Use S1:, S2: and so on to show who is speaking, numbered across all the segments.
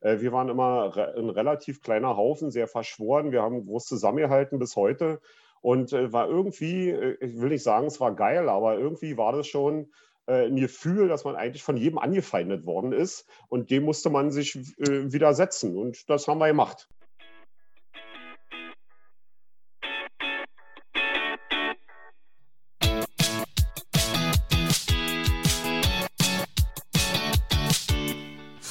S1: Äh, wir waren immer ein relativ kleiner Haufen, sehr verschworen. Wir haben groß zusammengehalten bis heute und äh, war irgendwie, ich will nicht sagen, es war geil, aber irgendwie war das schon ein Gefühl, dass man eigentlich von jedem angefeindet worden ist und dem musste man sich widersetzen und das haben wir gemacht.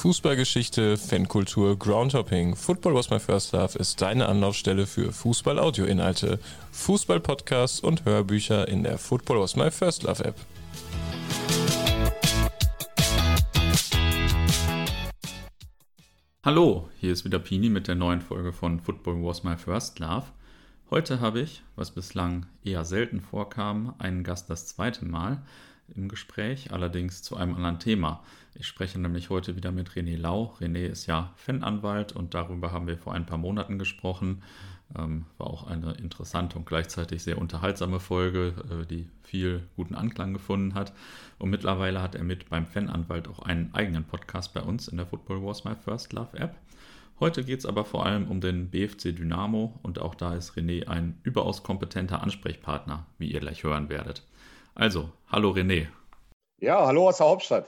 S2: Fußballgeschichte, Fankultur, Groundhopping. Football was my first love ist deine Anlaufstelle für Fußball-Audio-Inhalte, Fußball-Podcasts und Hörbücher in der Football was my first love App.
S3: Hallo, hier ist wieder Pini mit der neuen Folge von Football was my first love. Heute habe ich, was bislang eher selten vorkam, einen Gast das zweite Mal im Gespräch, allerdings zu einem anderen Thema. Ich spreche nämlich heute wieder mit René Lau. René ist ja Fananwalt und darüber haben wir vor ein paar Monaten gesprochen. Ähm, war auch eine interessante und gleichzeitig sehr unterhaltsame Folge, äh, die viel guten Anklang gefunden hat. Und mittlerweile hat er mit beim Fananwalt auch einen eigenen Podcast bei uns in der Football Wars My First Love App. Heute geht es aber vor allem um den BFC Dynamo und auch da ist René ein überaus kompetenter Ansprechpartner, wie ihr gleich hören werdet. Also, hallo René.
S1: Ja, hallo aus der Hauptstadt.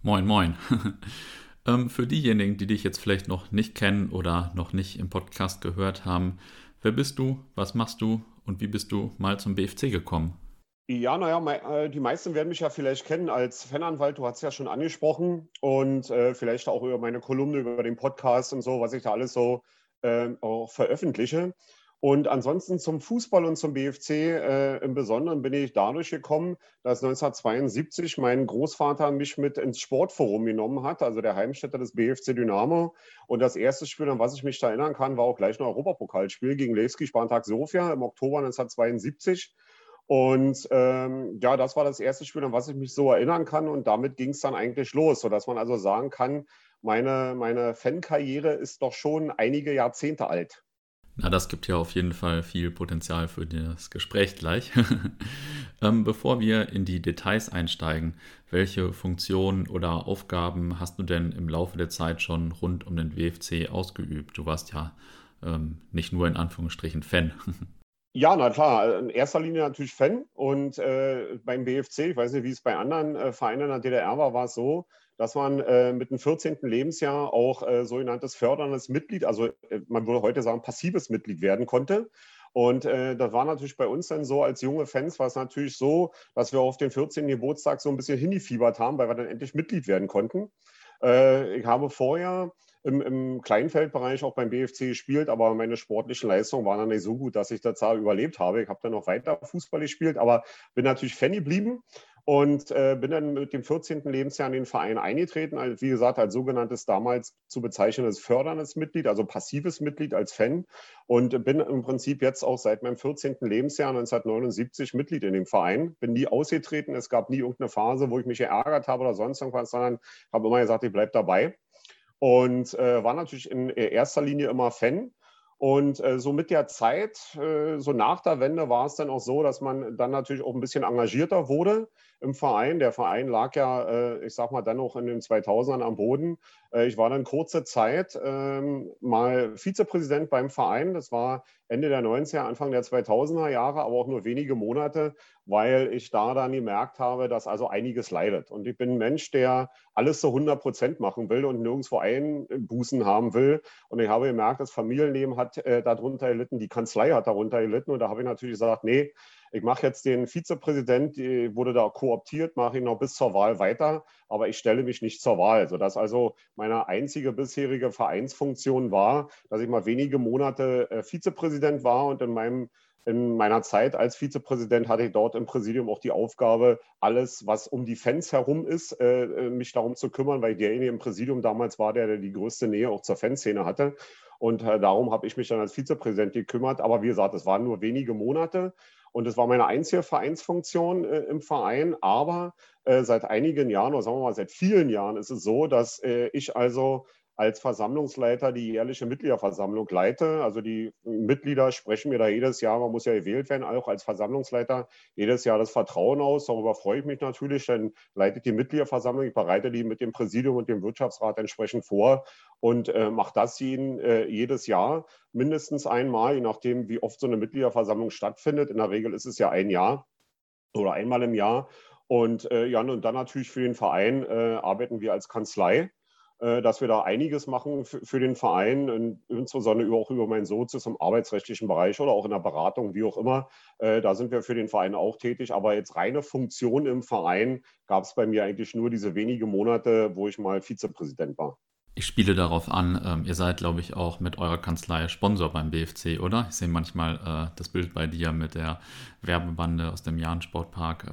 S3: Moin, moin. ähm, für diejenigen, die dich jetzt vielleicht noch nicht kennen oder noch nicht im Podcast gehört haben, wer bist du, was machst du und wie bist du mal zum BFC gekommen?
S1: Ja, naja, äh, die meisten werden mich ja vielleicht kennen als Fananwalt. Du hast es ja schon angesprochen und äh, vielleicht auch über meine Kolumne, über den Podcast und so, was ich da alles so äh, auch veröffentliche. Und ansonsten zum Fußball und zum BFC äh, im Besonderen bin ich dadurch gekommen, dass 1972 mein Großvater mich mit ins Sportforum genommen hat, also der Heimstätte des BFC Dynamo. Und das erste Spiel, an was ich mich da erinnern kann, war auch gleich ein Europapokalspiel gegen Levski Spartak Sofia im Oktober 1972. Und ähm, ja, das war das erste Spiel, an was ich mich so erinnern kann. Und damit ging es dann eigentlich los, sodass man also sagen kann, meine, meine Fankarriere ist doch schon einige Jahrzehnte alt.
S3: Na, das gibt ja auf jeden Fall viel Potenzial für das Gespräch gleich. ähm, bevor wir in die Details einsteigen, welche Funktionen oder Aufgaben hast du denn im Laufe der Zeit schon rund um den WFC ausgeübt? Du warst ja ähm, nicht nur in Anführungsstrichen Fan.
S1: Ja, na klar, in erster Linie natürlich Fan. Und äh, beim BFC, ich weiß nicht, wie es bei anderen äh, Vereinen in der DDR war, war es so, dass man äh, mit dem 14. Lebensjahr auch äh, sogenanntes förderndes Mitglied, also äh, man würde heute sagen passives Mitglied werden konnte. Und äh, das war natürlich bei uns dann so, als junge Fans war es natürlich so, dass wir auf den 14. Geburtstag so ein bisschen hingefiebert haben, weil wir dann endlich Mitglied werden konnten. Äh, ich habe vorher im, im Kleinfeldbereich auch beim BFC gespielt, aber meine sportlichen Leistungen waren dann nicht so gut, dass ich das überlebt habe. Ich habe dann noch weiter Fußball gespielt, aber bin natürlich Fan geblieben und äh, bin dann mit dem 14. Lebensjahr in den Verein eingetreten, also wie gesagt, als sogenanntes damals zu bezeichnendes förderndes Mitglied, also passives Mitglied als Fan und bin im Prinzip jetzt auch seit meinem 14. Lebensjahr 1979 Mitglied in dem Verein. Bin nie ausgetreten, es gab nie irgendeine Phase, wo ich mich geärgert habe oder sonst irgendwas, sondern habe immer gesagt, ich bleibe dabei und äh, war natürlich in erster Linie immer Fan und äh, so mit der Zeit, äh, so nach der Wende, war es dann auch so, dass man dann natürlich auch ein bisschen engagierter wurde im Verein. Der Verein lag ja, äh, ich sag mal, dann auch in den 2000ern am Boden. Äh, ich war dann kurze Zeit ähm, mal Vizepräsident beim Verein. Das war Ende der 90er, Anfang der 2000er Jahre, aber auch nur wenige Monate, weil ich da dann gemerkt habe, dass also einiges leidet. Und ich bin ein Mensch, der alles zu 100 Prozent machen will und nirgendwo Einbußen haben will. Und ich habe gemerkt, das Familienleben hat äh, darunter gelitten, die Kanzlei hat darunter gelitten. Und da habe ich natürlich gesagt, nee, ich mache jetzt den Vizepräsident, wurde da kooptiert, mache ihn noch bis zur Wahl weiter, aber ich stelle mich nicht zur Wahl, sodass also meine einzige bisherige Vereinsfunktion war, dass ich mal wenige Monate äh, Vizepräsident war und in meinem in meiner Zeit als Vizepräsident hatte ich dort im Präsidium auch die Aufgabe, alles, was um die Fans herum ist, äh, äh mich darum zu kümmern, weil derjenige im Präsidium damals war, der, die größte Nähe auch zur Fanszene hatte. Und darum habe ich mich dann als Vizepräsident gekümmert. Aber wie gesagt, es waren nur wenige Monate. Und es war meine einzige Vereinsfunktion äh, im Verein. Aber äh, seit einigen Jahren, oder sagen wir mal seit vielen Jahren, ist es so, dass äh, ich also als Versammlungsleiter die jährliche Mitgliederversammlung leite. Also die Mitglieder sprechen mir da jedes Jahr, man muss ja gewählt werden, auch als Versammlungsleiter, jedes Jahr das Vertrauen aus. Darüber freue ich mich natürlich, dann leitet die Mitgliederversammlung, ich bereite die mit dem Präsidium und dem Wirtschaftsrat entsprechend vor und äh, mache das jeden, äh, jedes Jahr mindestens einmal, je nachdem, wie oft so eine Mitgliederversammlung stattfindet. In der Regel ist es ja ein Jahr oder einmal im Jahr. Und äh, ja, und dann natürlich für den Verein äh, arbeiten wir als Kanzlei dass wir da einiges machen für, den Verein, insbesondere auch über meinen Sozius im arbeitsrechtlichen Bereich oder auch in der Beratung, wie auch immer. Äh, da sind wir für den Verein auch tätig. Aber jetzt reine Funktion im Verein gab es bei mir eigentlich nur diese wenigen Monate, wo ich mal Vizepräsident war.
S3: Ich spiele darauf an, ähm, ihr seid, glaube ich, auch mit eurer Kanzlei Sponsor beim BFC, oder? Ich sehe manchmal äh, das Bild bei dir mit der Werbebande aus dem Jahn Sportpark.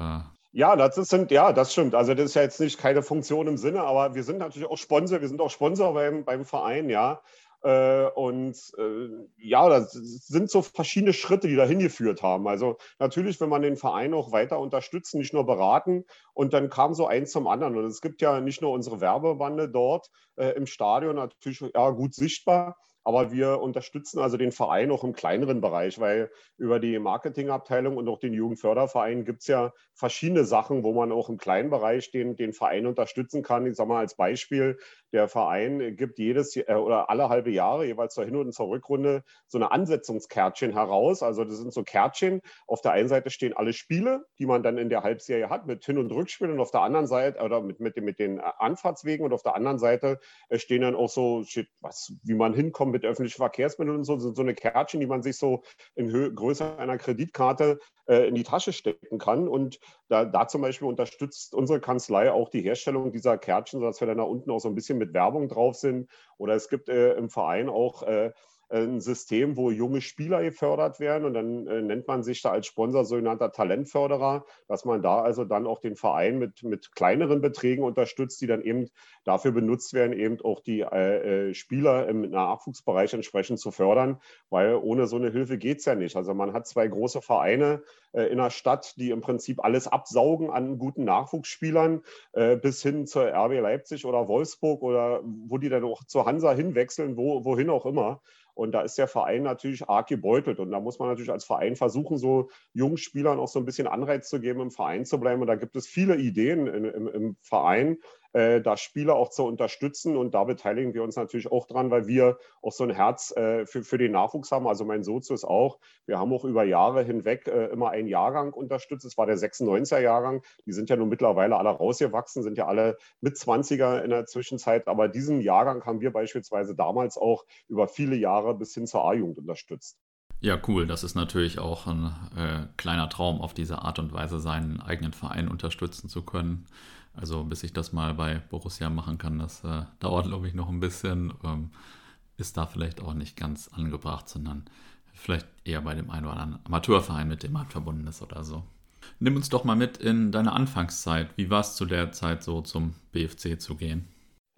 S1: Ja, das sind, ja, das stimmt. Also das ist ja jetzt nicht keine Funktion im Sinne, aber wir sind natürlich auch Sponsor, wir sind auch Sponsor beim, beim Verein, ja. Äh, und äh, ja, das sind so verschiedene Schritte, die dahin geführt haben. Also natürlich, wenn man den Verein auch weiter unterstützen, nicht nur beraten. Und dann kam so eins zum anderen. Und es gibt ja nicht nur unsere Werbebande dort äh, im Stadion, natürlich ja, gut sichtbar, aber wir unterstützen also den Verein auch im kleineren Bereich, weil über die Marketingabteilung und auch den Jugendförderverein gibt es ja verschiedene Sachen, wo man auch im kleinen Bereich den, den Verein unterstützen kann. Ich sage mal als Beispiel, der Verein gibt jedes äh, oder alle halbe Jahre, jeweils zur Hin- und zur Rückrunde, so eine Ansetzungskärtchen heraus. Also das sind so Kärtchen. Auf der einen Seite stehen alle Spiele, die man dann in der Halbserie hat, mit Hin- und Rückspielen und auf der anderen Seite, oder mit, mit, mit den Anfahrtswegen und auf der anderen Seite äh, stehen dann auch so, was, wie man hinkommt mit öffentlichen Verkehrsmitteln und so, so eine Kärtchen, die man sich so in Höhe, Größe einer Kreditkarte äh, in die Tasche stecken kann. Und da, da, zum Beispiel unterstützt unsere Kanzlei auch die Herstellung dieser Kärtchen, sodass wir dann da unten auch so ein bisschen mit Werbung drauf sind. Oder es gibt äh, im Verein auch äh, ein System, wo junge Spieler gefördert werden und dann äh, nennt man sich da als Sponsor sogenannter Talentförderer, dass man da also dann auch den Verein mit, mit kleineren Beträgen unterstützt, die dann eben dafür benutzt werden, eben auch die äh, äh Spieler im Nachwuchsbereich entsprechend zu fördern, weil ohne so eine Hilfe geht es ja nicht. Also man hat zwei große Vereine äh, in der Stadt, die im Prinzip alles absaugen an guten Nachwuchsspielern, äh, bis hin zur RB Leipzig oder Wolfsburg oder wo die dann auch zur Hansa hinwechseln, wo, wohin auch immer. Und da ist der Verein natürlich arg gebeutelt. Und da muss man natürlich als Verein versuchen, so jungen Spielern auch so ein bisschen Anreiz zu geben, im Verein zu bleiben. Und da gibt es viele Ideen in, im, im Verein, äh, da Spieler auch zu unterstützen. Und da beteiligen wir uns natürlich auch dran, weil wir auch so ein Herz äh, für, für den Nachwuchs haben. Also mein Sozius auch. Wir haben auch über Jahre hinweg äh, immer einen Jahrgang unterstützt. Es war der 96er Jahrgang. Die sind ja nun mittlerweile alle rausgewachsen, sind ja alle mit 20er in der Zwischenzeit. Aber diesen Jahrgang haben wir beispielsweise damals auch über viele Jahre bis hin zur A-Jugend unterstützt.
S3: Ja, cool. Das ist natürlich auch ein äh, kleiner Traum, auf diese Art und Weise seinen eigenen Verein unterstützen zu können. Also bis ich das mal bei Borussia machen kann, das äh, dauert, glaube ich, noch ein bisschen. Ähm, ist da vielleicht auch nicht ganz angebracht, sondern vielleicht eher bei dem einen oder anderen Amateurverein, mit dem man verbunden ist oder so. Nimm uns doch mal mit in deine Anfangszeit. Wie war es zu der Zeit so zum BFC zu gehen?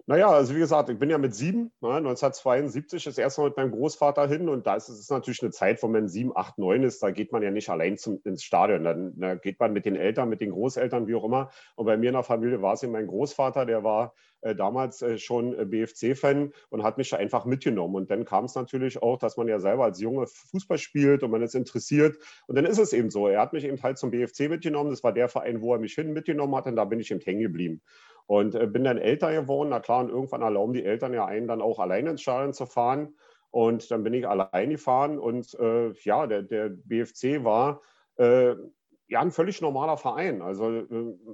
S1: Naja, also wie gesagt, ich bin ja mit sieben, ne, 1972 das erste Mal mit meinem Großvater hin und da ist es natürlich eine Zeit, wo man sieben, acht, neun ist, da geht man ja nicht allein zum, ins Stadion, dann da geht man mit den Eltern, mit den Großeltern, wie auch immer. Und bei mir in der Familie war es eben mein Großvater, der war äh, damals äh, schon äh, BFC-Fan und hat mich einfach mitgenommen. Und dann kam es natürlich auch, dass man ja selber als Junge Fußball spielt und man ist interessiert. Und dann ist es eben so. Er hat mich eben halt zum BFC mitgenommen. Das war der Verein, wo er mich hin mitgenommen hat und da bin ich eben hängen geblieben. Und äh, bin dann älter geworden. Na klar, und irgendwann erlauben die Eltern ja einen dann auch alleine ins Stadion zu fahren. Und dann bin ich allein gefahren. Und äh, ja, der, der BFC war äh, ja ein völlig normaler Verein. Also äh,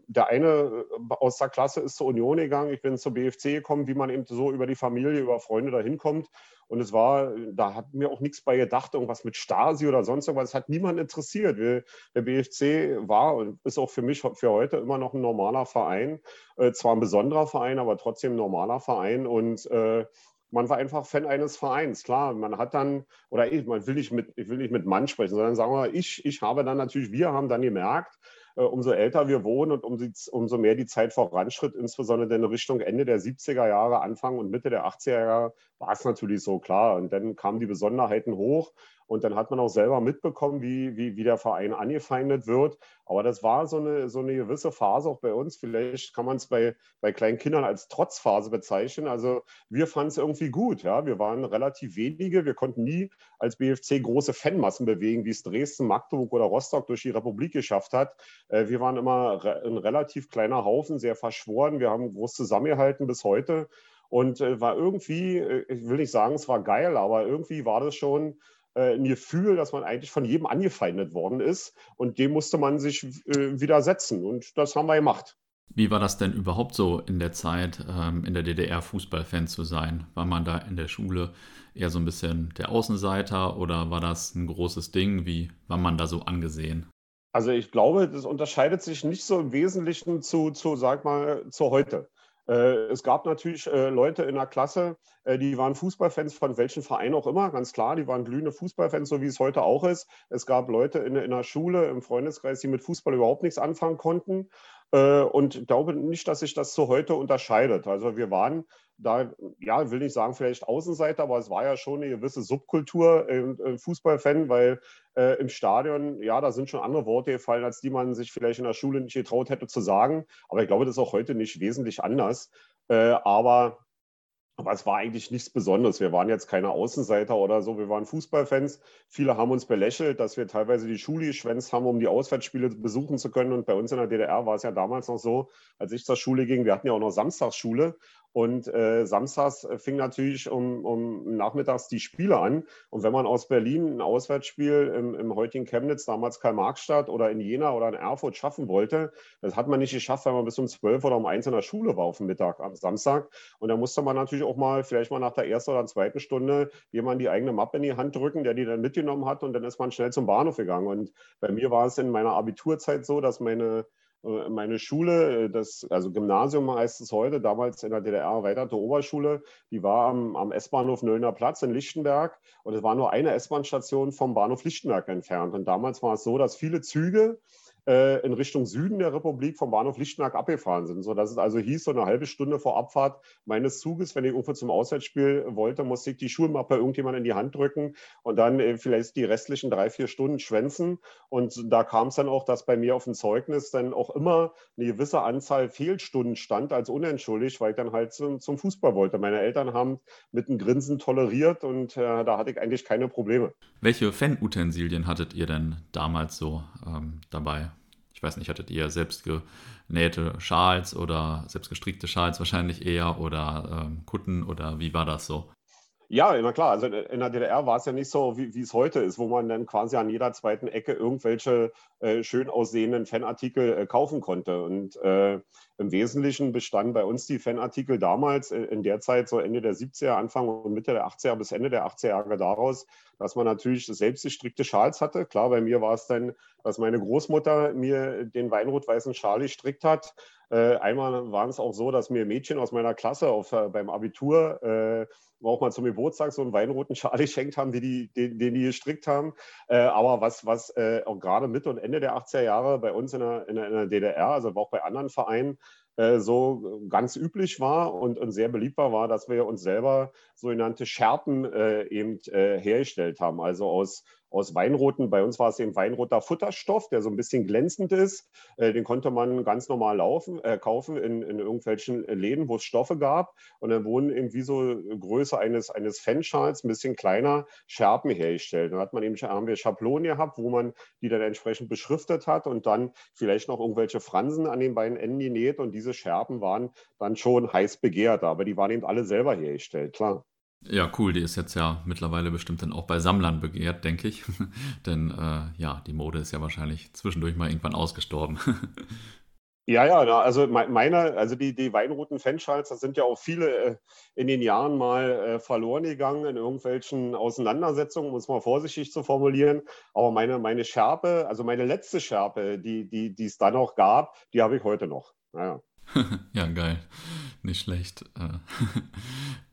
S1: der eine äh, aus der Klasse ist zur Union gegangen, ich bin zur BFC gekommen, wie man eben so über die Familie, über Freunde dahin kommt. Und es war, da hat mir auch nichts bei gedacht, irgendwas mit Stasi oder sonst irgendwas. Es hat niemand interessiert. Der BFC war und ist auch für mich für heute immer noch ein normaler Verein. Äh, zwar ein besonderer Verein, aber trotzdem ein normaler Verein. Und äh, man war einfach Fan eines Vereins. Klar, man hat dann, oder ich, man will nicht mit, ich will nicht mit Mann sprechen, sondern sagen wir, ich, ich habe dann natürlich, wir haben dann gemerkt, äh, umso älter wir wohnen und um umso mehr die Zeit voranschritt, insbesondere in Richtung Ende der 70er Jahre, Anfang und Mitte der 80er Jahre, war es natürlich so klar. Und dann kamen die Besonderheiten hoch Und dann hat man auch selber mitbekommen, wie, wie, wie der Verein angefeindet wird. Aber das war so eine, so eine gewisse Phase auch bei uns. Vielleicht kann man es bei, bei kleinen Kindern als Trotzphase bezeichnen. Also wir fanden es irgendwie gut. Ja? Wir waren relativ wenige. Wir konnten nie als BFC große Fanmassen bewegen, wie es Dresden, Magdeburg oder Rostock durch die Republik geschafft hat. Äh, wir waren immer ein relativ kleiner Haufen, sehr verschworen. Wir haben groß zusammengehalten bis heute. Und äh, war irgendwie, äh, ich will nicht sagen, es war geil, aber irgendwie war das schon äh, ein Gefühl, dass man eigentlich von jedem angefeindet worden ist und dem musste man sich äh, widersetzen und das haben wir gemacht.
S3: Wie war das denn überhaupt so in der Zeit, ähm, in der DDR Fußballfan zu sein? War man da in der Schule eher so ein bisschen der Außenseiter oder war das ein großes Ding? Wie war man da so angesehen?
S1: Also ich glaube, das unterscheidet sich nicht so im Wesentlichen zu, zu sag mal, zu heute. Äh, es gab natürlich äh, Leute in der Klasse, äh, die waren Fußballfans von welchem Verein auch immer, ganz klar, die waren glühende Fußballfans, so wie es heute auch ist. Es gab Leute in, in der Schule, im Freundeskreis, die mit Fußball überhaupt nichts anfangen konnten. Und ich glaube nicht, dass sich das zu heute unterscheidet. Also wir waren da, ja, will nicht sagen vielleicht Außenseiter, aber es war ja schon eine gewisse Subkultur im, im Fußballfan, weil äh, im Stadion, ja, da sind schon andere Worte gefallen, als die man sich vielleicht in der Schule nicht getraut hätte zu sagen. Aber ich glaube, das ist auch heute nicht wesentlich anders. Äh, aber aber es war eigentlich nichts Besonderes. Wir waren jetzt keine Außenseiter oder so. Wir waren Fußballfans. Viele haben uns belächelt, dass wir teilweise die Schule geschwänzt haben, um die Auswärtsspiele besuchen zu können. Und bei uns in der DDR war es ja damals noch so, als ich zur Schule ging, wir hatten ja auch noch Samstagsschule. Und äh, samstags fing natürlich um, um nachmittags die Spiele an. Und wenn man aus Berlin ein Auswärtsspiel im, im heutigen Chemnitz, damals Karl-Marx-Stadt oder in Jena oder in Erfurt schaffen wollte, das hat man nicht geschafft, weil man bis um 12 oder um 1 in der Schule war auf dem Mittag am Samstag. Und da musste man natürlich auch mal, vielleicht mal nach der ersten oder zweiten Stunde, jemand die eigene Mappe in die Hand drücken, der die dann mitgenommen hat. Und dann ist man schnell zum Bahnhof gegangen. Und bei mir war es in meiner Abiturzeit so, dass meine äh, meine Schule, äh, das, also Gymnasium heißt es heute, damals in der DDR erweiterte Oberschule, die war am, am S-Bahnhof Nöllner Platz in Lichtenberg und es war nur eine S-Bahn-Station vom Bahnhof Lichtenberg entfernt. Und damals war es so, dass viele Züge äh, in Richtung Süden der Republik vom Bahnhof Lichtenberg abgefahren sind, sodass es also hieß, so eine halbe Stunde vor Abfahrt meines Zuges, wenn ich irgendwo zum Auswärtsspiel wollte, musste ich die Schulmappe irgendjemand in die Hand drücken und dann äh, vielleicht die restlichen drei, vier Stunden schwänzen. Und da kam es dann auch, dass bei mir auf dem Zeugnis dann auch immer eine gewisse Anzahl Fehlstunden stand als unentschuldigt, weil ich dann halt zum, zum Fußball wollte. Meine Eltern haben mit einem Grinsen toleriert und äh, da hatte ich eigentlich keine Probleme.
S3: Welche Fanutensilien hattet ihr denn damals so ähm, dabei? Ich weiß nicht, hattet ihr selbst genähte Schals oder selbst gestrickte Schals wahrscheinlich eher oder ähm, Kutten oder wie war das so?
S1: Ja, na klar. Also in der DDR war es ja nicht so, wie, es heute ist, wo man dann quasi an jeder zweiten Ecke irgendwelche äh, schön aussehenden Fanartikel äh, kaufen konnte. Und äh, im Wesentlichen bestanden bei uns die Fanartikel damals äh, in der Zeit, so Ende der 70er, Anfang und Mitte der 80er bis Ende der 80er Jahre daraus, dass man natürlich selbst gestrickte Schals hatte. Klar, bei mir war es dann, dass meine Großmutter mir den weinrot-weißen Schal gestrickt hat. Äh, einmal war es auch so, dass mir Mädchen aus meiner Klasse auf, äh, beim Abitur auch mal zum Geburtstag so einen weinroten Schal geschenkt haben, die die, den, den die gestrickt haben. Äh, aber was, was äh, auch gerade Mitte und Ende der 80er Jahre bei uns in der, in der, in der DDR, also auch bei anderen Vereinen, äh, so ganz üblich war und, und, sehr beliebt war, war, dass wir uns selber sogenannte Schärpen äh, eben äh, hergestellt haben. Also aus aus Weinroten. Bei uns war es eben weinroter Futterstoff, der so ein bisschen glänzend ist. Äh, den konnte man ganz normal laufen, äh, kaufen in, in, irgendwelchen Läden, wo es Stoffe gab. Und dann wurden irgendwie so Größe eines, eines Fanschals, ein bisschen kleiner, Scherben hergestellt. Dann hat man eben, haben wir Schablonen gehabt, wo man die dann entsprechend beschriftet hat und dann vielleicht noch irgendwelche Fransen an den beiden Enden genäht. Und diese Scherben waren dann schon heiß begehrt, aber die waren eben alle selber hergestellt, klar.
S3: Ja, cool. Die ist jetzt ja mittlerweile bestimmt dann auch bei Sammlern begehrt, denke ich. Denn äh, ja, die Mode ist ja wahrscheinlich zwischendurch mal irgendwann ausgestorben.
S1: Ja, ja, also meine, also die, die weinroten Fanschals, das sind ja auch viele äh, in den Jahren mal äh, verloren gegangen in irgendwelchen Auseinandersetzungen, um es mal vorsichtig zu formulieren. Aber meine, meine Schärpe, also meine letzte Schärpe, die, die, die es dann noch gab, die habe ich heute noch.
S3: Ja. ja, geil. Nicht schlecht. Äh,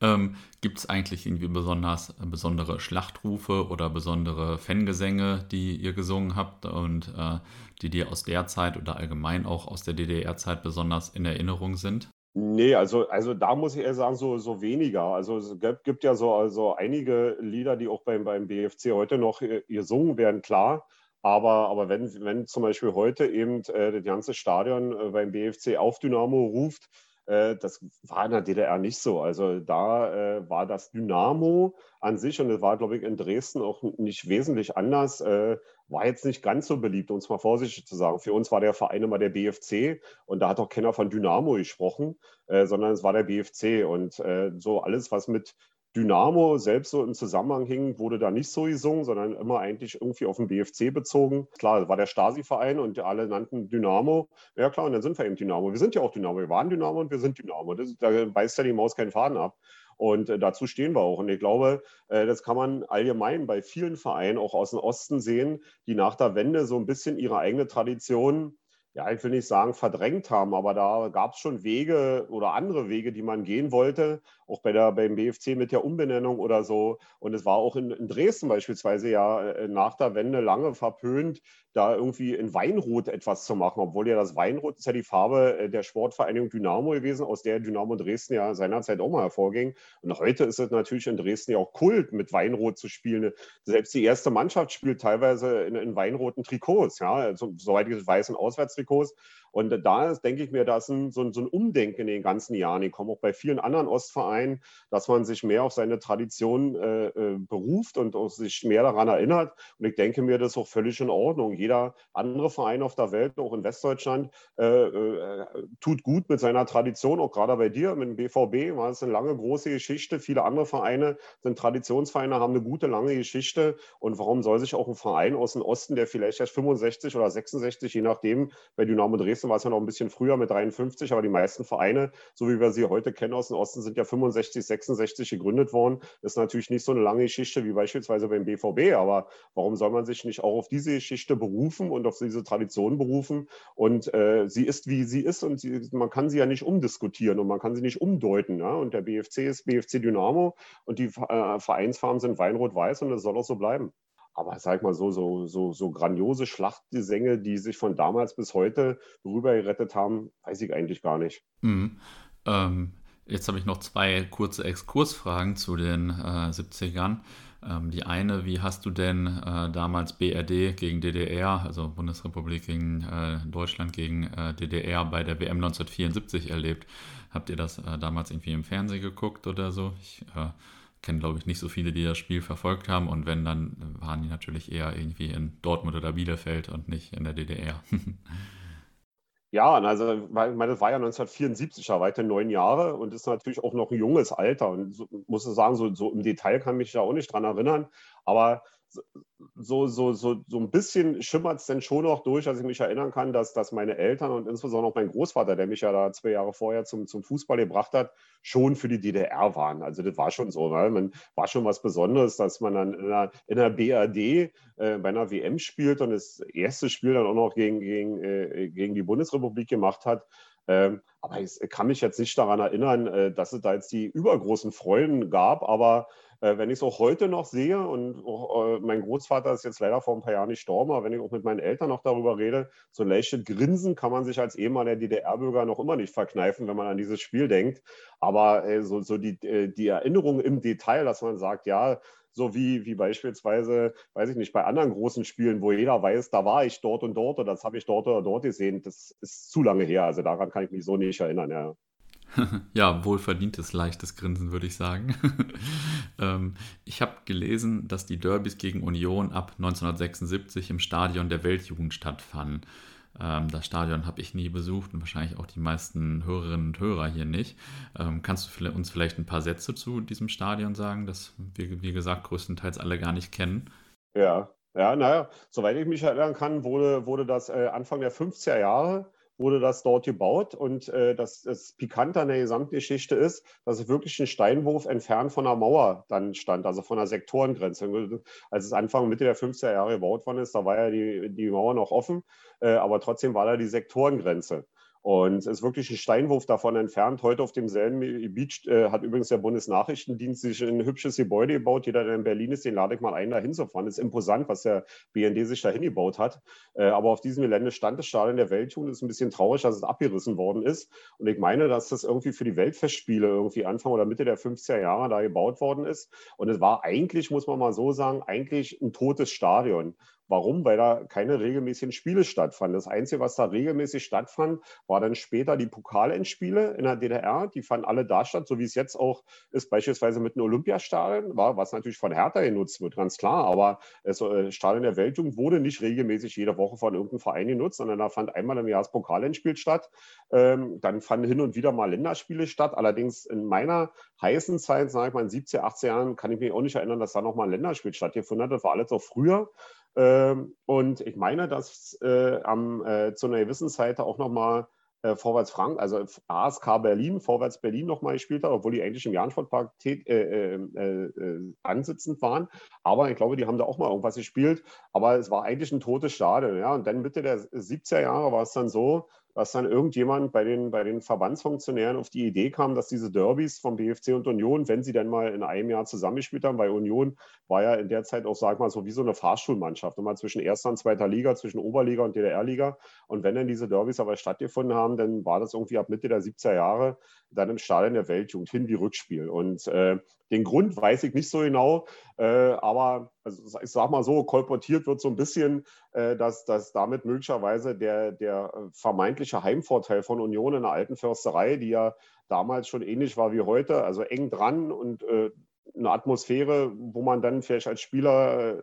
S3: ähm, Gibt es eigentlich irgendwie besonders äh, besondere Schlachtrufe oder besondere Fangesänge, die ihr gesungen habt und äh, die dir aus der Zeit oder allgemein auch aus der DDR-Zeit besonders in Erinnerung sind?
S1: Nee, also, also da muss ich eher sagen, so, so weniger. Also es gibt, gibt ja so also einige Lieder, die auch beim, beim BFC heute noch äh, gesungen werden, klar. Aber, aber wenn, wenn zum Beispiel heute eben äh, das ganze Stadion äh, beim BFC auf Dynamo ruft, äh, das war in der DDR nicht so. Also da war das Dynamo an sich, und das war, glaube ich, in Dresden auch nicht wesentlich anders, war jetzt nicht ganz so beliebt, um es mal vorsichtig zu sagen. Für uns war der Verein immer der BFC und da hat auch keiner von Dynamo gesprochen, sondern es war der BFC. Und so alles, was mit Dynamo selbst so im Zusammenhang hing, wurde da nicht so gesungen, sondern immer eigentlich irgendwie auf den BFC bezogen. Klar, war der Stasi-Verein und alle nannten Dynamo. Ja klar, und dann sind wir eben Dynamo. Wir sind ja auch Dynamo. Wir waren Dynamo und wir sind Dynamo. Das, da beißt ja die Maus keinen Faden ab. Und äh, dazu stehen wir auch. Und ich glaube, äh, das kann man allgemein bei vielen Vereinen auch aus dem Osten sehen, die nach der Wende so ein bisschen ihre eigene Tradition ja, ich will nicht sagen verdrängt haben, aber da gab es schon Wege oder andere Wege, die man gehen wollte, auch bei der, beim BFC mit der Umbenennung oder so. Und es war auch in, in Dresden beispielsweise ja äh, nach der Wende lange verpönt, da irgendwie in Weinrot etwas zu machen, obwohl ja das Weinrot ist ja die Farbe äh, der Sportvereinigung Dynamo gewesen, aus der Dynamo Dresden ja seinerzeit auch mal hervorging. Und heute ist es natürlich in Dresden ja auch Kult, mit Weinrot zu spielen. Selbst die erste Mannschaft spielt teilweise in, in weinroten Trikots, ja, also, soweit ich weiß, in because Und da ist, denke ich mir, da ist ein, so, ein, so ein Umdenken in den ganzen Jahren gekommen, auch bei vielen anderen Ostvereinen, dass man sich mehr auf seine Tradition äh, äh, beruft und sich mehr daran erinnert. Und ich denke mir, das ist auch völlig in Ordnung. Jeder andere Verein auf der Welt, auch in Westdeutschland, äh, äh, tut gut mit seiner Tradition, auch gerade bei dir, mit dem BVB, war es eine lange, große Geschichte. Viele andere Vereine sind Traditionsvereine, haben eine gute, lange Geschichte. Und warum soll sich auch ein Verein aus dem Osten, der vielleicht erst 65 oder 66, je nachdem, bei Dynamo Dresden Dresden war es ja noch ein bisschen früher mit 53, aber die meisten Vereine, so wie wir sie heute kennen aus dem Osten, sind ja 65, 66 gegründet worden. Das ist natürlich nicht so eine lange Geschichte wie beispielsweise beim BVB, aber warum soll man sich nicht auch auf diese Geschichte berufen und auf diese Tradition berufen? Und äh, sie ist, wie sie ist und sie, man kann sie ja nicht umdiskutieren und man kann sie nicht umdeuten. Ja? Und der BFC ist BFC Dynamo und die äh, Vereinsfarben sind Weinrot-Weiß und das soll auch so bleiben. Aber sag mal so, so, so, so grandiose Schlachtgesänge, die sich von damals bis heute rübergerettet haben, weiß ich eigentlich gar nicht.
S3: Mhm. Ähm, jetzt habe ich noch zwei kurze Exkursfragen zu den äh, 70ern. Ähm, die eine, wie hast du denn äh, damals BRD gegen DDR, also Bundesrepublik gegen äh, Deutschland gegen äh, DDR bei der WM 1974 erlebt? Habt ihr das äh, damals irgendwie im Fernsehen geguckt oder so? Ich äh, kenne, glaube ich, nicht so viele, die das Spiel verfolgt haben. Und wenn, dann waren die natürlich eher irgendwie in Dortmund oder Bielefeld und nicht in der DDR.
S1: ja, also, weil, meine, das war ja 1974, da war ich neun Jahre und ist natürlich auch noch ein junges Alter. Und so, muss ich sagen, so, so im Detail kann mich ja auch nicht dran erinnern. Aber so, so, so, so ein bisschen schimmert es denn schon noch durch, dass ich mich erinnern kann, dass, dass meine Eltern und insbesondere auch mein Großvater, der mich ja da zwei Jahre vorher zum, zum Fußball gebracht hat, schon für die DDR waren. Also das war schon so. Ne? Man war schon was Besonderes, dass man dann in der, in der BRD äh, bei einer WM spielt und das erste Spiel dann auch noch gegen, gegen, äh, gegen die Bundesrepublik gemacht hat. Ähm, aber ich kann mich jetzt nicht daran erinnern, äh, dass es da jetzt die übergroßen Freuden gab, aber äh, wenn ich es auch heute noch sehe, und auch, äh, mein Großvater ist jetzt leider vor ein paar Jahren gestorben, aber wenn ich auch mit meinen Eltern noch darüber rede, so leichtes Grinsen kann man sich als ehemaliger DDR-Bürger noch immer nicht verkneifen, wenn man an dieses Spiel denkt. Aber äh, so, so die, äh, die Erinnerung im Detail, dass man sagt, ja, so wie, wie beispielsweise, weiß ich nicht, bei anderen großen Spielen, wo jeder weiß, da war ich dort und dort oder das habe ich dort oder dort gesehen, das ist zu lange her. Also daran kann ich mich so nicht erinnern, ja.
S3: ja, wohlverdientes leichtes Grinsen, würde ich sagen. ähm, ich habe gelesen, dass die Derbys gegen Union ab 1976 im Stadion der Weltjugend stattfanden. Ähm, das Stadion habe ich nie besucht und wahrscheinlich auch die meisten Hörerinnen und Hörer hier nicht. Ähm, kannst du uns vielleicht ein paar Sätze zu diesem Stadion sagen, das wir, wie gesagt, größtenteils alle gar nicht kennen?
S1: Ja, ja, naja, soweit ich mich erinnern kann, wurde, wurde das äh, Anfang der 50er Jahre wurde das dort gebaut. Und äh, das, das Pikante an der Gesamtgeschichte ist, dass es wirklich ein Steinwurf entfernt von der Mauer dann stand, also von der Sektorengrenze. Als es Anfang, Mitte der 50er Jahre gebaut worden ist, da war ja die, die Mauer noch offen, äh, aber trotzdem war da die Sektorengrenze. Und es ist wirklich ein Steinwurf davon entfernt. Heute auf demselben Beach äh, hat übrigens der Bundesnachrichtendienst sich ein hübsches Gebäude gebaut. Jeder, der in Berlin ist, den lade ich mal ein, da hinzufahren. Ist imposant, was der BND sich da hingebaut hat. Äh, aber auf diesem Gelände stand das Stadion der Weltjugend. Es ist ein bisschen traurig, dass es abgerissen worden ist. Und ich meine, dass das irgendwie für die Weltfestspiele irgendwie Anfang oder Mitte der 50er Jahre da gebaut worden ist. Und es war eigentlich, muss man mal so sagen, eigentlich ein totes Stadion. Warum? Weil da keine regelmäßigen Spiele stattfanden. Das Einzige, was da regelmäßig stattfand, war dann später die Pokalendspiele in der DDR. Die fanden alle da statt, so wie es jetzt auch ist, beispielsweise mit einem Olympiastadion, war, was natürlich von Hertha genutzt wird, ganz klar. Aber das äh, Stadion der Weltjugend wurde nicht regelmäßig jede Woche von irgendeinem Verein genutzt, sondern da fand einmal im Jahr das Pokalendspiel statt. Ähm, dann fanden hin und wieder mal Länderspiele statt. Allerdings in meiner heißen Zeit, sage ich mal in 17, 18 Jahren, kann ich mich auch nicht erinnern, dass da nochmal ein Länderspiel stattgefunden hat. Das war alles auch früher. Ähm, und ich meine, dass äh, am, äh, zu einer gewissen Zeit auch nochmal äh, Vorwärts Frank, also ASK Berlin, Vorwärts Berlin nochmal gespielt hat, obwohl die eigentlich im Jahrensportpark äh, äh, äh, ansitzend waren. Aber ich glaube, die haben da auch mal irgendwas gespielt. Aber es war eigentlich ein totes Stadion. Ja? Und dann Mitte der 70er Jahre war es dann so, dass dann irgendjemand bei den, bei den Verbandsfunktionären auf die Idee kam, dass diese Derbys vom BFC und Union, wenn sie dann mal in einem Jahr zusammengespielt haben, weil Union war ja in der Zeit auch, sag mal, so wie so eine Fahrschulmannschaft, immer zwischen erster und zweiter Liga, zwischen Oberliga und DDR-Liga. Und wenn dann diese Derbys aber stattgefunden haben, dann war das irgendwie ab Mitte der 70er Jahre dann im Stadion der Weltjugend hin wie Rückspiel. Und äh, den Grund weiß ich nicht so genau, äh, aber also ich sage mal so, kolportiert wird so ein bisschen, äh, dass, dass damit möglicherweise der, der vermeintliche Heimvorteil von Union in der alten Försterei, die ja damals schon ähnlich war wie heute, also eng dran und äh, eine Atmosphäre, wo man dann vielleicht als Spieler äh,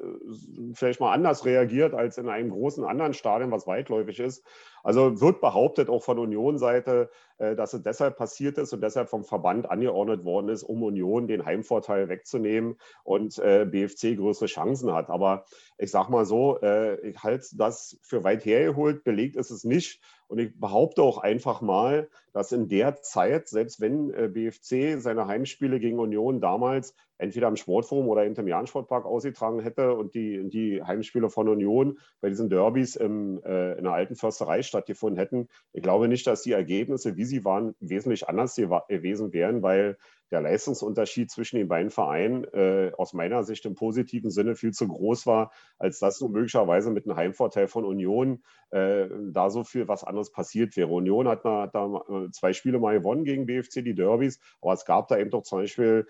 S1: vielleicht mal anders reagiert als in einem großen anderen Stadion, was weitläufig ist. Also wird behauptet auch von Union-Seite, äh, dass es deshalb passiert ist und deshalb vom Verband angeordnet worden ist, um Union den Heimvorteil wegzunehmen und äh, BFC größere Chancen hat. Aber ich sage mal so, ich halte das für weit hergeholt, belegt ist es nicht. Und ich behaupte auch einfach mal, dass in der Zeit, selbst wenn BFC seine Heimspiele gegen Union damals entweder am Sportforum oder im Jahn-Sportpark ausgetragen hätte und die, die Heimspiele von Union bei diesen Derbys im, äh, in der alten Försterei stattgefunden hätten. Ich glaube nicht, dass die Ergebnisse, wie sie waren, wesentlich anders gewesen wären, weil der Leistungsunterschied zwischen den beiden Vereinen äh, aus meiner Sicht im positiven Sinne viel zu groß war, als dass nun möglicherweise mit einem Heimvorteil von Union äh, da so viel was anderes passiert wäre. Union hat, mal, hat da äh, zwei Spiele mal gewonnen gegen BFC, die Derbys, aber es gab da eben doch zum Beispiel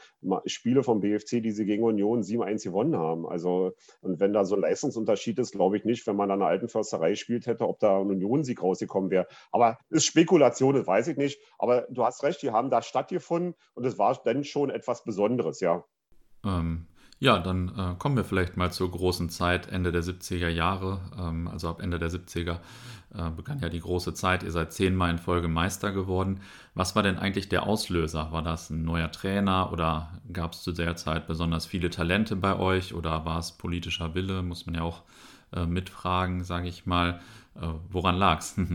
S1: Spiele vom BFC, die sie gegen Union 7-1 gewonnen haben. Also, und wenn da so ein Leistungsunterschied ist, glaube ich nicht, wenn man an der alten Försterei spielt hätte, ob da ein Union-Sieg rausgekommen wäre. Aber ist Spekulation, das weiß ich nicht. Aber du hast recht, die haben da stattgefunden und es war dann schon etwas Besonderes, ja.
S3: Ähm, ja, dann äh, kommen wir vielleicht mal zur großen Zeit, Ende der 70er Jahre. Ähm, also ab Ende der 70er äh, begann ja die große Zeit. Ihr seid zehnmal in Folge Meister geworden. Was war denn eigentlich der Auslöser? War das ein neuer Trainer oder gab es zu der Zeit besonders viele Talente bei euch oder war es politischer Wille? Muss man ja auch äh, mitfragen, sage ich mal. Äh, woran lag es?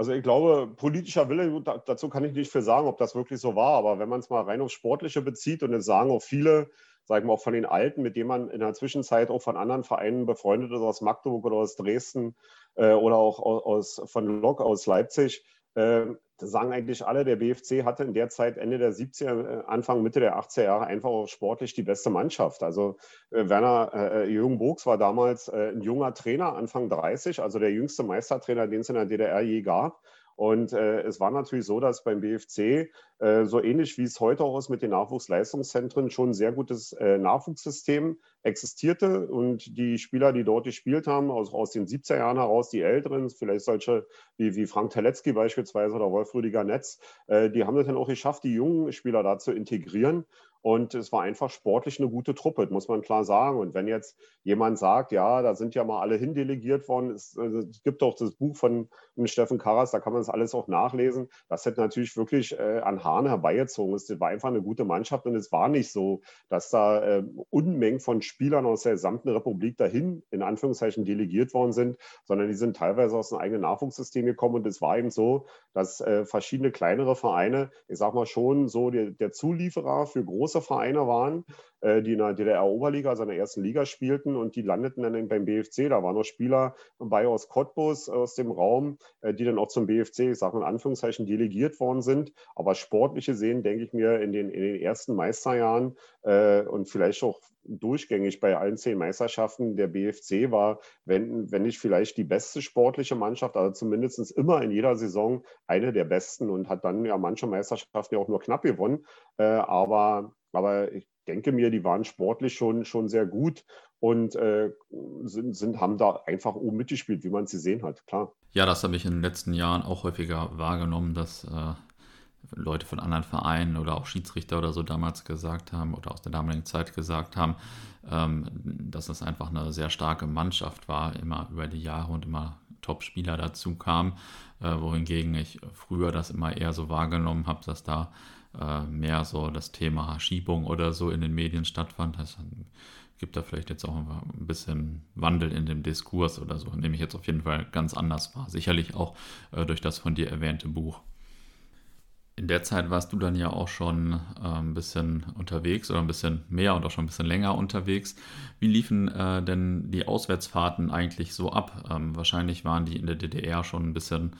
S1: Also ich glaube, politischer Wille, dazu kann ich nicht viel sagen, ob das wirklich so war, aber wenn man es mal rein aufs Sportliche bezieht und es sagen auch viele, sagen wir auch von den Alten, mit denen man in der Zwischenzeit auch von anderen Vereinen befreundet ist, aus Magdeburg oder aus Dresden äh, oder auch aus, von Lok aus Leipzig, äh, sagen eigentlich alle, der BFC hatte in der Zeit Ende der 70er, äh, Anfang, Mitte der 80er Jahre einfach auch sportlich die beste Mannschaft. Also äh, Werner äh, äh Jürgen Burgs war damals äh, ein junger Trainer, Anfang 30, also der jüngste Meistertrainer, den es in der DDR je gab. Und äh, es war natürlich so, dass beim BFC, äh, so ähnlich wie es heute auch ist mit den Nachwuchsleistungszentren, schon ein sehr gutes äh, Nachwuchssystem existierte. Und die Spieler, die dort gespielt haben, aus, aus den 70er Jahren heraus, die Älteren, vielleicht solche wie, wie Frank Teletzky beispielsweise oder Wolf Rüdiger Netz, äh, die haben es dann auch geschafft, die jungen Spieler da zu integrieren. Und es war einfach sportlich eine gute Truppe, muss man klar sagen. Und wenn jetzt jemand sagt, ja, da sind ja mal alle hindelegiert worden, es, also es gibt auch das Buch von Steffen Karras, da kann man das alles auch nachlesen. Das hätte natürlich wirklich äh, an Haaren herbeigezogen. Es war einfach eine gute Mannschaft und es war nicht so, dass da äh, Unmengen von Spielern aus der gesamten Republik dahin in Anführungszeichen delegiert worden sind, sondern die sind teilweise aus einem eigenen Nachwuchssystem gekommen. Und es war eben so, dass äh, verschiedene kleinere Vereine, ich sag mal schon so, der, der Zulieferer für große große Vereine waren. äh, die in der DDR-Oberliga, also in der ersten Liga spielten und die landeten dann beim BFC. Da waren noch Spieler bei aus Cottbus, aus dem Raum, äh, die dann auch zum BFC, ich sage in Anführungszeichen, delegiert worden sind. Aber sportliche sehen, denke ich mir, in den, in den ersten Meisterjahren äh, und vielleicht auch durchgängig bei allen zehn Meisterschaften der BFC war, wenn, wenn nicht vielleicht die beste sportliche Mannschaft, also zumindest immer in jeder Saison eine der besten und hat dann ja manche Meisterschaften ja auch nur knapp gewonnen. Äh, aber, aber ich denke mir, die waren sportlich schon, schon sehr gut und äh, sind, sind, haben da einfach oben mitgespielt, wie man sie sehen hat, klar.
S3: Ja, das habe ich in den letzten Jahren auch häufiger wahrgenommen, dass äh, Leute von anderen Vereinen oder auch Schiedsrichter oder so damals gesagt haben oder aus der damaligen Zeit gesagt haben, ähm, dass es einfach eine sehr starke Mannschaft war, immer über die Jahre und immer Top-Spieler dazu kamen, äh, wohingegen ich früher das immer eher so wahrgenommen habe, dass da äh, mehr so das Thema Schiebung oder so in den Medien stattfand. Das gibt da vielleicht jetzt auch ein bisschen Wandel in dem Diskurs oder so, nehme ich jetzt auf jeden Fall ganz anders wahr. Sicherlich auch äh, durch das von dir erwähnte Buch. In der Zeit warst du dann ja auch schon äh, ein bisschen unterwegs oder ein bisschen mehr und auch schon ein bisschen länger unterwegs. Wie liefen äh, denn die Auswärtsfahrten eigentlich so ab? Ähm, wahrscheinlich waren die in der DDR schon ein bisschen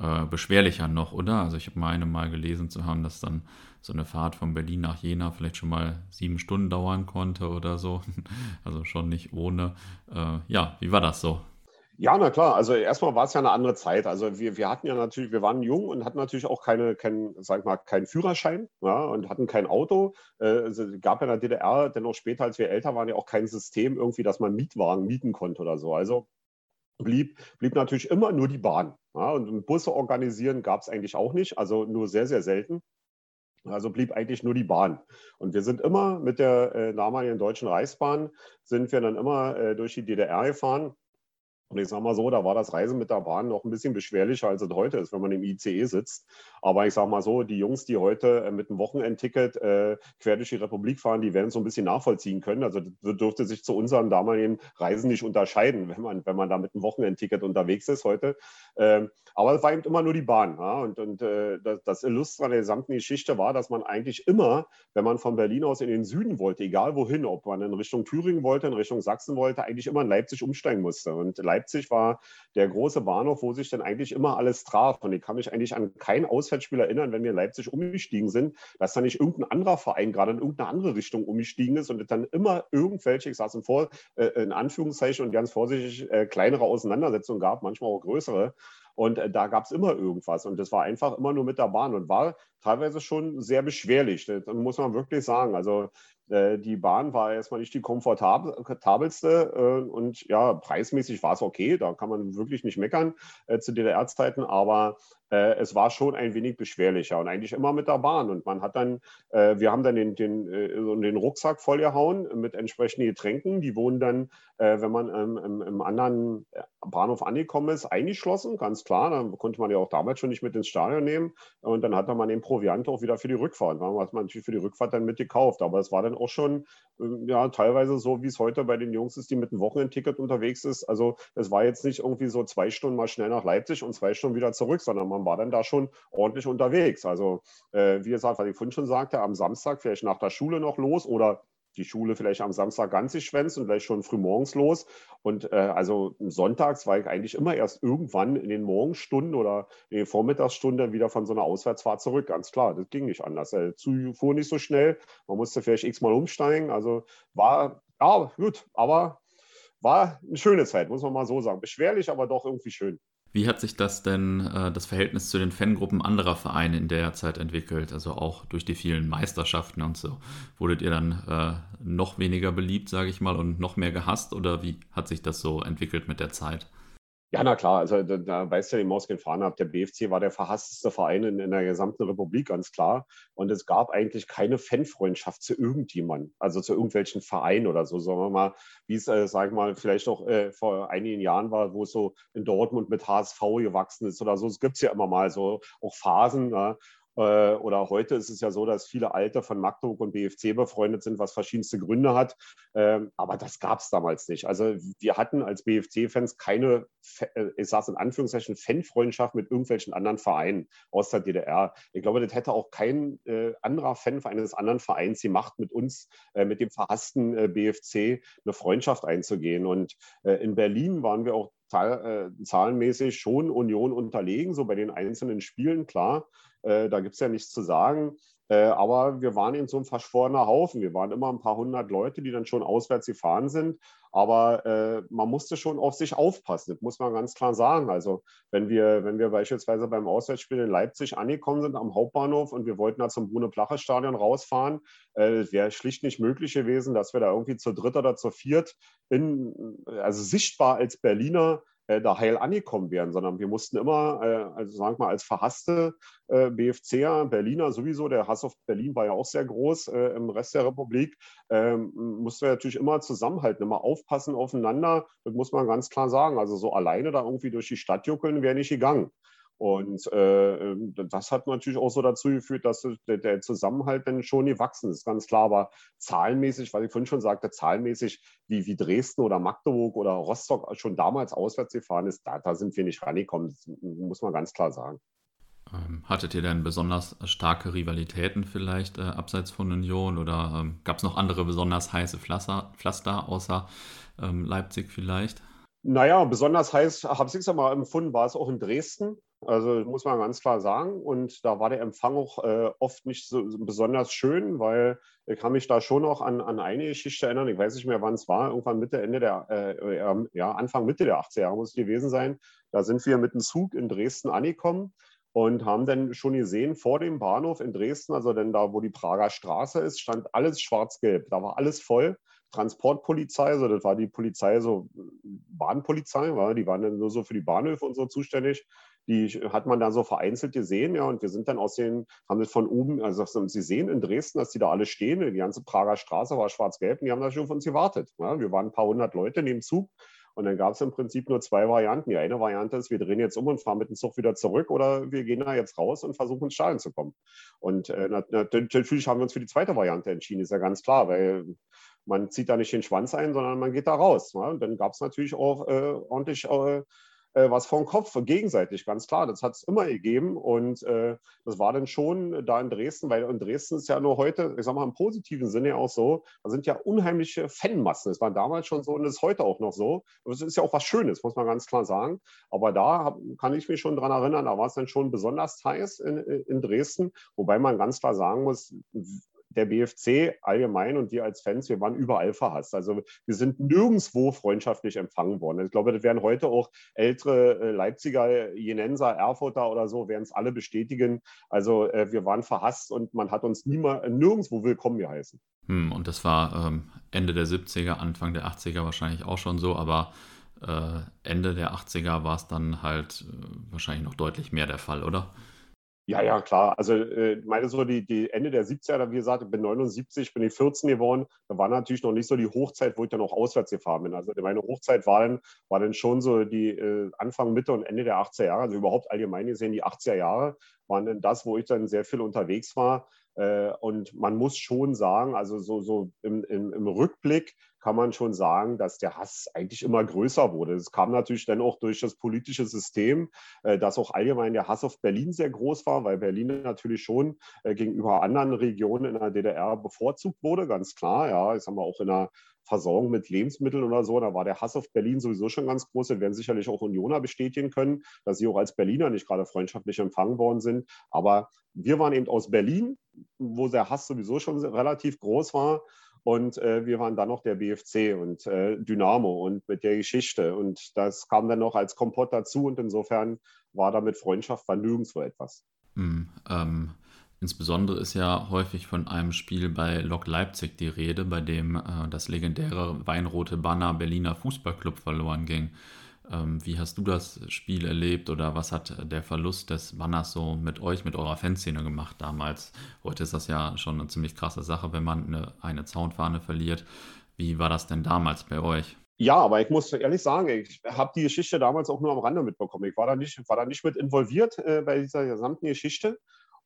S3: äh, beschwerlicher noch, oder? Also ich meine mal gelesen zu haben, dass dann so eine Fahrt von Berlin nach Jena vielleicht schon mal sieben Stunden dauern konnte oder so. Also schon nicht ohne. Äh, ja, wie war das so?
S1: Ja, na klar. Also erstmal war es ja eine andere Zeit. Also wir, wir hatten ja natürlich, wir waren jung und hatten natürlich auch keine, kein, sag mal, keinen Führerschein ja, und hatten kein Auto. Äh, es gab ja in der DDR, dennoch später, als wir älter waren, ja auch kein System irgendwie, dass man Mietwagen mieten konnte oder so. Also blieb, blieb natürlich immer nur die Bahn. Ja, und Busse organisieren gab es eigentlich auch nicht, also nur sehr, sehr selten. Also blieb eigentlich nur die Bahn. Und wir sind immer mit der äh, damaligen Deutschen Reichsbahn, sind wir dann immer äh, durch die DDR gefahren und ich sage mal so, da war das Reisen mit der Bahn noch ein bisschen beschwerlicher, als es heute ist, wenn man im ICE sitzt. Aber ich sage mal so, die Jungs, die heute äh, mit einem Wochenendticket äh, quer durch die Republik fahren, die werden es so ein bisschen nachvollziehen können. Also das dürfte sich zu unseren damaligen Reisen nicht unterscheiden, wenn man, wenn man da mit einem Wochenendticket unterwegs ist heute. Ähm, aber es war eben immer nur die Bahn. Ja? Und, und äh, das, das Illustre an der gesamten Geschichte war, dass man eigentlich immer, wenn man von Berlin aus in den Süden wollte, egal wohin, ob man in Richtung Thüringen wollte, in Richtung Sachsen wollte, eigentlich immer in Leipzig umsteigen musste. Und Leipzig war der große Bahnhof, wo sich dann eigentlich immer alles traf. Und ich kann mich eigentlich an kein Auswärtsspiel erinnern, wenn wir in Leipzig umgestiegen sind, dass da nicht irgendein anderer Verein gerade in irgendeine andere Richtung umgestiegen ist und dann immer irgendwelche, ich sage es vor, äh, in Anführungszeichen und ganz vorsichtig, äh, kleinere Auseinandersetzungen gab, manchmal auch größere. Und äh, da gab es immer irgendwas. Und das war einfach immer nur mit der Bahn und war teilweise schon sehr beschwerlich. Das muss man wirklich sagen. Also die Bahn war erstmal nicht die komfortabelste äh, und ja, preismäßig war es okay, da kann man wirklich nicht meckern äh, zu DDR-Zeiten, aber äh, es war schon ein wenig beschwerlicher und eigentlich immer mit der Bahn. Und man hat dann, äh, wir haben dann den, den, äh, den Rucksack vollgehauen mit entsprechenden Getränken. Die wurden dann, äh, wenn man im, im, anderen äh, Bahnhof angekommen ist, eingeschlossen, ganz klar. Dann konnte man ja auch damals schon nicht mit ins Stadion nehmen. Und dann hatte man den Proviant auch wieder für die Rückfahrt. Da hat man natürlich für die Rückfahrt dann mitgekauft. Aber es war dann auch schon ähm, ja, teilweise so, wie es heute bei den Jungs ist, die mit einem Wochenendticket unterwegs ist. Also es war jetzt nicht irgendwie so zwei Stunden mal schnell nach Leipzig und zwei Stunden wieder zurück, sondern man war dann da schon ordentlich unterwegs. Also äh, wie gesagt, was ich vorhin schon sagte, am Samstag vielleicht nach der Schule noch los oder die Schule vielleicht am Samstag ganz geschwänzt und gleich schon früh morgens los. Und äh, also sonntags war ich eigentlich immer erst irgendwann in den Morgenstunden oder in den Vormittagsstunden wieder von so einer Auswärtsfahrt zurück. Ganz klar, das ging nicht anders. Der Zug fuhr nicht so schnell. Man musste vielleicht x-mal umsteigen. Also war, ja, gut, aber war eine schöne Zeit, muss man mal so sagen. Beschwerlich, aber doch irgendwie schön.
S3: Wie hat sich das denn, äh, das Verhältnis zu den Fangruppen anderer Vereine in der Zeit entwickelt? Also auch durch die vielen Meisterschaften und so. Wurdet ihr dann äh, noch weniger beliebt, sage ich mal, und noch mehr gehasst? Oder wie hat sich das so entwickelt mit der Zeit?
S1: Ja, na klar, also da, da weißt du ja, die Maus gefahren habt. Der BFC war der verhassteste Verein in, in, der gesamten Republik, ganz klar. Und es gab eigentlich keine Fanfreundschaft zu irgendjemandem, also zu irgendwelchen Vereinen oder so, sagen wir mal, wie es, äh, sag ich mal, vielleicht auch äh, vor einigen Jahren war, wo es so in Dortmund mit HSV gewachsen ist oder so. Es gibt ja immer mal so auch Phasen. Ja? Äh, oder heute ist es ja so, dass viele Alte von Magdeburg und BFC befreundet sind, was verschiedenste Gründe hat. Ähm, aber das gab es damals nicht. Also wir hatten als BFC-Fans keine, äh, ich sage es in Anführungszeichen, Fanfreundschaft mit irgendwelchen anderen Vereinen aus der DDR. Ich glaube, das hätte auch kein äh, anderer Fan eines anderen Vereins gemacht, mit uns, mit dem verhassten BFC eine Freundschaft einzugehen. Und in Berlin waren wir auch zahlenmäßig schon Union unterlegen, so bei den einzelnen Spielen, klar. Äh, da gibt es ja nichts zu sagen. Äh, aber wir waren in so einem verschworener Haufen. Wir waren immer ein paar hundert Leute, die dann schon auswärts gefahren sind. Aber äh, man musste schon auf sich aufpassen, das muss man ganz klar sagen. Also wenn wir, wenn wir beispielsweise beim Auswärtsspiel in Leipzig angekommen sind am Hauptbahnhof und wir wollten da zum Brune-Plache-Stadion rausfahren, äh, wäre schlicht nicht möglich gewesen, dass wir da irgendwie zu dritt oder zu viert in, also sichtbar als Berliner da heil angekommen wären, sondern wir mussten immer, äh, also sagen wir mal, als verhasste äh, BFCer, Berliner sowieso, der Hass auf Berlin war ja auch sehr groß äh, im Rest der Republik, ähm, mussten wir natürlich immer zusammenhalten, immer aufpassen aufeinander, das muss man ganz klar sagen. Also so alleine da irgendwie durch die Stadt juckeln wäre nicht gegangen. Und äh, ähm, das hat natürlich auch so dazu geführt, dass der, der, Zusammenhalt dann schon gewachsen ist, ganz klar. Aber zahlenmäßig, weil ich vorhin schon sagte, zahlenmäßig, wie, wie Dresden oder Magdeburg oder Rostock schon damals auswärts gefahren ist, da, da sind wir nicht rangekommen. Das muss man ganz klar sagen.
S3: Ähm, hattet ihr denn besonders starke Rivalitäten vielleicht äh, abseits von Union oder ähm, gab es noch andere besonders heiße Pflaster, Pflaster außer ähm, Leipzig vielleicht?
S1: Naja, besonders heiß, habe ich es ja mal empfunden, war es auch in Dresden. Also muss man ganz klar sagen. Und da war der Empfang auch äh, oft nicht so besonders schön, weil ich kann mich da schon noch an, an eine Geschichte erinnern. Ich weiß nicht mehr, wann es war. Irgendwann Mitte, Ende der, äh, äh ja, Anfang, Mitte der 80er Jahre muss es gewesen sein. Da sind wir mit dem Zug in Dresden angekommen und haben dann schon gesehen, vor dem Bahnhof in Dresden, also denn da, wo die Prager Straße ist, stand alles schwarz-gelb. Da war alles voll. Transportpolizei, also das war die Polizei, so Bahnpolizei, die waren dann nur so für die Bahnhöfe und so zuständig. Die hat man dann so vereinzelt gesehen, ja, und wir sind dann aus den, haben das von oben, also Sie sehen in Dresden, dass die da alle stehen, die ganze Prager Straße war schwarz-gelb und die haben da schon von uns gewartet. Ja. Wir waren ein paar hundert Leute in dem Zug und dann gab es im Prinzip nur zwei Varianten. Die eine Variante ist, wir drehen jetzt um und fahren mit dem Zug wieder zurück oder wir gehen da jetzt raus und versuchen ins Stadion zu kommen. Und äh, natürlich haben wir uns für die zweite Variante entschieden, ist ja ganz klar, weil man zieht da nicht den Schwanz ein, sondern man geht da raus. Ja? Und dann gab es natürlich auch äh, ordentlich äh, äh, was vor den Kopf, gegenseitig, ganz klar. Das hat es immer gegeben. Und äh, das war dann schon da in Dresden, weil in Dresden ist ja nur heute, ich sag mal im positiven Sinne auch so, da sind ja unheimliche Fanmassen. Das war damals schon so und das ist heute auch noch so. Das ist ja auch was Schönes, muss man ganz klar sagen. Aber da hab, kann ich mich schon dran erinnern, da war es dann schon besonders heiß in, in Dresden, wobei man ganz klar sagen muss, der BFC allgemein und wir als Fans, wir waren überall verhasst. Also wir sind nirgendwo freundschaftlich empfangen worden. Ich glaube, das werden heute auch ältere äh, Leipziger, Jenenser, Erfurter oder so, werden es alle bestätigen. Also äh, wir waren verhasst und man hat uns niemals, nirgendwo willkommen geheißen.
S3: Hm, und das war ähm, Ende der 70er, Anfang der 80er wahrscheinlich auch schon so, aber äh, Ende der 80er war es dann halt äh, wahrscheinlich noch deutlich mehr der Fall, oder?
S1: Ja, ja, klar. Also, äh, meine so die, die Ende der 70er, wie gesagt, ich bin 79, bin ich 14 geworden. Da war natürlich noch nicht so die Hochzeit, wo ich dann auch auswärts gefahren bin. Also, meine Hochzeit war dann, war dann schon so die äh, Anfang, Mitte und Ende der 80er Jahre. Also, überhaupt allgemein gesehen, die 80er Jahre waren dann das, wo ich dann sehr viel unterwegs war. Äh, und man muss schon sagen, also so, so im, im, im, Rückblick kann man schon sagen, dass der Hass eigentlich immer größer wurde. Es kam natürlich dann auch durch das politische System, äh, dass auch allgemein der Hass auf Berlin sehr groß war, weil Berlin natürlich schon äh, gegenüber anderen Regionen in der DDR bevorzugt wurde, ganz klar. Ja, ich sag mal auch in der Versorgung mit Lebensmitteln oder so. Da war der Hass auf Berlin sowieso schon ganz groß. Das werden sicherlich auch Unioner bestätigen können, dass sie auch als Berliner nicht gerade freundschaftlich empfangen worden sind. Aber wir waren eben aus Berlin, wo der Hass sowieso schon relativ groß war. Und äh, wir waren dann noch der BFC und äh, Dynamo und mit der Geschichte. Und das kam dann noch als Kompott dazu. Und insofern war damit Freundschaft war nirgendwo etwas.
S3: Mm, ähm, Insbesondere ist ja häufig von einem Spiel bei Lok Leipzig die Rede, bei dem äh, das legendäre weinrote Banner Berliner Fußballclub verloren ging. Ähm, wie hast du das Spiel erlebt oder was hat der Verlust des Banners so mit euch, mit eurer Fanszene gemacht damals? Heute ist das ja schon eine ziemlich krasse Sache, wenn man eine, eine Zaunfahne verliert. Wie war das denn damals bei euch?
S1: Ja, aber ich muss ehrlich sagen, ich habe die Geschichte damals auch nur am Rande mitbekommen. Ich war da nicht, war da nicht mit involviert äh, bei dieser gesamten Geschichte.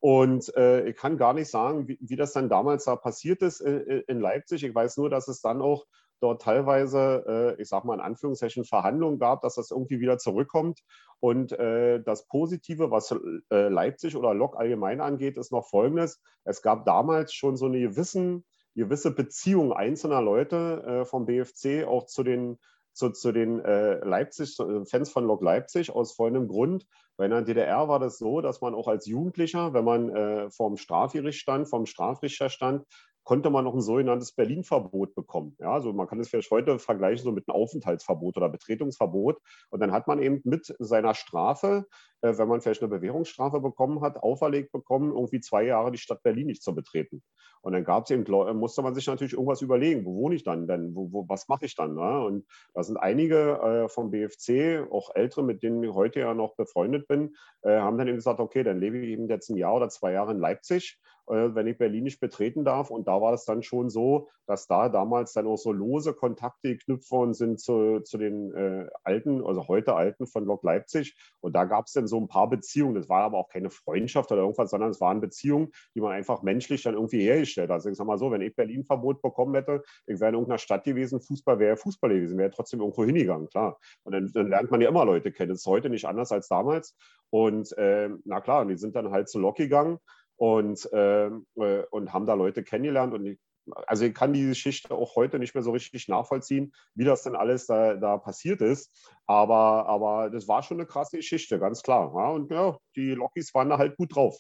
S1: Und äh, ich kann gar nicht sagen, wie, wie, das dann damals da passiert ist in, in, Leipzig. Ich weiß nur, dass es dann auch dort teilweise, äh, ich sage mal in Anführungszeichen, Verhandlungen gab, dass das irgendwie wieder zurückkommt. Und äh, das Positive, was äh, Leipzig oder Lok allgemein angeht, ist noch Folgendes. Es gab damals schon so eine gewissen, gewisse Beziehung einzelner Leute äh, vom BFC auch zu den zu, zu den äh, Leipzig, Fans von Lok Leipzig aus folgendem Grund. Weil in der DDR war das so, dass man auch als Jugendlicher, wenn man äh, vorm Strafgericht stand, vom Strafrichter stand, konnte man noch ein sogenanntes Berlin-Verbot bekommen. Ja, also man kann es vielleicht heute vergleichen so mit einem Aufenthaltsverbot oder Betretungsverbot. Und dann hat man eben mit seiner Strafe, äh, wenn man vielleicht eine Bewährungsstrafe bekommen hat, auferlegt bekommen, irgendwie zwei Jahre die Stadt Berlin nicht zu betreten. Und dann gab es eben, musste man sich natürlich irgendwas überlegen, wo wohne ich dann denn, wo, wo, was mache ich dann? Ne? Und da sind einige äh, vom BFC, auch ältere, mit denen ich heute ja noch befreundet bin, äh, haben dann eben gesagt, okay, dann lebe ich eben jetzt ein Jahr oder zwei Jahre in Leipzig äh, wenn ich Berlin nicht betreten darf. Und da war es dann schon so, dass da damals dann auch so lose Kontakte geknüpft worden sind zu, zu den äh, Alten, also heute Alten von Lok Leipzig. Und da gab es dann so ein paar Beziehungen. Das war aber auch keine Freundschaft oder irgendwas, sondern es waren Beziehungen, die man einfach menschlich dann irgendwie hergestellt hat. Also ich sag mal so, wenn ich Berlin-Verbot bekommen hätte, ich wäre in irgendeiner Stadt gewesen, Fußball wäre Fußball gewesen, wäre trotzdem irgendwo hingegangen, klar. Und dann, dann, lernt man ja immer Leute kennen. Das ist heute nicht anders als damals. Und äh, na klar, die sind dann halt zu Lok gegangen und, ähm, äh, und haben da Leute kennengelernt. Und ich, also ich kann die Geschichte auch heute nicht mehr so richtig nachvollziehen, wie das denn alles da, da passiert ist. Aber, aber das war schon eine krasse Geschichte, ganz klar. Ja? Und ja, die Lokis waren da halt gut drauf.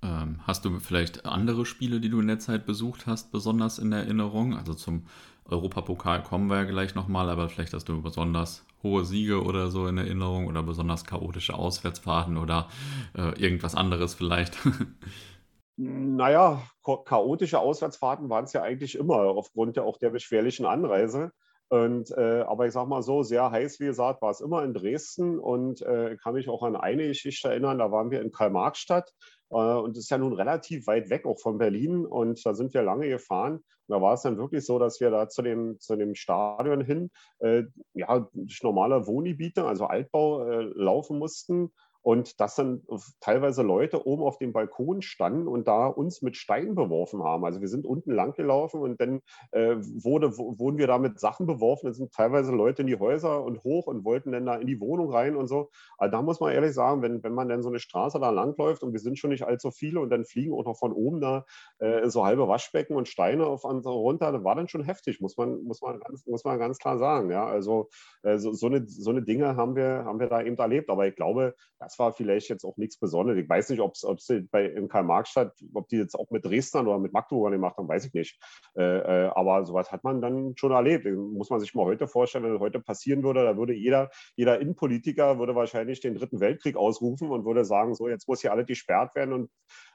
S3: Ähm, hast du vielleicht andere Spiele, die du in der Zeit besucht hast, besonders in Erinnerung? Also zum Europapokal kommen wir ja gleich nochmal, aber vielleicht hast du besonders hohe Siege oder so in Erinnerung oder besonders chaotische Auswärtsfahrten oder äh, irgendwas anderes vielleicht.
S1: Naja, chaotische Auswärtsfahrten waren es ja eigentlich immer, aufgrund ja auch der beschwerlichen Anreise. Und, äh, aber ich sage mal so, sehr heiß, wie gesagt, war es immer in Dresden. Und äh, kann mich auch an eine Geschichte erinnern, da waren wir in Karl-Marx-Stadt. Äh, und das ist ja nun relativ weit weg, auch von Berlin. Und da sind wir lange gefahren. Und da war es dann wirklich so, dass wir da zu dem, zu dem Stadion hin, äh, ja, durch normale Wohngebiete, also Altbau, äh, laufen mussten und dass dann teilweise Leute oben auf dem Balkon standen und da uns mit Steinen beworfen haben. Also wir sind unten lang gelaufen und dann äh, wurde, wurden wir da mit Sachen beworfen. Dann sind teilweise Leute in die Häuser und hoch und wollten dann da in die Wohnung rein und so. Also da muss man ehrlich sagen, wenn, wenn man dann so eine Straße da langläuft und wir sind schon nicht allzu viele und dann fliegen auch noch von oben da äh, so halbe Waschbecken und Steine auf andere runter, das war dann schon heftig, muss man, muss man, ganz, muss man ganz klar sagen. Ja, also äh, so, so, eine, so eine Dinge haben wir, haben wir da eben erlebt. Aber ich glaube, das war vielleicht jetzt auch nichts Besonderes. Ich weiß nicht, ob es in Karl-Marx-Stadt, ob die jetzt auch mit Dresdner oder mit Magdeburg gemacht haben, weiß ich nicht. Äh, äh, aber sowas hat man dann schon erlebt. Muss man sich mal heute vorstellen, wenn das heute passieren würde, da würde jeder, jeder Innenpolitiker würde wahrscheinlich den Dritten Weltkrieg ausrufen und würde sagen, so jetzt muss hier alles gesperrt werden und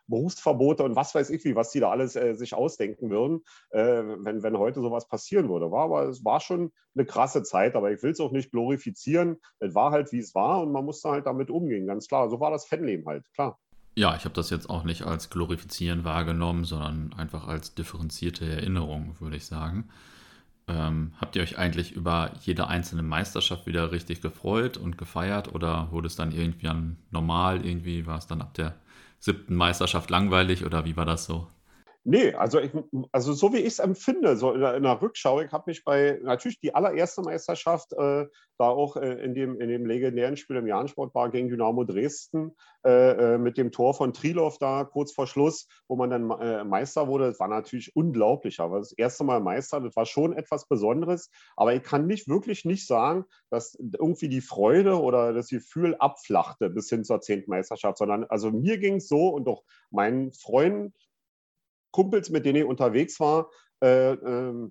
S1: Berufsverbote und was weiß ich wie, was die da alles äh, sich ausdenken würden, äh, wenn, wenn heute sowas passieren würde. War, aber es war schon eine krasse Zeit, aber ich will es auch nicht glorifizieren. Es war halt, wie es war und man musste halt damit umgehen, ganz klar. So war das Fanleben halt, klar.
S3: Ja, ich habe das jetzt auch nicht als Glorifizieren wahrgenommen, sondern einfach als differenzierte Erinnerung, würde ich sagen. Ähm, habt ihr euch eigentlich über jede einzelne Meisterschaft wieder richtig gefreut und gefeiert oder wurde es dann irgendwie an normal, irgendwie war es dann ab der siebten Meisterschaft langweilig oder wie war das so?
S1: Nee, also, ich, also so wie ich es empfinde, so in der, in der Rückschau, ich habe mich bei natürlich die allererste Meisterschaft, äh, da auch äh, in, dem, in dem legendären Spiel im Jahrensportbar gegen Dynamo Dresden, äh, äh, mit dem Tor von Trilov da kurz vor Schluss, wo man dann äh, Meister wurde, das war natürlich unglaublich. Aber das erste Mal Meister, das war schon etwas Besonderes. Aber ich kann nicht wirklich nicht sagen, dass irgendwie die Freude oder das Gefühl abflachte bis hin zur zehnten Meisterschaft, sondern also mir ging es so und auch meinen Freunden, Kumpels, mit denen ich unterwegs war, äh, äh,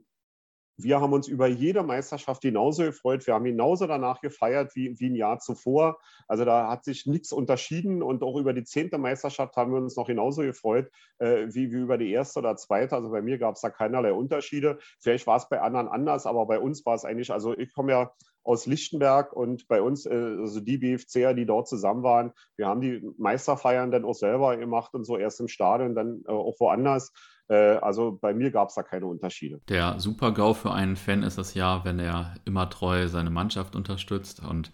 S1: wir haben uns über jede Meisterschaft genauso gefreut. Wir haben genauso danach gefeiert wie, wie ein Jahr zuvor. Also da hat sich nichts unterschieden und auch über die zehnte Meisterschaft haben wir uns noch genauso gefreut äh, wie, wie über die erste oder zweite. Also bei mir gab es da keinerlei Unterschiede. Vielleicht war es bei anderen anders, aber bei uns war es eigentlich, also ich komme ja aus Lichtenberg und bei uns, äh, also die BFCer, die dort zusammen waren, wir haben die Meisterfeiern dann auch selber gemacht und so erst im Stadion, dann äh, auch woanders. Äh, also bei mir gab es da keine Unterschiede.
S3: Der Super-GAU für einen Fan ist es ja, wenn er immer treu seine Mannschaft unterstützt und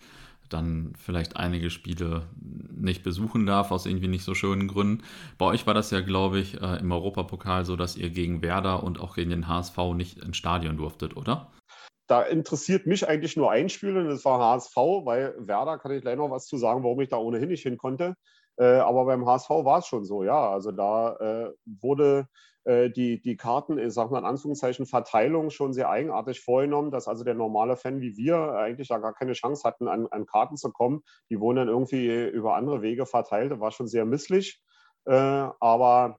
S3: dann vielleicht einige Spiele nicht besuchen darf, aus irgendwie nicht so schönen Gründen. Bei euch war das ja, glaube ich, äh, im Europapokal so, dass ihr gegen Werder und auch gegen den HSV nicht ins Stadion durftet, oder?
S1: Da interessiert mich eigentlich nur ein Spiel und das war HSV, weil Werder kann ich gleich noch was zu sagen, warum ich da ohnehin nicht hin konnte. Äh, aber beim HSV war es schon so, ja. Also da äh, wurde äh, die, die Karten, ich sag mal in Anführungszeichen, Verteilung schon sehr eigenartig vorgenommen, dass also der normale Fan wie wir eigentlich da gar keine Chance hatten, an, an Karten zu kommen. Die wurden dann irgendwie über andere Wege verteilt. Das war schon sehr misslich. Äh, aber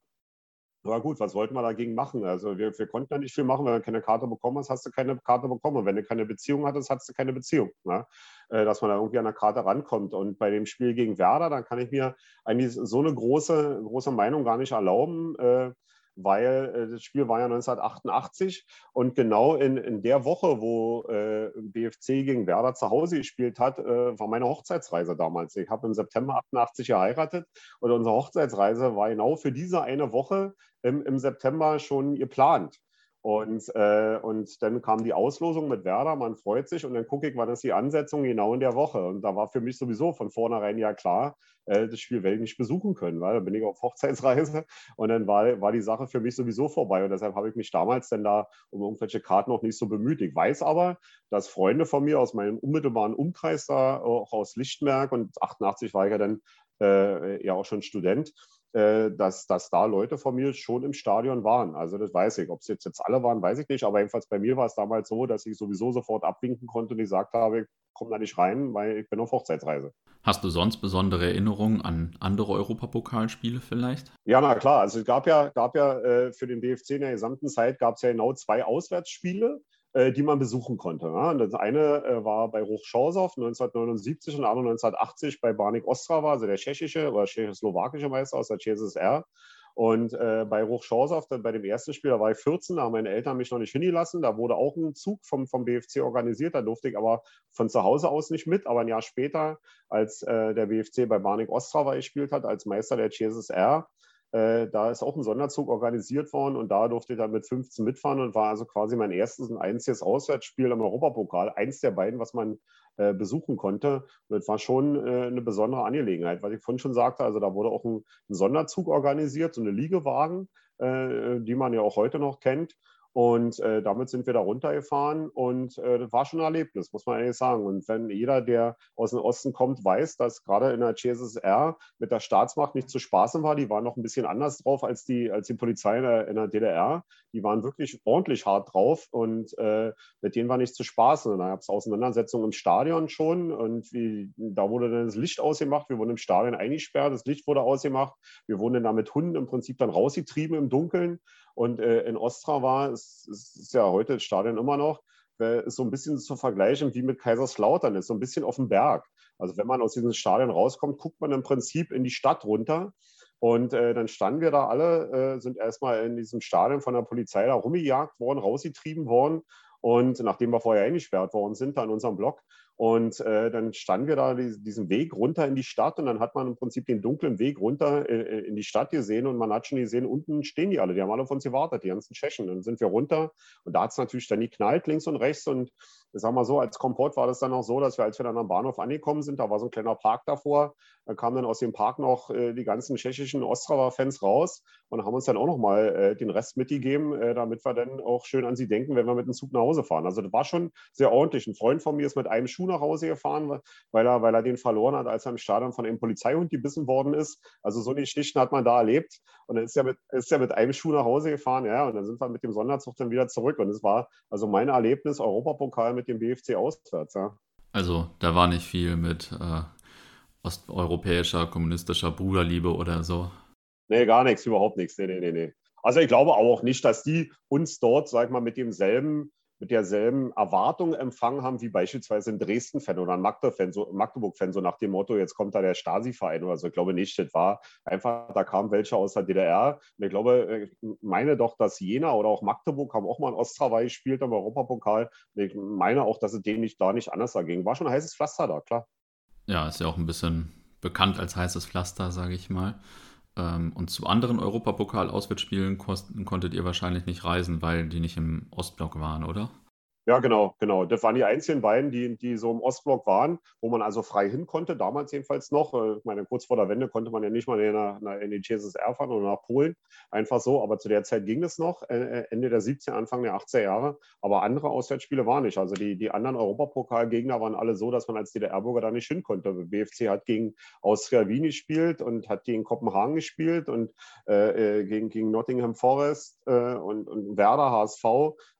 S1: na gut, was wollten wir dagegen machen? Also wir, wir konnten ja nicht viel machen. Wenn du keine Karte bekommen hast, hast du keine Karte bekommen. Und wenn du keine Beziehung hattest, hast du keine Beziehung. Ne? Äh, dass man da irgendwie an der Karte rankommt. Und bei dem Spiel gegen Werder, dann kann ich mir eigentlich so eine große, große Meinung gar nicht erlauben. Äh, weil äh, das Spiel war ja 1988 und genau in, in der Woche, wo äh, BFC gegen Werder zu Hause gespielt hat, äh, war meine Hochzeitsreise damals. Ich habe im September 88 geheiratet und unsere Hochzeitsreise war genau für diese eine Woche im, im September schon geplant. Und, äh, und dann kam die Auslosung mit Werder, man freut sich und dann gucke ich, wann ist die Ansetzung genau in der Woche. Und da war für mich sowieso von vornherein ja klar, äh, das Spiel werde ich nicht besuchen können, weil da bin ich auf Hochzeitsreise und dann war, war die Sache für mich sowieso vorbei. Und deshalb habe ich mich damals dann da um irgendwelche Karten noch nicht so bemüht. Ich weiß aber, dass Freunde von mir aus meinem unmittelbaren Umkreis da, auch aus Lichtenberg und 88 war ich ja dann äh, ja auch schon Student, äh, dass, dass da Leute von mir schon im Stadion waren. Also das weiß ich. Ob es jetzt, jetzt alle waren, weiß ich nicht. Aber jedenfalls bei mir war es damals so, dass ich sowieso sofort abwinken konnte und gesagt habe, ich komme da nicht rein, weil ich bin auf Hochzeitsreise.
S3: Hast du sonst besondere Erinnerungen an andere Europapokalspiele vielleicht?
S1: Ja, na klar. Also es gab ja, gab ja äh, für den BFC in der gesamten Zeit gab es ja genau zwei Auswärtsspiele. Äh, die man besuchen konnte. Und das eine äh, war bei Ruch-Schorsow 1979 und das andere 1980 bei Barnik Ostrava, also der tschechische oder tschechoslowakische Meister aus der CSSR. Und äh, bei Ruch-Schorsow, bei dem ersten Spiel, da war ich 14, da haben meine Eltern mich noch nicht hingelassen. Da wurde auch ein Zug vom, vom BFC organisiert. Da durfte ich aber von zu Hause aus nicht mit. Aber ein Jahr später, als äh, der BFC bei Barnik Ostrava gespielt hat, als Meister der CSSR, äh, da ist auch ein Sonderzug organisiert worden und da durfte ich dann mit 15 mitfahren und war also quasi mein erstes und einziges Auswärtsspiel im Europapokal, eins der beiden, was man äh, besuchen konnte. Und das war schon äh, eine besondere Angelegenheit, was ich vorhin schon sagte. Also da wurde auch ein, ein Sonderzug organisiert, so eine Liegewagen, äh, die man ja auch heute noch kennt. Und äh, damit sind wir da runtergefahren und äh, das war schon ein Erlebnis, muss man ehrlich sagen. Und wenn jeder, der aus dem Osten kommt, weiß, dass gerade in der CSSR mit der Staatsmacht nicht zu spaßen war, die waren noch ein bisschen anders drauf als die, als die Polizei in der, in der DDR. Die waren wirklich ordentlich hart drauf und äh, mit denen war nicht zu spaßen. Und da gab es Auseinandersetzungen im Stadion schon und wie, da wurde dann das Licht ausgemacht. Wir wurden im Stadion eingesperrt, das Licht wurde ausgemacht. Wir wurden dann da mit Hunden im Prinzip dann rausgetrieben im Dunkeln. Und äh, in Ostra war, es, es ist ja heute das Stadion immer noch, äh, ist so ein bisschen zu vergleichen wie mit Kaiserslautern, ist so ein bisschen auf dem Berg. Also wenn man aus diesem Stadion rauskommt, guckt man im Prinzip in die Stadt runter. Und äh, dann standen wir da alle, äh, sind erstmal in diesem Stadion von der Polizei da rumgejagt worden, rausgetrieben worden. Und nachdem wir vorher eingesperrt worden sind, da in unserem Block, und äh, dann standen wir da diesen Weg runter in die Stadt und dann hat man im Prinzip den dunklen Weg runter äh, in die Stadt gesehen und man hat schon gesehen, unten stehen die alle, die haben alle auf uns gewartet, die ganzen Tschechen. Dann sind wir runter und da hat es natürlich dann geknallt, links und rechts und ich sag mal so, als Kompott war das dann auch so, dass wir, als wir dann am Bahnhof angekommen sind, da war so ein kleiner Park davor, da kamen dann aus dem Park noch äh, die ganzen tschechischen Ostrava-Fans raus und haben uns dann auch nochmal äh, den Rest mitgegeben, äh, damit wir dann auch schön an sie denken, wenn wir mit dem Zug nach Hause fahren. Also das war schon sehr ordentlich. Ein Freund von mir ist mit einem Schuh nach Hause gefahren, weil er, weil er den verloren hat, als er im Stadion von einem Polizeihund gebissen worden ist. Also so eine Geschichten hat man da erlebt. Und dann ist er mit, ist er mit einem Schuh nach Hause gefahren, ja, und dann sind wir mit dem Sonderzug dann wieder zurück. Und es war also mein Erlebnis, Europapokal mit dem BFC auswärts. Ja.
S3: Also da war nicht viel mit äh, osteuropäischer, kommunistischer Bruderliebe oder so.
S1: Nee, gar nichts, überhaupt nichts. Nee, nee, nee, nee. Also ich glaube auch nicht, dass die uns dort, sag ich mal, mit demselben mit derselben Erwartung empfangen haben wie beispielsweise ein Dresden-Fan oder ein Magdeburg-Fan, so, Magdeburg so nach dem Motto, jetzt kommt da der Stasi-Verein oder so. Ich glaube nicht. Das war einfach, da kamen welche aus der DDR. Und ich glaube, ich meine doch, dass Jena oder auch Magdeburg haben auch mal in Ostrawei gespielt im Europapokal. Ich meine auch, dass es denen nicht, da nicht anders dagegen war. Schon ein heißes Pflaster da, klar.
S3: Ja, ist ja auch ein bisschen bekannt als heißes Pflaster, sage ich mal. Ähm, und zu anderen Europapokal-Auswärtsspielen konntet ihr wahrscheinlich nicht reisen, weil die nicht im Ostblock waren, oder?
S1: Ja, genau, genau. Das waren die einzigen beiden, die, die so im Ostblock waren, wo man also frei hin konnte, damals jedenfalls noch. Äh, ich meine, kurz vor der Wende konnte man ja nicht mal nach, nach, in die CSSR fahren oder nach Polen, einfach so. Aber zu der Zeit ging es noch, äh, Ende der 17, Anfang der 80er Jahre. Aber andere Auswärtsspiele waren nicht. Also die, die anderen Europapokalgegner waren alle so, dass man als DDR-Bürger da nicht hin konnte. BFC hat gegen Austria Wien gespielt und hat gegen Kopenhagen gespielt und äh, gegen, gegen Nottingham Forest äh, und, und Werder, HSV.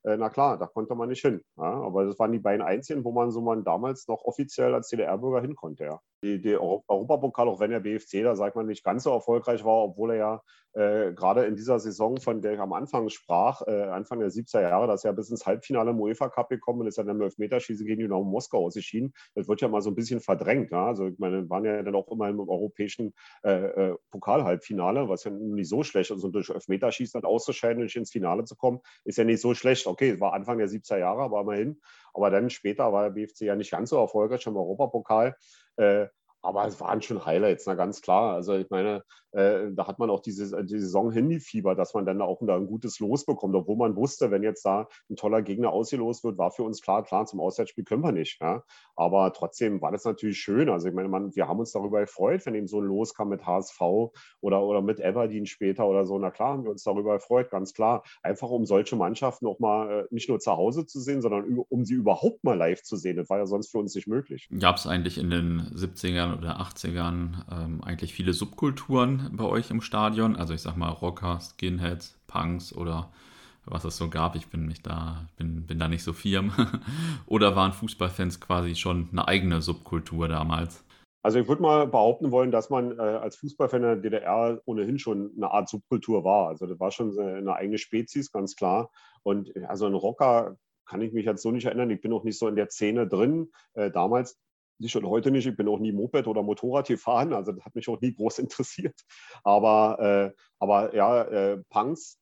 S1: Äh, na klar, da konnte man nicht hin. Ja, aber das waren die beiden einzigen, wo man so man damals noch offiziell als DDR-Bürger hin konnte. Ja. Die Europapokal, auch wenn der BFC da, sagt man, nicht ganz so erfolgreich war, obwohl er ja äh, gerade in dieser Saison, von der ich am Anfang sprach, äh, Anfang der 70er Jahre, dass er bis ins Halbfinale im UEFA Cup gekommen und ist dann im Elfmeterschießen gegen Dynamo Moskau ausgeschieden. Das wird ja mal so ein bisschen verdrängt. Ja? Also ich meine, waren ja dann auch immer im europäischen äh, äh Pokal-Halbfinale, was ja nicht so schlecht ist. Und durch Elfmeterschießen dann auszuscheiden und nicht ins Finale zu kommen, ist ja nicht so schlecht. Okay, es war Anfang der 70er Jahre, aber immerhin. Aber dann später war der BFC ja nicht ganz so erfolgreich im Europapokal. Äh, aber es waren schon Highlights, na ganz klar. Also ich meine, äh, da hat man auch diese, die Saison Handyfieber, dass man dann auch da ein gutes Los bekommt, obwohl man wusste, wenn jetzt da ein toller Gegner ausgelost wird, war für uns klar, klar, zum Auswärtsspiel können wir nicht. Ja? Aber trotzdem war das natürlich schön. Also ich meine, man, wir haben uns darüber gefreut, wenn eben so ein Los kam mit HSV oder, oder mit Everdeen später oder so. Na klar, haben wir uns darüber gefreut, ganz klar. Einfach um solche Mannschaften auch mal äh, nicht nur zu Hause zu sehen, sondern um sie überhaupt mal live zu sehen. Das war ja sonst für uns nicht möglich.
S3: Gab es eigentlich in den 70ern oder 80ern ähm, eigentlich viele Subkulturen bei euch im Stadion? Also ich sag mal Rocker, Skinheads, Punks oder was es so gab. Ich bin mich da, bin, bin da nicht so firm. Oder waren Fußballfans quasi schon eine eigene Subkultur damals?
S1: Also ich würde mal behaupten wollen, dass man äh, als Fußballfan der DDR ohnehin schon eine Art Subkultur war. Also das war schon eine eigene Spezies, ganz klar. Und also ein Rocker kann ich mich jetzt so nicht erinnern. Ich bin auch nicht so in der Szene drin. Äh, damals nicht und heute nicht. Ich bin auch nie Moped oder Motorrad gefahren, also das hat mich auch nie groß interessiert. Aber, äh, aber ja, äh, Punks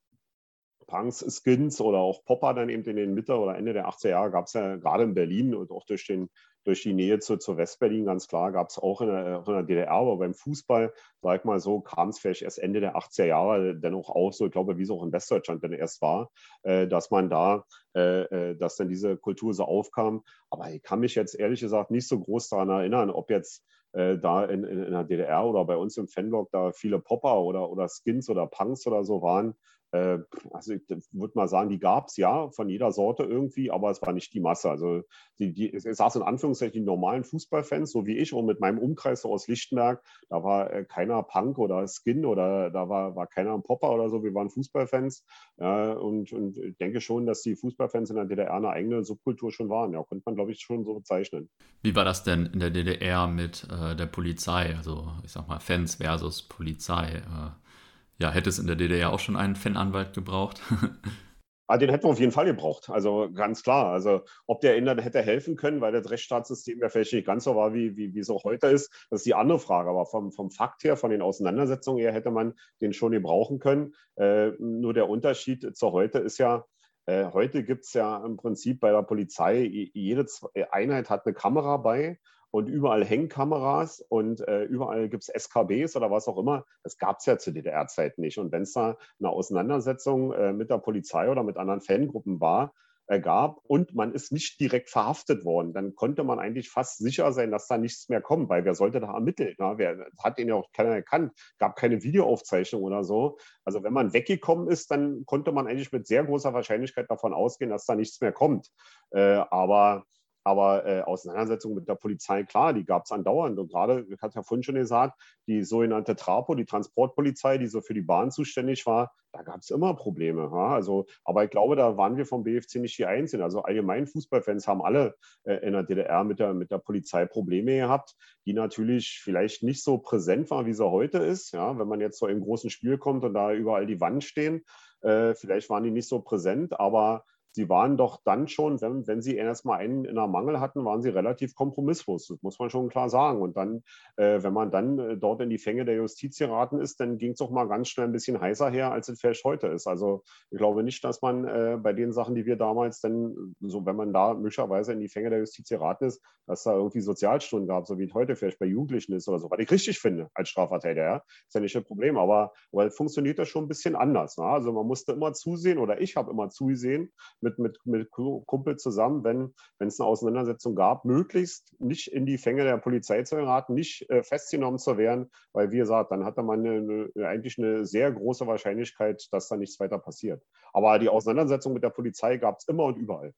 S1: Punks, Skins oder auch Popper dann eben in den Mitte oder Ende der 80er Jahre gab es ja gerade in Berlin und auch durch, den, durch die Nähe zu, zu Westberlin ganz klar, gab es auch in der, in der, DDR, aber beim Fußball, sag ich mal so, kam es vielleicht erst Ende der 80er Jahre dennoch auch so, ich glaube, wie es auch in Westdeutschland dann erst war, äh, dass man da, äh, äh, dass dann diese Kultur so aufkam. Aber ich kann mich jetzt ehrlich gesagt nicht so groß daran erinnern, ob jetzt äh, da in, in, in, der DDR oder bei uns im Fanblog da viele Popper oder, oder Skins oder Punks oder so waren. Äh, also ich würde mal sagen, die gab es ja von jeder Sorte irgendwie, aber es war nicht die Masse. Also die, die, es saß in Anführungszeichen die normalen Fußballfans, so wie ich und mit meinem Umkreis so aus Lichtenberg, da war äh, keiner Punk oder Skin oder da war, war keiner ein Popper oder so, wir waren Fußballfans. Ja, und, und ich denke schon, dass die Fußballfans in der DDR eine eigene Subkultur schon waren. Ja, könnte man, glaube ich, schon so bezeichnen.
S3: Wie war das denn in der DDR mit äh, der Polizei? Also ich sag mal Fans versus Polizei. Äh ja, hätte es in der DDR auch schon einen Fananwalt gebraucht?
S1: Ah, den hätten wir auf jeden Fall gebraucht. Also ganz klar. Also ob der Inder hätte helfen können, weil das Rechtsstaatssystem ja vielleicht nicht ganz so war, wie, wie, wie es auch heute ist, das ist die andere Frage. Aber vom, vom Fakt her, von den Auseinandersetzungen her, hätte man den schon gebrauchen können. Äh, nur der Unterschied zu heute ist ja, äh, heute gibt es ja im Prinzip bei der Polizei, jede Einheit hat eine Kamera bei und überall hängen Kameras und äh, überall gibt es SKBs oder was auch immer. Das gab es ja zu DDR-Zeiten nicht. Und wenn es da eine Auseinandersetzung äh, mit der Polizei oder mit anderen Fangruppen war, äh, gab und man ist nicht direkt verhaftet worden, dann konnte man eigentlich fast sicher sein, dass da nichts mehr kommt, weil wer sollte da ermitteln? Na? Wer hat den ja auch keiner erkannt, gab keine Videoaufzeichnung oder so. Also wenn man weggekommen ist, dann konnte man eigentlich mit sehr großer Wahrscheinlichkeit davon ausgehen, dass da nichts mehr kommt. Äh, aber aber äh, Auseinandersetzungen mit der Polizei, klar, die gab es andauernd. Und gerade, ich hatte ja vorhin schon gesagt, die sogenannte Trapo, die Transportpolizei, die so für die Bahn zuständig war, da gab es immer Probleme. Ja? Also, aber ich glaube, da waren wir vom BFC nicht die Einzigen. Also allgemein Fußballfans haben alle äh, in der DDR mit der, mit der Polizei Probleme gehabt, die natürlich vielleicht nicht so präsent war, wie sie heute ist. Ja? Wenn man jetzt so im großen Spiel kommt und da überall die Wand stehen, äh, vielleicht waren die nicht so präsent, aber sie waren doch dann schon, wenn, wenn sie erstmal einen in der Mangel hatten, waren sie relativ kompromisslos. Das muss man schon klar sagen. Und dann, äh, wenn man dann äh, dort in die Fänge der Justiz geraten ist, dann ging es doch mal ganz schnell ein bisschen heißer her, als es vielleicht heute ist. Also ich glaube nicht, dass man äh, bei den Sachen, die wir damals dann, so wenn man da möglicherweise in die Fänge der Justiz geraten ist, dass da irgendwie Sozialstunden gab, so wie es heute vielleicht bei Jugendlichen ist oder so, was ich richtig finde als Strafverteidiger. Ja? Ist ja nicht das Problem, aber weil funktioniert das schon ein bisschen anders. Ne? Also man musste immer zusehen oder ich habe immer zusehen, mit, mit, mit Kumpel zusammen, wenn es eine Auseinandersetzung gab, möglichst nicht in die Fänge der Polizei zu geraten, nicht äh, festgenommen zu werden, weil, wie gesagt, dann hatte man eine, eine, eigentlich eine sehr große Wahrscheinlichkeit, dass da nichts weiter passiert. Aber die Auseinandersetzung mit der Polizei gab es immer und überall.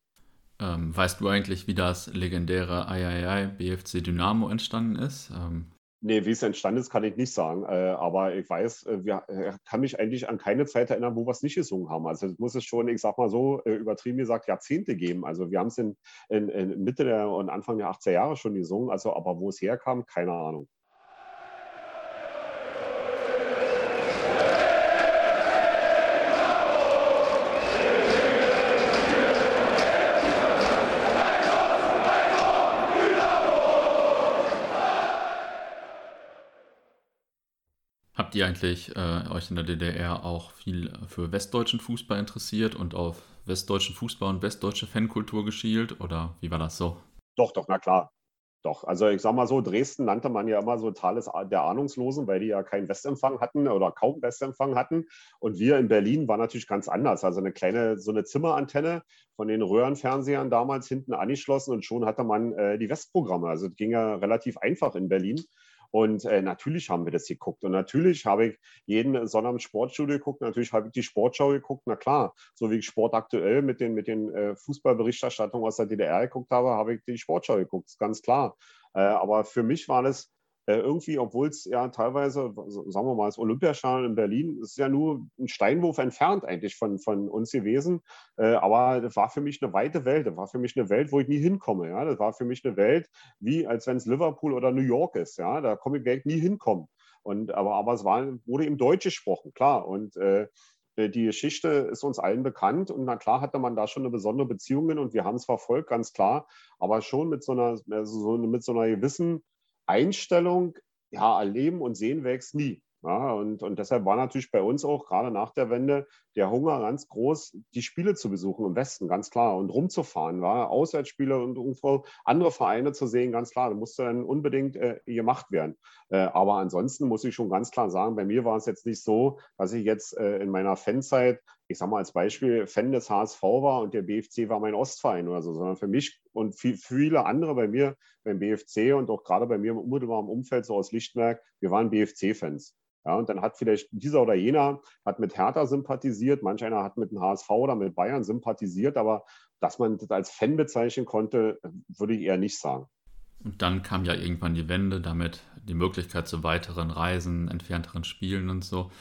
S3: Ähm, weißt du eigentlich, wie das legendäre III BFC Dynamo entstanden ist? Ähm,
S1: Nee, wie es entstanden ist, kann ich nicht sagen. Äh, aber ich weiß, äh, äh, kann mich eigentlich an keine Zeit erinnern, wo wir es nicht gesungen haben. Also es muss es schon, ich sag mal so, übertrieben gesagt, Jahrzehnte geben. Also wir haben es in, in, in, Mitte der und Anfang der 80er Jahre schon gesungen. Also, aber wo es herkam, keine Ahnung.
S3: Habt ihr eigentlich äh, euch in der DDR auch viel für westdeutschen Fußball interessiert und auf westdeutschen Fußball und westdeutsche Fankultur geschielt? Oder wie war das so?
S1: Doch, doch, na klar. Doch, also ich sag mal so, Dresden nannte man ja immer so Thales der Ahnungslosen, weil die ja keinen Westempfang hatten oder kaum Westempfang hatten. Und wir in Berlin waren natürlich ganz anders. Also eine kleine, so eine Zimmerantenne von den Röhrenfernsehern damals hinten angeschlossen und schon hatte man äh, die Westprogramme. Also es ging ja relativ einfach in Berlin. Und äh, natürlich haben wir das geguckt. Und natürlich habe ich jeden Sonnabend Sportstudio geguckt. Natürlich habe ich die Sportschau geguckt. Na klar, so wie ich Sport aktuell mit den, mit den äh, Fußballberichterstattungen aus der DDR geguckt habe, habe ich die Sportschau geguckt. Ist ganz klar. Äh, aber für mich war das äh, irgendwie, obwohl es ja teilweise, sagen wir mal, das Olympiastadion in Berlin ist ja nur ein Steinwurf entfernt eigentlich von, von uns gewesen. Äh, aber das war für mich eine weite Welt. Das war für mich eine Welt, wo ich nie hinkomme. Ja? Das war für mich eine Welt, wie als wenn es Liverpool oder New York ist. Ja? Da komme ich werde nie hinkommen. Und, aber, aber es war, wurde im Deutsch gesprochen, klar. Und äh, die Geschichte ist uns allen bekannt und na klar hatte man da schon eine besondere Beziehung und wir haben es verfolgt, ganz klar, aber schon mit so einer, also so, mit so einer gewissen Einstellung, ja, erleben und sehen wächst nie. Ja, und, und deshalb war natürlich bei uns auch gerade nach der Wende der Hunger ganz groß, die Spiele zu besuchen im Westen, ganz klar, und rumzufahren, war Auswärtsspiele und irgendwo andere Vereine zu sehen, ganz klar. Das musste dann unbedingt äh, gemacht werden. Äh, aber ansonsten muss ich schon ganz klar sagen, bei mir war es jetzt nicht so, dass ich jetzt äh, in meiner Fanzeit ich sage mal als Beispiel, Fan des HSV war und der BFC war mein Ostverein oder so, sondern für mich und viel, viele andere bei mir beim BFC und auch gerade bei mir im Umfeld, so aus Lichtwerk, wir waren BFC-Fans. Ja, und dann hat vielleicht dieser oder jener hat mit Hertha sympathisiert, manch einer hat mit dem HSV oder mit Bayern sympathisiert, aber dass man das als Fan bezeichnen konnte, würde ich eher nicht sagen.
S3: Und dann kam ja irgendwann die Wende, damit die Möglichkeit zu weiteren Reisen, entfernteren Spielen und so.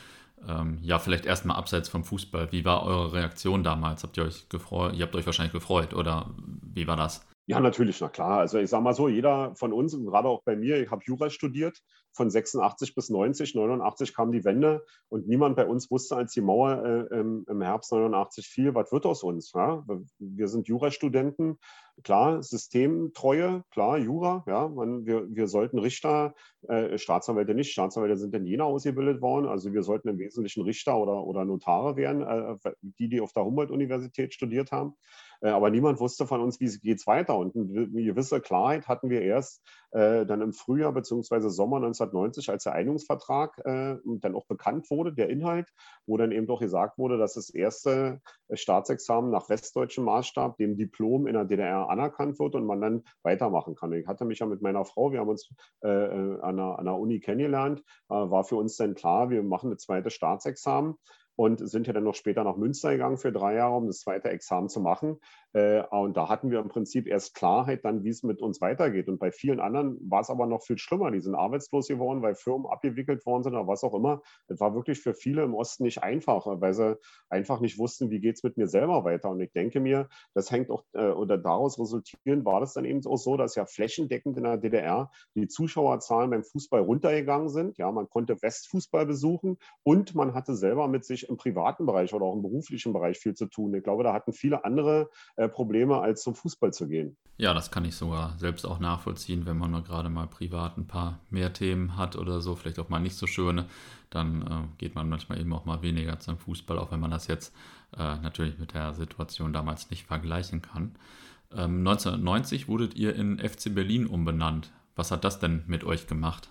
S3: Ähm, ja, vielleicht erstmal abseits vom Fußball. Wie war eure Reaktion damals? Habt ihr euch gefreut? Ihr habt euch wahrscheinlich gefreut oder wie war das?
S1: Ja, natürlich, na klar. Also ich sage mal so, jeder von uns, und gerade auch bei mir, ich habe Jura studiert, von 86 bis 90, 89 kam die Wende und niemand bei uns wusste, als die Mauer äh, im, Herbst 89 fiel, was wird aus uns? Ja? Wir sind Jurastudenten, klar, Systemtreue, klar, Jura, ja, man, wir, wir sollten Richter, äh, Staatsanwälte nicht, Staatsanwälte sind in Jena ausgebildet worden, also wir sollten im Wesentlichen Richter oder, oder Notare werden, äh, die, die auf der Humboldt-Universität studiert haben. Äh, aber niemand wusste von uns, wie geht es weiter. Und eine gewisse Klarheit hatten wir erst äh, dann im Frühjahr bzw. Sommer 1990, als der Einigungsvertrag äh, dann auch bekannt wurde, der Inhalt, wo dann eben doch gesagt wurde, dass das erste Staatsexamen nach westdeutschem Maßstab, dem Diplom in der DDR anerkannt wird und man dann weitermachen kann. Ich hatte mich ja mit meiner Frau, wir haben uns äh, an, der, an der Uni kennengelernt, äh, war für uns dann klar, wir machen ein zweites Staatsexamen und sind ja dann noch später nach Münster gegangen für drei Jahre, um das zweite Examen zu machen. Äh, und da hatten wir im Prinzip erst Klarheit dann, wie es mit uns weitergeht. Und bei vielen anderen war es aber noch viel schlimmer. Die sind arbeitslos geworden, weil Firmen abgewickelt worden sind oder was auch immer. Es war wirklich für viele im Osten nicht einfach, weil sie einfach nicht wussten, wie geht es mit mir selber weiter. Und ich denke mir, das hängt auch äh, oder daraus resultierend war das dann eben auch so, dass ja flächendeckend in der DDR die Zuschauerzahlen beim Fußball runtergegangen sind. Ja, man konnte Westfußball besuchen und man hatte selber mit sich im privaten Bereich oder auch im beruflichen Bereich viel zu tun. Ich glaube, da hatten viele andere äh, Probleme, als zum Fußball zu gehen.
S3: Ja, das kann ich sogar selbst auch nachvollziehen, wenn man nur gerade mal privat ein paar mehr Themen hat oder so, vielleicht auch mal nicht so schöne, dann äh, geht man manchmal eben auch mal weniger zum Fußball, auch wenn man das jetzt äh, natürlich mit der Situation damals nicht vergleichen kann. Ähm, 1990 wurdet ihr in FC Berlin umbenannt. Was hat das denn mit euch gemacht?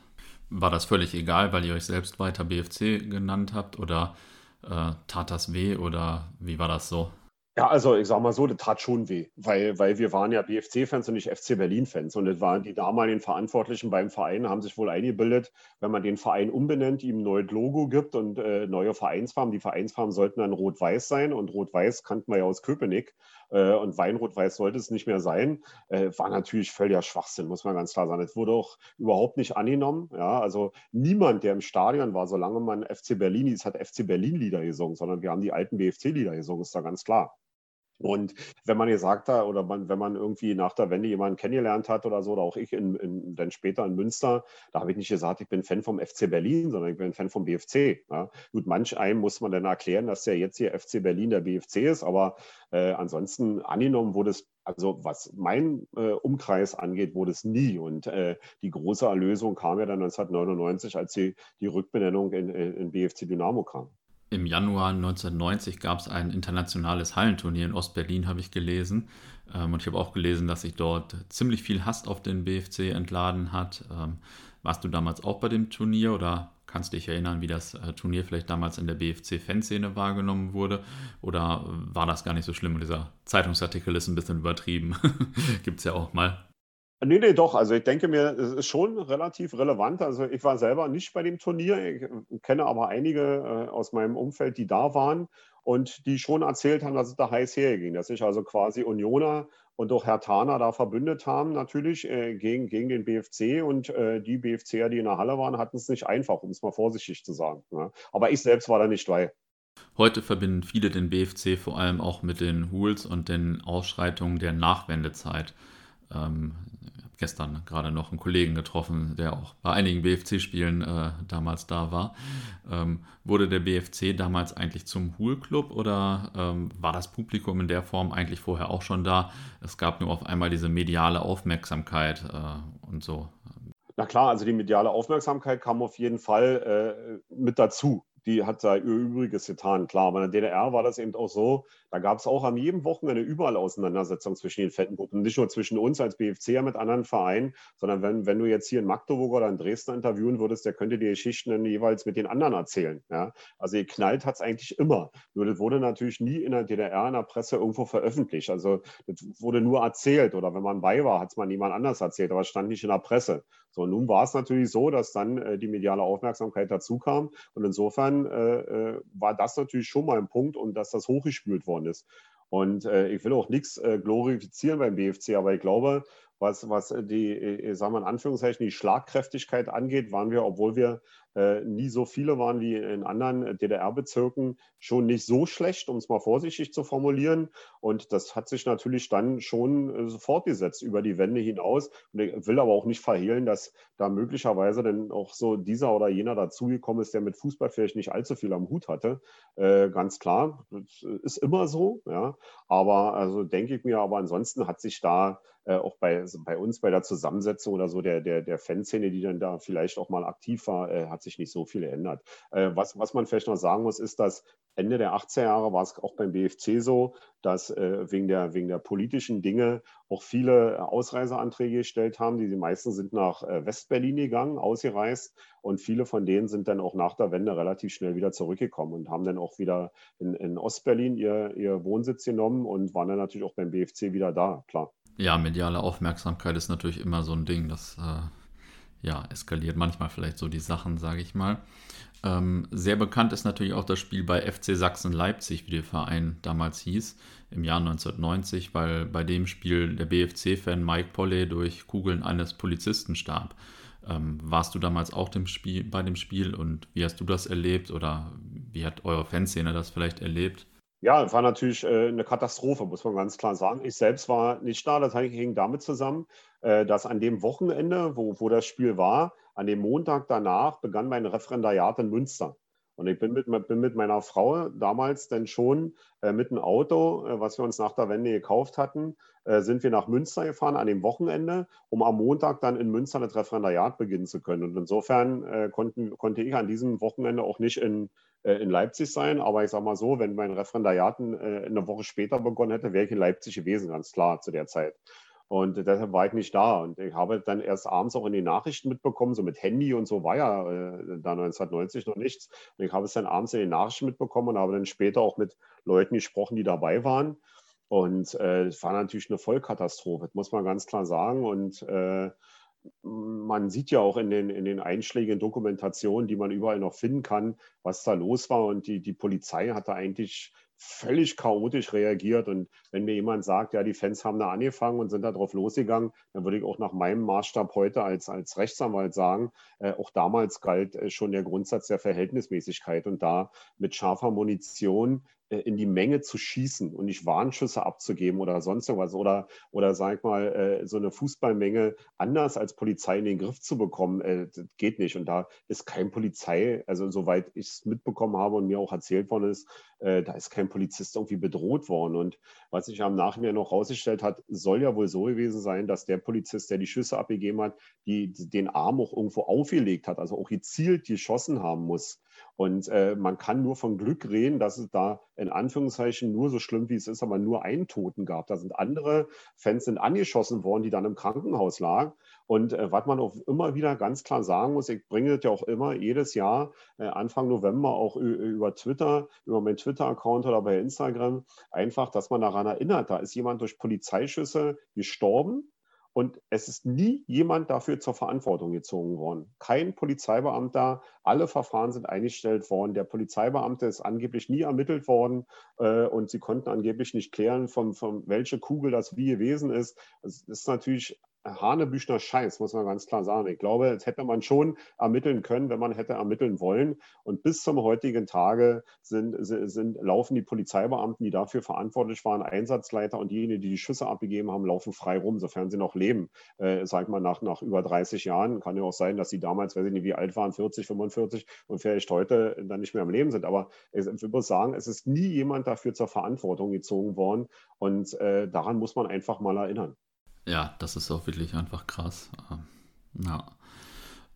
S3: War das völlig egal, weil ihr euch selbst weiter BFC genannt habt oder äh, tat das weh oder wie war das so?
S1: Ja, also ich sag mal so, das tat schon weh, weil, weil wir waren ja BFC-Fans und nicht FC Berlin-Fans. Und das waren die damaligen Verantwortlichen beim Verein, haben sich wohl eingebildet, wenn man den Verein umbenennt, ihm ein neues Logo gibt und äh, neue Vereinsfarben. Die Vereinsfarben sollten dann rot-weiß sein und rot-weiß kannten wir ja aus Köpenick. Äh, und Weinrot-weiß sollte es nicht mehr sein. Äh, war natürlich völliger Schwachsinn, muss man ganz klar sagen. Es wurde auch überhaupt nicht angenommen. Ja, also niemand, der im Stadion war, solange man FC Berlin hieß, hat FC Berlin-Lieder gesungen, sondern wir haben die alten BFC-Lieder gesungen, ist da ganz klar. Und wenn man gesagt hat, oder man, wenn man irgendwie nach der Wende jemanden kennengelernt hat oder so, oder auch ich in, in, dann später in Münster, da habe ich nicht gesagt, ich bin Fan vom FC Berlin, sondern ich bin Fan vom BFC. Ja. Gut, manch einem muss man dann erklären, dass der jetzt hier FC Berlin der BFC ist, aber äh, ansonsten angenommen wurde es, also was mein äh, Umkreis angeht, wurde es nie. Und äh, die große Erlösung kam ja dann 1999, als die, die Rückbenennung in, in BFC Dynamo kam.
S3: Im Januar 1990 gab es ein internationales Hallenturnier in Ostberlin, habe ich gelesen. Ähm, und ich habe auch gelesen, dass sich dort ziemlich viel Hass auf den BFC entladen hat. Ähm, warst du damals auch bei dem Turnier oder kannst dich erinnern, wie das äh, Turnier vielleicht damals in der BFC-Fanszene wahrgenommen wurde? Oder war das gar nicht so schlimm und dieser Zeitungsartikel ist ein bisschen übertrieben? Gibt es ja auch mal.
S1: Nee, nee, doch. Also ich denke mir, es ist schon relativ relevant. Also ich war selber nicht bei dem Turnier, ich äh, kenne aber einige äh, aus meinem Umfeld, die da waren und die schon erzählt haben, dass es da heiß herging, dass sich also quasi Unioner und auch Herr Thaner da verbündet haben, natürlich äh, gegen, gegen den BFC und äh, die BFCer, die in der Halle waren, hatten es nicht einfach, um es mal vorsichtig zu sagen. Ja. Aber ich selbst war da nicht bei.
S3: Heute verbinden viele den BFC vor allem auch mit den Hools und den Ausschreitungen der Nachwendezeit. Ähm, gestern gerade noch einen Kollegen getroffen, der auch bei einigen BFC-Spielen äh, damals da war. Ähm, wurde der BFC damals eigentlich zum Hool-Club oder ähm, war das Publikum in der Form eigentlich vorher auch schon da? Es gab nur auf einmal diese mediale Aufmerksamkeit äh, und so.
S1: Na klar, also die mediale Aufmerksamkeit kam auf jeden Fall äh, mit dazu die hat da ihr Übriges getan. Klar, aber in der DDR war das eben auch so, da gab es auch an jedem Wochenende überall Auseinandersetzungen zwischen den Fettengruppen. Nicht nur zwischen uns als BFC mit anderen Vereinen, sondern wenn, wenn du jetzt hier in Magdeburg oder in Dresden interviewen würdest, der könnte die Geschichten dann jeweils mit den anderen erzählen. Ja? Also geknallt hat es eigentlich immer. Nur das wurde natürlich nie in der DDR in der Presse irgendwo veröffentlicht. Also das wurde nur erzählt oder wenn man bei war, hat es mal niemand anders erzählt, aber es stand nicht in der Presse. So, nun war es natürlich so, dass dann äh, die mediale Aufmerksamkeit dazu kam und insofern äh, äh, war das natürlich schon mal ein Punkt und dass das hochgespült worden ist. Und äh, ich will auch nichts äh, glorifizieren beim BFC, aber ich glaube, was, was die, äh, sagen wir in Anführungszeichen, die Schlagkräftigkeit angeht, waren wir, obwohl wir äh, nie so viele waren wie in anderen DDR-Bezirken, schon nicht so schlecht, um es mal vorsichtig zu formulieren. Und das hat sich natürlich dann schon äh, fortgesetzt über die Wende hinaus. Und ich will aber auch nicht verhehlen, dass da möglicherweise dann auch so dieser oder jener dazugekommen ist, der mit Fußball vielleicht nicht allzu viel am Hut hatte. Äh, ganz klar, das ist immer so. Ja. Aber also denke ich mir, aber ansonsten hat sich da äh, auch bei, bei uns bei der Zusammensetzung oder so der, der, der Fanszene, die dann da vielleicht auch mal aktiv war, äh, hat sich nicht so viel geändert. Äh, was, was man vielleicht noch sagen muss, ist, dass Ende der 80er Jahre war es auch beim BFC so, dass äh, wegen, der, wegen der politischen Dinge auch viele Ausreiseanträge gestellt haben. Die, die meisten sind nach äh, Westberlin gegangen, ausgereist und viele von denen sind dann auch nach der Wende relativ schnell wieder zurückgekommen und haben dann auch wieder in, in Ostberlin ihr, ihr Wohnsitz genommen und waren dann natürlich auch beim BFC wieder da, klar.
S3: Ja, mediale Aufmerksamkeit ist natürlich immer so ein Ding, das äh, ja, eskaliert manchmal vielleicht so die Sachen, sage ich mal. Ähm, sehr bekannt ist natürlich auch das Spiel bei FC Sachsen Leipzig, wie der Verein damals hieß, im Jahr 1990, weil bei dem Spiel der BFC-Fan Mike Polley durch Kugeln eines Polizisten starb. Ähm, warst du damals auch dem Spiel, bei dem Spiel und wie hast du das erlebt oder wie hat eure Fanszene das vielleicht erlebt?
S1: Ja, war natürlich äh, eine Katastrophe, muss man ganz klar sagen. Ich selbst war nicht da, das hing damit zusammen, dass an dem Wochenende, wo, wo das Spiel war, an dem Montag danach begann mein Referendariat in Münster. Und ich bin mit, bin mit meiner Frau damals dann schon äh, mit dem Auto, äh, was wir uns nach der Wende gekauft hatten, äh, sind wir nach Münster gefahren an dem Wochenende, um am Montag dann in Münster das Referendariat beginnen zu können. Und insofern äh, konnten, konnte ich an diesem Wochenende auch nicht in, äh, in Leipzig sein. Aber ich sage mal so, wenn mein Referendariat äh, eine Woche später begonnen hätte, wäre ich in Leipzig gewesen, ganz klar zu der Zeit. Und deshalb war ich nicht da. Und ich habe dann erst abends auch in den Nachrichten mitbekommen, so mit Handy und so war ja äh, da 1990 noch nichts. Und ich habe es dann abends in den Nachrichten mitbekommen und habe dann später auch mit Leuten gesprochen, die dabei waren. Und äh, es war natürlich eine Vollkatastrophe, das muss man ganz klar sagen. Und äh, man sieht ja auch in den, in den einschlägigen Dokumentationen, die man überall noch finden kann, was da los war. Und die, die Polizei hat da eigentlich völlig chaotisch reagiert. Und wenn mir jemand sagt, ja, die Fans haben da angefangen und sind da drauf losgegangen, dann würde ich auch nach meinem Maßstab heute als, als Rechtsanwalt sagen, äh, auch damals galt äh, schon der Grundsatz der Verhältnismäßigkeit und da mit scharfer Munition in die Menge zu schießen und nicht Warnschüsse abzugeben oder sonst irgendwas oder, oder sag ich mal, äh, so eine Fußballmenge anders als Polizei in den Griff zu bekommen, äh, das geht nicht. Und da ist kein Polizei, also soweit ich es mitbekommen habe und mir auch erzählt worden ist, da ist kein Polizist irgendwie bedroht worden. Und was sich am Nachhinein noch rausgestellt hat, soll ja wohl so gewesen sein, dass der Polizist, der die Schüsse abgegeben hat, die, den Arm auch irgendwo aufgelegt hat, also auch gezielt geschossen haben muss. Und äh, man kann nur von Glück reden, dass es da in Anführungszeichen nur so schlimm wie es ist, aber nur einen Toten gab. Da sind andere Fans sind angeschossen worden, die dann im Krankenhaus lagen. Und äh, was man auch immer wieder ganz klar sagen muss, ich bringe das ja auch immer jedes Jahr äh, Anfang November auch über Twitter, über meinen Twitter-Account oder bei Instagram, einfach, dass man daran erinnert, da ist jemand durch Polizeischüsse gestorben und es ist nie jemand dafür zur Verantwortung gezogen worden. Kein Polizeibeamter, alle Verfahren sind eingestellt worden. Der Polizeibeamte ist angeblich nie ermittelt worden äh, und sie konnten angeblich nicht klären, von, von welche Kugel das wie gewesen ist. Es ist natürlich Hanebüchner Scheiß, muss man ganz klar sagen. Ich glaube, das hätte man schon ermitteln können, wenn man hätte ermitteln wollen. Und bis zum heutigen Tage sind, sind, laufen die Polizeibeamten, die dafür verantwortlich waren, Einsatzleiter und diejenigen, die die Schüsse abgegeben haben, laufen frei rum, sofern sie noch leben. Äh, sag mal, nach, nach über 30 Jahren. Kann ja auch sein, dass sie damals, weiß ich nicht, wie alt waren, 40, 45 und vielleicht heute dann nicht mehr am Leben sind. Aber ich würde sagen, es ist nie jemand dafür zur Verantwortung gezogen worden. Und äh, daran muss man einfach mal erinnern.
S3: Ja, das ist auch wirklich einfach krass. Ähm, ja.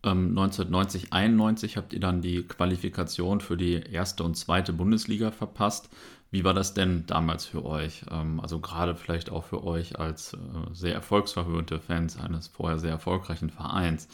S3: 1990, ähm, 91 habt ihr dann die Qualifikation für die erste und zweite Bundesliga verpasst. Wie war das denn damals für euch? Ähm, also gerade vielleicht auch für euch als äh, sehr erfolgsverwöhnte Fans eines vorher sehr erfolgreichen Vereins.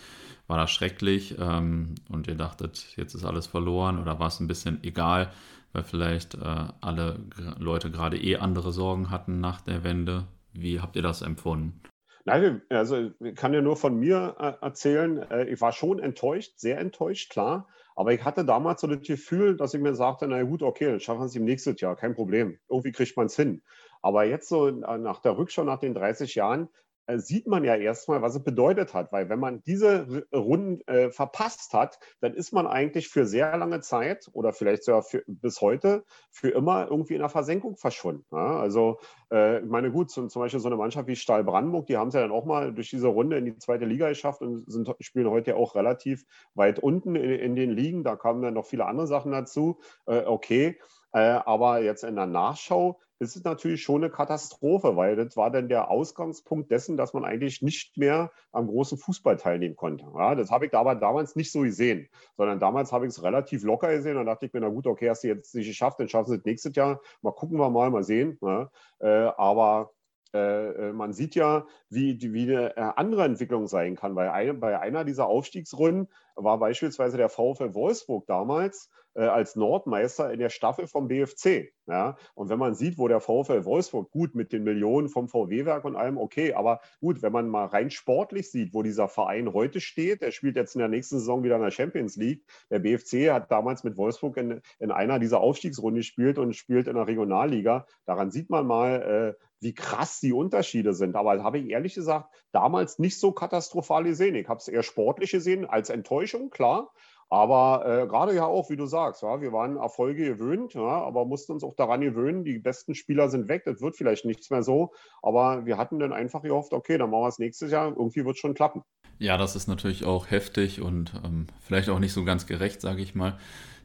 S3: War das schrecklich und ihr dachtet, jetzt ist alles verloren oder war es ein bisschen egal, weil vielleicht äh, alle Leute gerade eh andere Sorgen hatten nach der Wende? Wie habt ihr das empfunden?
S1: Nein, also ich kann ja nur von mir äh, erzählen. Äh, ich war schon enttäuscht, sehr enttäuscht, klar. Aber ich hatte damals so das Gefühl, dass ich mir sagte, na gut, okay, dann schaffen wir es im nächsten Jahr, kein Problem. Irgendwie kriegt man es hin. Aber jetzt so äh, nach der Rückschau, nach den 30 Jahren, sieht man ja erstmal, was es bedeutet hat. Weil wenn man diese Runden äh, verpasst hat, dann ist man eigentlich für sehr lange Zeit oder vielleicht sogar für, bis heute für immer irgendwie in der Versenkung verschwunden. Ja? Also äh, ich meine, gut, zum, zum, Beispiel so eine Mannschaft wie Stahl Brandenburg, die haben es ja dann auch mal durch diese Runde in die zweite Liga geschafft und sind, spielen heute ja auch relativ weit unten in, in den Ligen. Da kamen dann noch viele andere Sachen dazu. Äh, okay. Äh, aber jetzt in der Nachschau ist es natürlich schon eine Katastrophe, weil das war dann der Ausgangspunkt dessen, dass man eigentlich nicht mehr am großen Fußball teilnehmen konnte. Ja, das habe ich aber damals nicht so gesehen, sondern damals habe ich es relativ locker gesehen. Dann dachte ich mir, na gut, okay, hast du jetzt nicht geschafft, dann schaffen sie es nächstes Jahr. Mal gucken wir mal, mal sehen. Ja, äh, aber äh, äh, man sieht ja, wie, wie eine äh, andere Entwicklung sein kann. Bei, ein, bei einer dieser Aufstiegsrunden war beispielsweise der VfL Wolfsburg damals als Nordmeister in der Staffel vom BFC. Ja? Und wenn man sieht, wo der VfL Wolfsburg gut mit den Millionen vom VW-Werk und allem, okay, aber gut, wenn man mal rein sportlich sieht, wo dieser Verein heute steht, der spielt jetzt in der nächsten Saison wieder in der Champions League. Der BFC hat damals mit Wolfsburg in, in einer dieser Aufstiegsrunden gespielt und spielt in der Regionalliga. Daran sieht man mal, äh, wie krass die Unterschiede sind. Aber das habe ich ehrlich gesagt damals nicht so katastrophal gesehen. Ich habe es eher sportlich gesehen als Enttäuschung, klar. Aber äh, gerade ja auch, wie du sagst, ja, wir waren Erfolge gewöhnt, ja, aber mussten uns auch daran gewöhnen, die besten Spieler sind weg, das wird vielleicht nichts mehr so. Aber wir hatten dann einfach gehofft, okay, dann machen wir es nächstes Jahr, irgendwie wird es schon klappen.
S3: Ja, das ist natürlich auch heftig und ähm, vielleicht auch nicht so ganz gerecht, sage ich mal,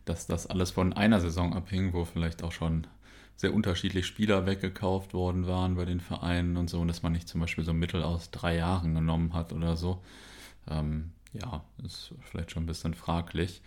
S3: dass das alles von einer Saison abhing, wo vielleicht auch schon sehr unterschiedlich Spieler weggekauft worden waren bei den Vereinen und so, und dass man nicht zum Beispiel so Mittel aus drei Jahren genommen hat oder so. Ähm, ja, ist vielleicht schon ein bisschen fraglich.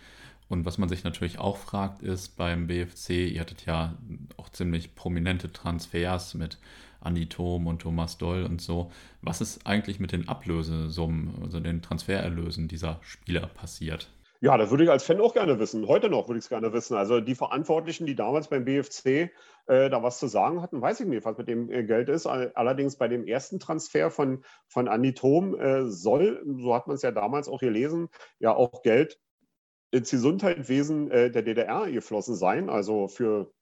S3: Und was man sich natürlich auch fragt, ist beim BFC, ihr hattet ja auch ziemlich prominente Transfers mit Andi Thom und Thomas Doll und so. Was ist eigentlich mit den Ablösesummen, also den Transfererlösen dieser Spieler passiert?
S1: Ja, das würde ich als Fan auch gerne wissen. Heute noch würde ich es gerne wissen. Also die Verantwortlichen, die damals beim BFC äh, da was zu sagen hatten, weiß ich nicht, was mit dem äh, Geld ist. Allerdings bei dem ersten Transfer von, von Andi Thom äh, soll, so hat man es ja damals auch gelesen, ja auch Geld ins Gesundheitswesen äh, der DDR geflossen sein, also für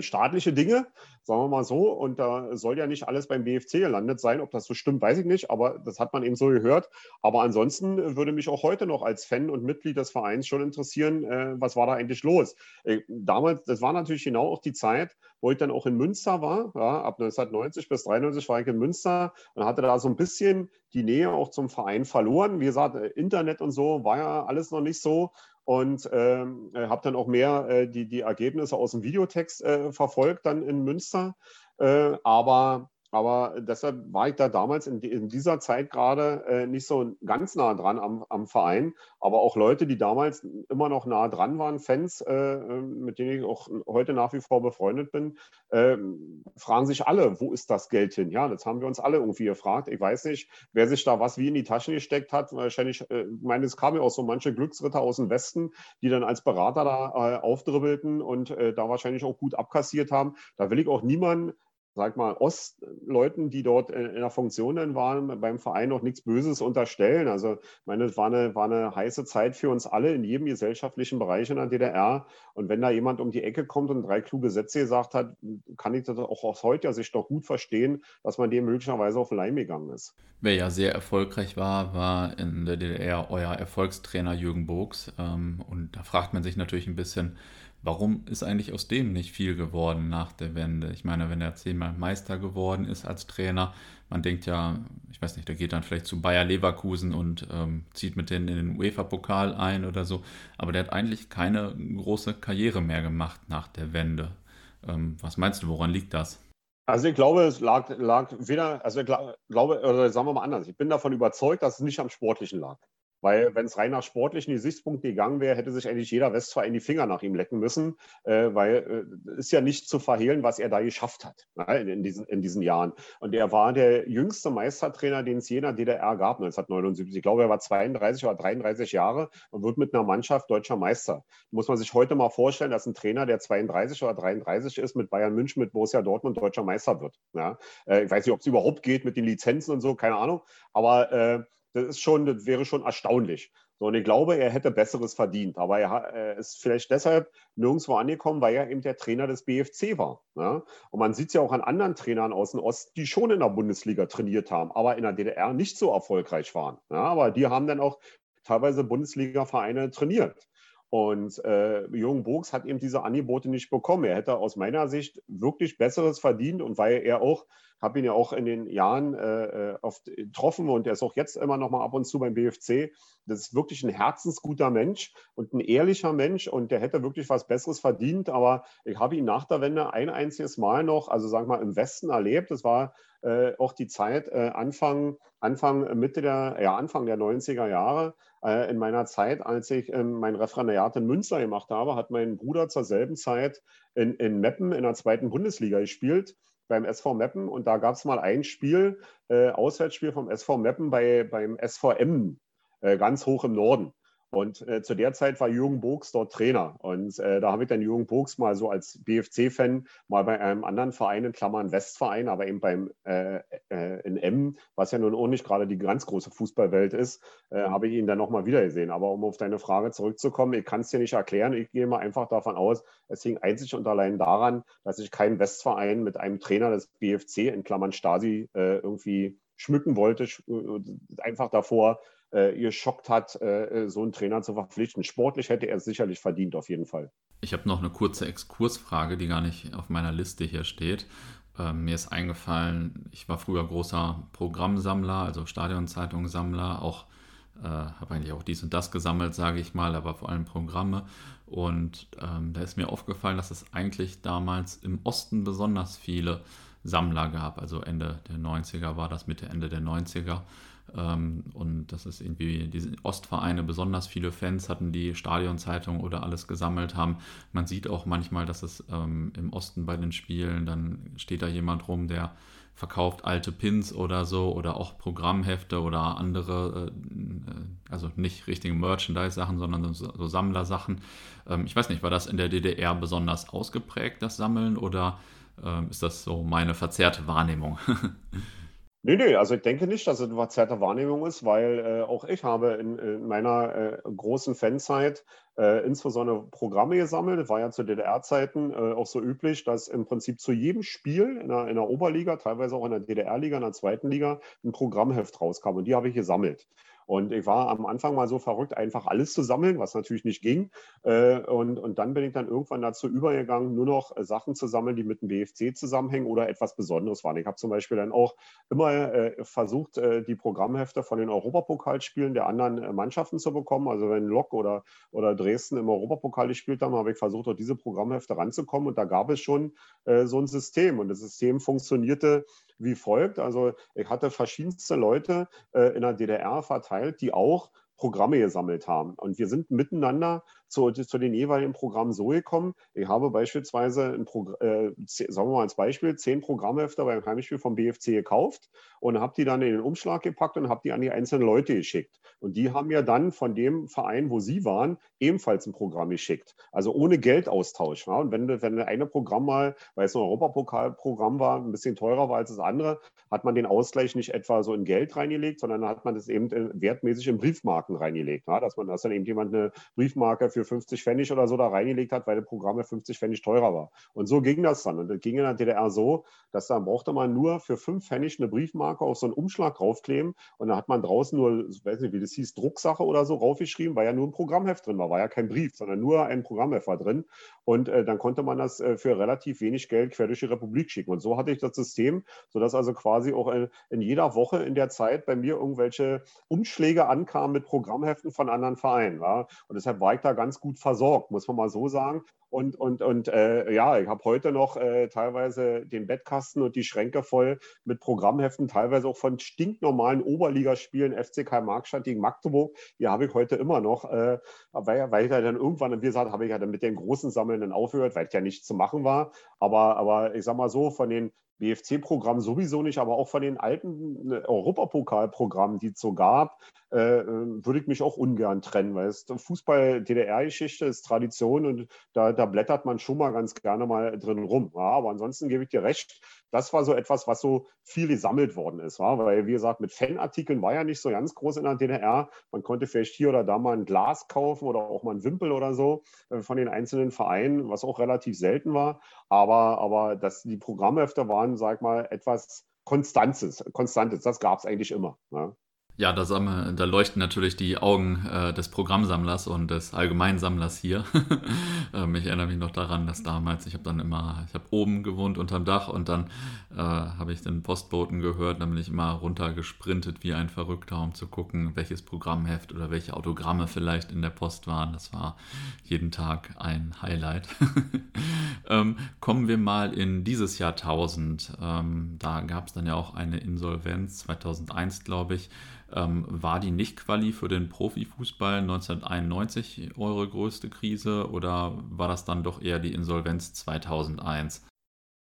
S1: staatliche Dinge, sagen wir mal so. Und da soll ja nicht alles beim BFC gelandet sein. Ob das so stimmt, weiß ich nicht, aber das hat man eben so gehört. Aber ansonsten würde mich auch heute noch als Fan und Mitglied des Vereins schon interessieren, äh, was war da eigentlich los? Äh, damals, das war natürlich genau auch die Zeit, wo ich dann auch in Münster war. Ja, ab 1990 bis 1993 war ich in Münster und hatte da so ein bisschen die Nähe auch zum Verein verloren. Wie gesagt, Internet und so war ja alles noch nicht so und ähm, äh, habe dann auch mehr äh, die, die Ergebnisse aus dem Videotext äh, verfolgt dann in Münster. Äh, aber aber deshalb war ich da damals in, in dieser Zeit gerade äh, nicht so ganz nah dran am, am, Verein. Aber auch Leute, die damals immer noch nah dran waren, Fans, äh, äh mit denen ich auch heute nach wie vor befreundet bin, äh, fragen sich alle, wo ist das Geld hin? Ja, das haben wir uns alle irgendwie gefragt. Ich weiß nicht, wer sich da was wie in die Taschen gesteckt hat. Wahrscheinlich, äh, ich meine, es kamen ja auch so manche Glücksritter aus dem Westen, die dann als Berater da äh, aufdribbelten und da wahrscheinlich auch gut abkassiert haben. Da will ich auch niemanden sag mal, Ostleuten, die dort in der Funktion dann waren, beim Verein noch nichts Böses unterstellen. Also, ich meine, es war eine, war eine heiße Zeit für uns alle in jedem gesellschaftlichen Bereich in der DDR. Und wenn da jemand um die Ecke kommt und drei kluge Sätze gesagt hat, kann ich das auch aus heutiger Sicht doch gut verstehen, dass man dem möglicherweise auf den Leim gegangen ist.
S3: Wer ja sehr erfolgreich war, war in der DDR euer Erfolgstrainer Jürgen Bogs. Ähm, und da fragt man sich natürlich ein bisschen, Warum ist eigentlich aus dem nicht viel geworden nach der Wende? Ich meine, wenn er zehnmal Meister geworden ist als Trainer, man denkt ja, ich weiß nicht, der geht dann vielleicht zu Bayer Leverkusen und ähm, zieht mit denen in den UEFA-Pokal ein oder so, aber der hat eigentlich keine große Karriere mehr gemacht nach der Wende. Ähm, was meinst du, woran liegt das?
S1: Also ich glaube, es lag, lag weder, also ich glaube, oder sagen wir mal anders, ich bin davon überzeugt, dass es nicht am Sportlichen lag. Weil wenn es rein nach sportlichen Gesichtspunkten gegangen wäre, hätte sich eigentlich jeder Westverein die Finger nach ihm lecken müssen, äh, weil äh, ist ja nicht zu verhehlen, was er da geschafft hat ne, in, in, diesen, in diesen Jahren. Und er war der jüngste Meistertrainer, den es je in der DDR gab, 1979. Ich glaube, er war 32 oder 33 Jahre und wird mit einer Mannschaft deutscher Meister. Muss man sich heute mal vorstellen, dass ein Trainer, der 32 oder 33 ist, mit Bayern München, mit Borussia Dortmund deutscher Meister wird. Ja? Äh, ich weiß nicht, ob es überhaupt geht mit den Lizenzen und so, keine Ahnung. Aber äh, das ist schon, das wäre schon erstaunlich. So, und ich glaube, er hätte Besseres verdient. Aber er, ist vielleicht deshalb nirgendwo angekommen, weil er eben der Trainer des BFC war. Ne? Und man sieht es ja auch an anderen Trainern aus dem Osten, die schon in der Bundesliga trainiert haben, aber in der DDR nicht so erfolgreich waren. Ne? Aber die haben dann auch teilweise Bundesliga-Vereine trainiert. Und äh, Jürgen Bogs hat eben diese Angebote nicht bekommen. Er hätte aus meiner Sicht wirklich Besseres verdient und weil er auch habe ihn ja auch in den Jahren äh, äh, oft getroffen und er ist auch jetzt immer noch mal ab und zu beim BFC. Das ist wirklich ein herzensguter Mensch und ein ehrlicher Mensch und der hätte wirklich was Besseres verdient. Aber ich habe ihn nach der Wende ein einziges Mal noch, also sagen wir mal im Westen erlebt. Das war äh, auch die Zeit äh, Anfang, Anfang, Mitte der, ja, Anfang der 90er Jahre. Äh, in meiner Zeit, als ich ähm, mein Referendariat in Münster gemacht habe, hat mein Bruder zur selben Zeit in, in Meppen in der zweiten Bundesliga gespielt beim SV Meppen und da gab es mal ein Spiel, äh, Auswärtsspiel vom SV Meppen bei, beim SVM, äh, ganz hoch im Norden. Und äh, zu der Zeit war Jürgen Burgs dort Trainer. Und äh, da habe ich dann Jürgen Burgs mal so als BFC-Fan mal bei einem anderen Verein, in Klammern Westverein, aber eben beim äh, äh in M, was ja nun auch nicht gerade die ganz große Fußballwelt ist, äh, habe ich ihn dann nochmal wieder gesehen. Aber um auf deine Frage zurückzukommen, ich kann es dir nicht erklären. Ich gehe mal einfach davon aus, es hing einzig und allein daran, dass sich kein Westverein mit einem Trainer des BFC, in Klammern Stasi, äh, irgendwie schmücken wollte, einfach davor äh, geschockt hat, äh, so einen Trainer zu verpflichten. Sportlich hätte er es sicherlich verdient, auf jeden Fall.
S3: Ich habe noch eine kurze Exkursfrage, die gar nicht auf meiner Liste hier steht. Ähm, mir ist eingefallen, ich war früher großer Programmsammler, also Stadionzeitungssammler, auch äh, habe eigentlich auch dies und das gesammelt, sage ich mal, aber vor allem Programme. Und ähm, da ist mir aufgefallen, dass es eigentlich damals im Osten besonders viele Sammler gab. Also Ende der 90er war das, Mitte, Ende der 90er. Ähm, und das ist irgendwie, diese Ostvereine besonders viele Fans hatten, die Stadionzeitung oder alles gesammelt haben. Man sieht auch manchmal, dass es ähm, im Osten bei den Spielen, dann steht da jemand rum, der verkauft alte Pins oder so oder auch Programmhefte oder andere, äh, also nicht richtige Merchandise-Sachen, sondern so, Sammlersachen. Ähm, ich weiß nicht, war das in der DDR besonders ausgeprägt, das Sammeln, oder ist das so meine verzerrte Wahrnehmung?
S1: Nee, nee, also ich denke nicht, dass es eine verzerrte Wahrnehmung ist, weil äh, auch ich habe in, in meiner äh, großen Fanzeit äh, insbesondere Programme gesammelt. Das war ja zu DDR-Zeiten äh, auch so üblich, dass im Prinzip zu jedem Spiel in der, in der Oberliga, teilweise auch in der DDR-Liga, in der zweiten Liga, ein Programmheft rauskam und die habe ich gesammelt. Und ich war am Anfang mal so verrückt, einfach alles zu sammeln, was natürlich nicht ging. Äh, und, und dann bin ich dann irgendwann dazu übergegangen, nur noch äh, Sachen zu sammeln, die mit dem BFC zusammenhängen oder etwas Besonderes waren. Ich habe zum Beispiel dann auch immer äh, versucht, die Programmhefte von den Europapokalspielen der anderen Mannschaften zu bekommen. Also wenn Lok oder, oder Dresden im Europapokal gespielt haben, habe ich versucht, auch diese Programmhefte ranzukommen. Und da gab es schon so ein System. Und das System funktionierte wie folgt. Also ich hatte verschiedenste Leute in der DDR verteilt, die auch Programme gesammelt haben. Und wir sind miteinander zu, zu den jeweiligen Programmen so gekommen. Ich habe beispielsweise, ein äh, sagen wir mal als Beispiel, zehn Programmhefte beim Heimspiel vom BFC gekauft und habe die dann in den Umschlag gepackt und habe die an die einzelnen Leute geschickt. Und die haben mir dann von dem Verein, wo sie waren, ebenfalls ein Programm geschickt. Also ohne Geldaustausch. Ja? Und wenn, wenn eine Programm mal, weil es ein Europapokalprogramm war, ein bisschen teurer war als das andere, hat man den Ausgleich nicht etwa so in Geld reingelegt, sondern hat man das eben wertmäßig in Briefmarken reingelegt. Ja? Dass man, dass dann eben jemand eine Briefmarke für 50 Pfennig oder so da reingelegt hat, weil das Programm ja 50 Pfennig teurer war. Und so ging das dann. Und das ging in der DDR so, dass dann brauchte man nur für 5 Pfennig eine Briefmarke auf so einen Umschlag raufkleben und dann hat man draußen nur, ich weiß nicht, wie das hieß, Drucksache oder so raufgeschrieben, weil ja nur ein Programmheft drin war, war ja kein Brief, sondern nur ein Programmheft war drin. Und äh, dann konnte man das äh, für relativ wenig Geld quer durch die Republik schicken. Und so hatte ich das System, sodass also quasi auch in, in jeder Woche in der Zeit bei mir irgendwelche Umschläge ankamen mit Programmheften von anderen Vereinen. Ja? Und deshalb war ich da ganz gut versorgt, muss man mal so sagen. Und, und, und äh, ja, ich habe heute noch äh, teilweise den Bettkasten und die Schränke voll mit Programmheften, teilweise auch von stinknormalen Oberligaspielen, FCK Markstadt gegen Magdeburg. Die habe ich heute immer noch, äh, weil, weil ich dann irgendwann, wie gesagt, habe ich ja dann mit den großen Sammeln aufgehört, weil es ja nicht zu machen war. Aber, aber ich sag mal so, von den BFC-Programm sowieso nicht, aber auch von den alten äh, Europapokalprogrammen, die es so gab, äh, äh, würde ich mich auch ungern trennen, weil es Fußball-DDR-Geschichte ist Tradition und da, da, blättert man schon mal ganz gerne mal drin rum. Ja, aber ansonsten gebe ich dir recht, das war so etwas, was so viel gesammelt worden ist. Ja? Weil, wie gesagt, mit Fanartikeln war ja nicht so ganz groß in der DDR. Man konnte vielleicht hier oder da mal ein Glas kaufen oder auch mal ein Wimpel oder so äh, von den einzelnen Vereinen, was auch relativ selten war. Aber, aber das, die Programmhefte waren, sag mal, etwas Konstantes. Konstantes. Das gab es eigentlich immer. Ja?
S3: Ja, da, da, leuchten natürlich die Augen äh, des Programmsammlers und des Allgemeinsammlers hier. ähm, ich erinnere mich noch daran, dass damals, ich habe dann immer, ich habe oben gewohnt unterm Dach und dann äh, habe ich den Postboten gehört, dann bin ich immer runtergesprintet wie ein Verrückter, um zu gucken, welches Programmheft oder welche Autogramme vielleicht in der Post waren. Das war jeden Tag ein Highlight. ähm, kommen wir mal in dieses Jahrtausend. Ähm, da gab es dann ja auch eine Insolvenz, 2001 glaube ich. Ähm, war die Nicht-Quali für den Profifußball 1991 eure größte Krise oder war das dann doch eher die Insolvenz 2001?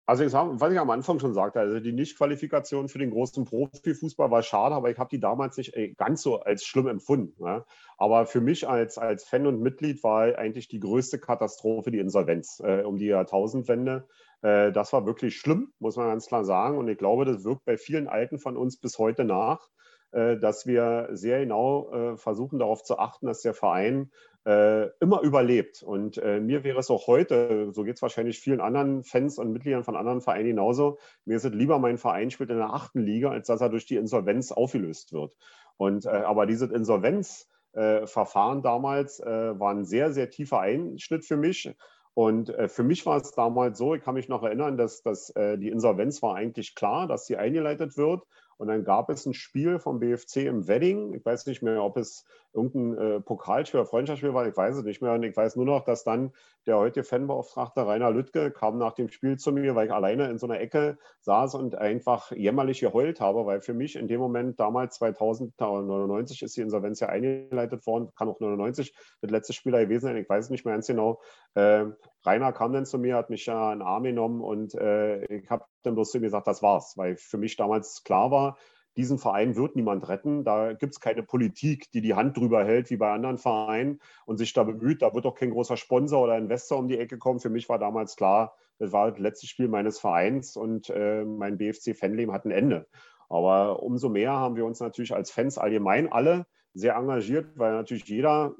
S1: Also ich was ich am Anfang schon sagte, also die Nicht-Qualifikation für den großen Profifußball war schade, aber ich habe die damals nicht äh, ganz so als schlimm empfunden. Ne? Aber für mich als, als Fan und Mitglied war eigentlich die größte Katastrophe die Insolvenz äh, um die Jahrtausendwende. Äh, das war wirklich schlimm, muss man ganz klar sagen. Und ich glaube, das wirkt bei vielen Alten von uns bis heute nach. Äh, dass wir sehr genau äh, versuchen darauf zu achten, dass der Verein äh, immer überlebt. Und mir wäre es auch heute, so geht es wahrscheinlich vielen anderen Fans und Mitgliedern von anderen Vereinen genauso, mir ist es lieber, mein Verein spielt in der achten Liga, als dass er durch die Insolvenz aufgelöst wird. Und aber dieses Insolvenzverfahren damals war ein sehr, sehr tiefer Einschnitt für mich. Und für mich war es damals so, ich kann mich noch erinnern, dass, dass die Insolvenz war eigentlich klar, dass sie eingeleitet wird. Und dann gab es ein Spiel vom BFC im Wedding. Ich weiß nicht mehr, ob es irgendein äh, Pokalspiel Freundschaftsspiel war. Ich weiß es nicht mehr. Und ich weiß nur noch, dass dann der heutige Fanbeauftragte Rainer Lüttke kam nach dem Spiel zu mir, weil ich alleine in so einer Ecke saß und einfach jämmerlich geheult habe, weil für mich in dem Moment damals 2099 ist die Insolvenz ja eingeleitet worden, kann auch 99 das letzte Spieler gewesen sein, ich weiß es nicht mehr ganz genau. Äh, Rainer kam dann zu mir, hat mich ja in den Arm genommen und äh, ich habe dann bloß zu ihm gesagt, das war's, weil für mich damals klar war, diesen Verein wird niemand retten. Da gibt es keine Politik, die die Hand drüber hält, wie bei anderen Vereinen und sich da bemüht. Da wird auch kein großer Sponsor oder Investor um die Ecke kommen. Für mich war damals klar, das war das letzte Spiel meines Vereins und äh, mein BFC-Fanleben hat ein Ende. Aber umso mehr haben wir uns natürlich als Fans allgemein alle sehr engagiert, weil natürlich jeder,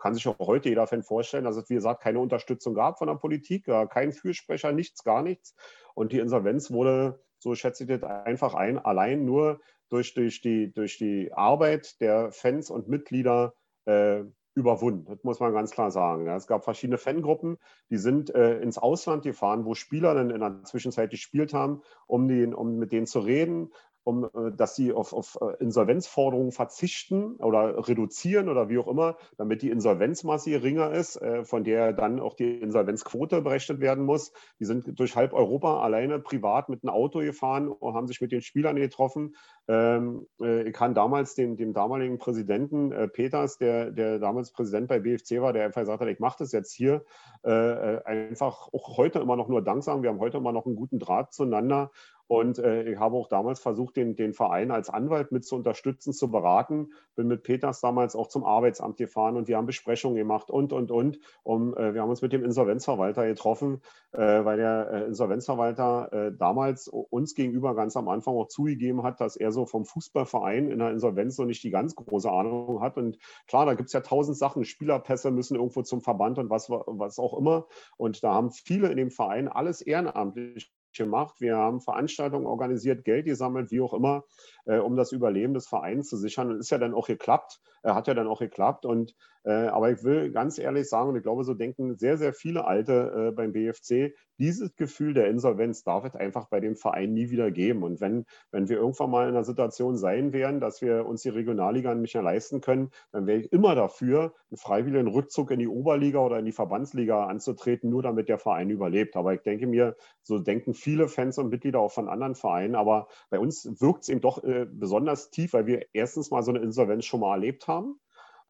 S1: kann sich auch heute jeder Fan vorstellen, dass es, wie gesagt, keine Unterstützung gab von der Politik, kein Fürsprecher, nichts, gar nichts. Und die Insolvenz wurde, so schätze ich das einfach ein, allein nur durch, durch, die, durch die Arbeit der Fans und Mitglieder äh, überwunden. Das muss man ganz klar sagen. Ja, es gab verschiedene Fangruppen, die sind äh, ins Ausland gefahren, wo Spieler dann in der Zwischenzeit gespielt haben, um, den, um mit denen zu reden, um, äh, dass sie auf, auf äh, Insolvenzforderungen verzichten oder reduzieren oder wie auch immer, damit die Insolvenzmasse geringer ist, äh, von der dann auch die Insolvenzquote berechnet werden muss. Die sind durch halb Europa alleine privat mit einem Auto gefahren und haben sich mit den Spielern getroffen. Ähm, ich kann damals dem, dem damaligen Präsidenten Peters, der, der damals Präsident bei BFC war, der einfach gesagt hat, ich mache das jetzt hier, einfach auch heute immer noch nur Dank sagen. Wir haben heute immer noch einen guten Draht zueinander und äh, ich habe auch damals versucht, den, den Verein als Anwalt mit zu unterstützen, zu beraten. Bin mit Peters damals auch zum Arbeitsamt gefahren und wir haben Besprechungen gemacht und, und, und. Um, äh, wir haben uns mit dem Insolvenzverwalter getroffen, äh, weil der äh, Insolvenzverwalter äh, damals uns gegenüber ganz am Anfang auch zugegeben hat, dass er so vom Fußballverein in der Insolvenz noch nicht die ganz große Ahnung hat. Und klar, da gibt es ja tausend Sachen. Spielerpässe müssen irgendwo zum Verband und was, was auch immer. Und da haben viele in dem Verein alles ehrenamtlich gemacht. Wir haben Veranstaltungen organisiert, Geld gesammelt, wie auch immer, äh, um das Überleben des Vereins zu sichern. Und ist ja dann auch geklappt, äh, hat ja dann auch geklappt. Und, äh, aber ich will ganz ehrlich sagen, und ich glaube, so denken sehr, sehr viele Alte äh, beim BFC, dieses Gefühl der Insolvenz darf es einfach bei dem Verein nie wieder geben. Und wenn, wenn wir irgendwann mal in einer Situation sein werden, dass wir uns die Regionalliga nicht mehr leisten können, dann wäre ich immer dafür, einen freiwilligen Rückzug in die Oberliga oder in die Verbandsliga anzutreten, nur damit der Verein überlebt. Aber ich denke mir, so denken viele Fans und Mitglieder auch von anderen Vereinen. Aber bei uns wirkt es eben doch äh, besonders tief, weil wir erstens mal so eine Insolvenz schon mal erlebt haben.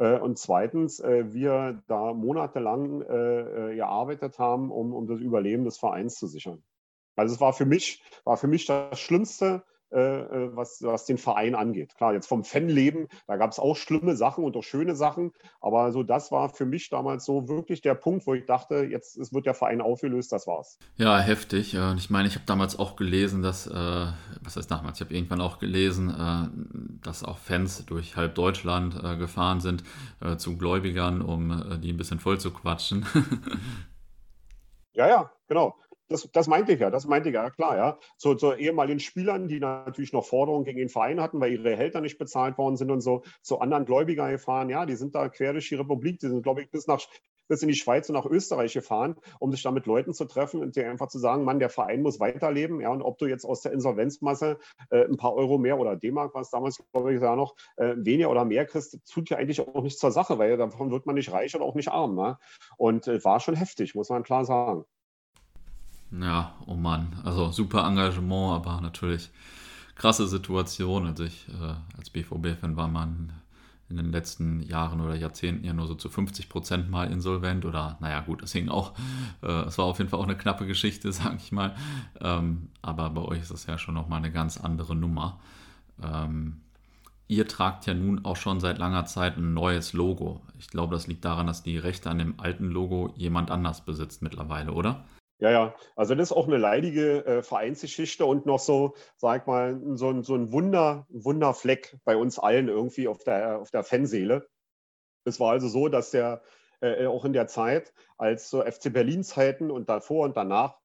S1: Äh, und zweitens, äh, wir da monatelang äh, gearbeitet haben, um, um das Überleben des Vereins zu sichern. Also es war für mich, war für mich das Schlimmste, was, was den Verein angeht. Klar, jetzt vom Fanleben, da gab es auch schlimme Sachen und auch schöne Sachen, aber so das war für mich damals so wirklich der Punkt, wo ich dachte, jetzt es wird der Verein aufgelöst, das war's.
S3: Ja, heftig. Ich meine, ich habe damals auch gelesen, dass, äh, was heißt damals, ich habe irgendwann auch gelesen, dass auch Fans durch halb Deutschland gefahren sind zu Gläubigern, um die ein bisschen voll zu quatschen.
S1: ja, ja, genau das, das meinte ich ja, das meinte ich ja, klar, ja. Zu, zu ehemaligen Spielern, die natürlich noch Forderungen gegen den Verein hatten, weil ihre Gehälter nicht bezahlt worden sind und so, zu anderen Gläubigern gefahren, ja, die sind da quer durch die Republik, die sind, glaube ich, bis nach in die Schweiz und nach Österreich gefahren, um sich da mit Leuten zu treffen und dir einfach zu sagen, Mann, der Verein muss weiterleben, ja, und ob du jetzt aus der Insolvenzmasse äh, ein paar Euro mehr oder D-Mark, was damals, glaube ich, ja noch, äh, weniger oder mehr kriegst, tut ja eigentlich auch nichts zur Sache, weil davon wird man nicht reich oder auch nicht arm, ne? Und äh, war schon heftig, muss man klar sagen.
S3: Ja, oh Mann. Also super Engagement, aber natürlich krasse Situation. Also ich äh, als BVB-Fan war man in den letzten Jahren oder Jahrzehnten ja nur so zu 50 Prozent mal insolvent oder naja gut, das hing auch, äh, es war auf jeden Fall auch eine knappe Geschichte, sag ich mal. Ähm, aber bei euch ist das ja schon nochmal eine ganz andere Nummer. Ähm, ihr tragt ja nun auch schon seit langer Zeit ein neues Logo. Ich glaube, das liegt daran, dass die Rechte an dem alten Logo jemand anders besitzt mittlerweile, oder?
S1: Ja, ja, also das ist auch eine leidige äh, Vereinsgeschichte und noch so, sag mal, so, ein, so ein Wunder, Wunderfleck bei uns allen irgendwie auf der, auf der Fanseele. Es war also so, dass der äh, auch in der Zeit, als so FC Berlin-Zeiten und davor und danach,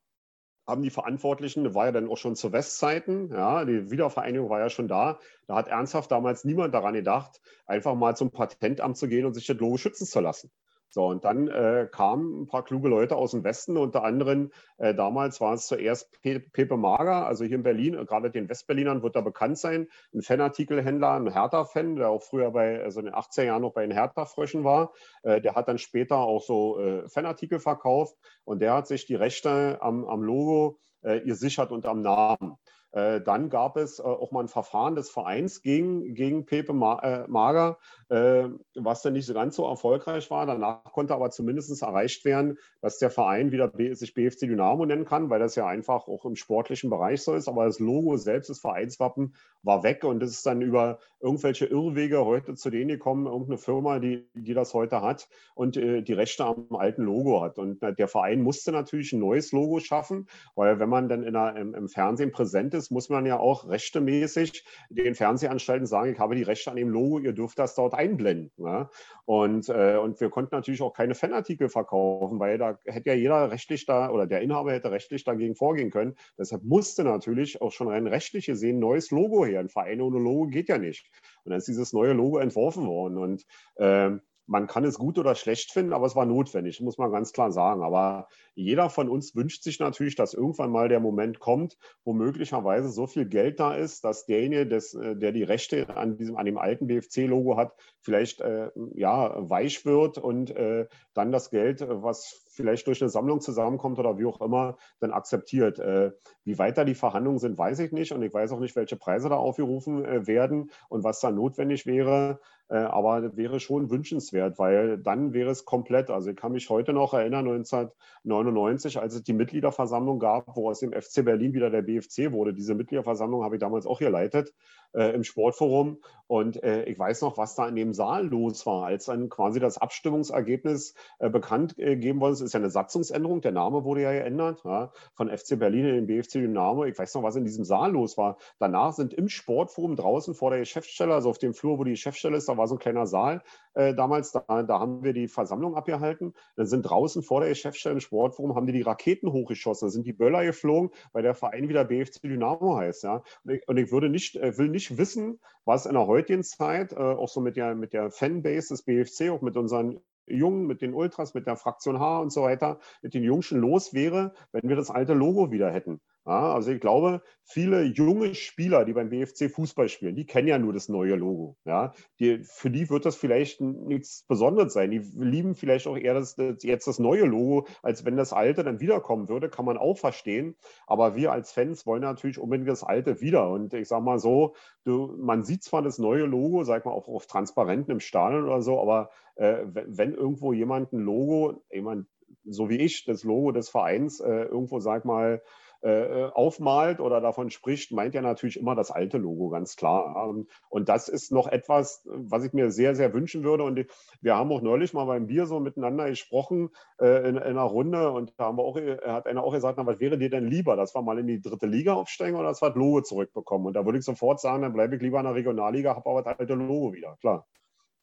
S1: haben die Verantwortlichen, war ja dann auch schon zu Westzeiten, ja, die Wiedervereinigung war ja schon da, da hat ernsthaft damals niemand daran gedacht, einfach mal zum Patentamt zu gehen und sich das Logo schützen zu lassen. So, und dann äh, kamen ein paar kluge Leute aus dem Westen, unter anderem äh, damals war es zuerst Pe Pepe Mager, also hier in Berlin, gerade den Westberlinern wird da bekannt sein, ein Fanartikelhändler, ein Hertha-Fan, der auch früher bei, also in den 80er Jahren noch bei den Hertha-Fröschen war. Äh, der hat dann später auch so äh, Fanartikel verkauft und der hat sich die Rechte am, am Logo äh, ihr sichert und am Namen. Äh, dann gab es äh, auch mal ein Verfahren des Vereins gegen, gegen Pepe äh, Mager, was dann nicht so ganz so erfolgreich war. Danach konnte aber zumindest erreicht werden, dass der Verein wieder sich BFC Dynamo nennen kann, weil das ja einfach auch im sportlichen Bereich so ist. Aber das Logo selbst, das Vereinswappen, war weg und es ist dann über irgendwelche Irrwege heute zu denen gekommen, irgendeine Firma, die, die das heute hat und die Rechte am alten Logo hat. Und der Verein musste natürlich ein neues Logo schaffen, weil wenn man dann in der, im, im Fernsehen präsent ist, muss man ja auch rechtemäßig den Fernsehanstalten sagen, ich habe die Rechte an dem Logo, ihr dürft das dort einblenden. Ja? Und, äh, und wir konnten natürlich auch keine Fanartikel verkaufen, weil da hätte ja jeder rechtlich da oder der Inhaber hätte rechtlich dagegen vorgehen können. Deshalb musste natürlich auch schon rein rechtlich gesehen ein neues Logo her. Ein Verein ohne Logo geht ja nicht. Und dann ist dieses neue Logo entworfen worden. Und ähm, man kann es gut oder schlecht finden, aber es war notwendig, muss man ganz klar sagen. Aber jeder von uns wünscht sich natürlich, dass irgendwann mal der Moment kommt, wo möglicherweise so viel Geld da ist, dass derjenige, des, äh, der die Rechte an, diesem, an dem alten BFC-Logo hat, vielleicht äh, ja, weich wird und äh, dann das Geld, was vielleicht durch eine Sammlung zusammenkommt oder wie auch immer, dann akzeptiert. Äh, wie weiter die Verhandlungen sind, weiß ich nicht und ich weiß auch nicht, welche Preise da aufgerufen äh, werden und was da notwendig wäre. Äh, aber wäre schon wünschenswert, weil dann wäre es komplett. Also ich kann mich heute noch erinnern, 1999, als es die Mitgliederversammlung gab, wo aus dem FC Berlin wieder der BFC wurde. Diese Mitgliederversammlung habe ich damals auch geleitet äh, im Sportforum. Und äh, ich weiß noch, was da in dem Saal los war, als dann quasi das Abstimmungsergebnis äh, bekannt gegeben worden ist. Ist ja eine Satzungsänderung. Der Name wurde ja geändert ja, von FC Berlin in den BFC Dynamo. Ich weiß noch, was in diesem Saal los war. Danach sind im Sportforum draußen vor der Geschäftsstelle, also auf dem Flur, wo die Geschäftsstelle ist, da war so ein kleiner Saal äh, damals. Da, da, haben wir die Versammlung abgehalten. Dann sind draußen vor der Geschäftsstelle im Sportforum haben die die Raketen hochgeschossen. Da sind die Böller geflogen, weil der Verein wieder BFC Dynamo heißt. Ja. Und ich, und ich würde nicht, äh, will nicht wissen, was in der heutigen Zeit, äh, auch so mit der, mit der Fanbase des BFC, auch mit unseren Jungen, mit den Ultras, mit der Fraktion H und so weiter, mit den Jungschen los wäre, wenn wir das alte Logo wieder hätten. Ja, also ich glaube, viele junge Spieler, die beim BFC Fußball spielen, die kennen ja nur das neue Logo. Ja, die, für die wird das vielleicht nichts Besonderes sein. Die lieben vielleicht auch eher das, das, jetzt das neue Logo, als wenn das alte dann wiederkommen würde, kann man auch verstehen. Aber wir als Fans wollen natürlich unbedingt das alte wieder. Und ich sage mal so, du, man sieht zwar das neue Logo, sag mal auch auf Transparenten im Stadion oder so, aber äh, wenn, wenn, irgendwo jemand ein Logo, jemand so wie ich, das Logo des Vereins äh, irgendwo, sag mal, äh, aufmalt oder davon spricht, meint ja natürlich immer das alte Logo, ganz klar. Und das ist noch etwas, was ich mir sehr, sehr wünschen würde. Und wir haben auch neulich mal beim Bier so miteinander gesprochen äh, in, in, einer Runde und da haben wir auch, hat einer auch gesagt, na, was wäre dir denn lieber, dass wir mal in die dritte Liga aufsteigen oder dass wir das Logo zurückbekommen? Und da würde ich sofort sagen, dann bleibe ich lieber in der Regionalliga, habe aber das alte Logo wieder, klar.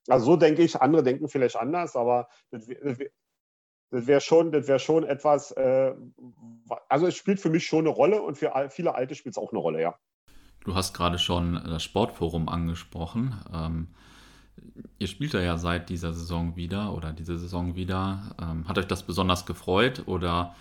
S1: Also so denke ich, andere denken vielleicht anders, aber das, das, das wäre schon, wär schon etwas, äh, also es spielt für mich schon eine Rolle und für viele Alte spielt es auch eine Rolle, ja.
S3: Du hast gerade schon das Sportforum angesprochen. Ähm, ihr spielt da ja seit dieser Saison wieder oder diese Saison wieder. Ähm, hat euch das besonders gefreut oder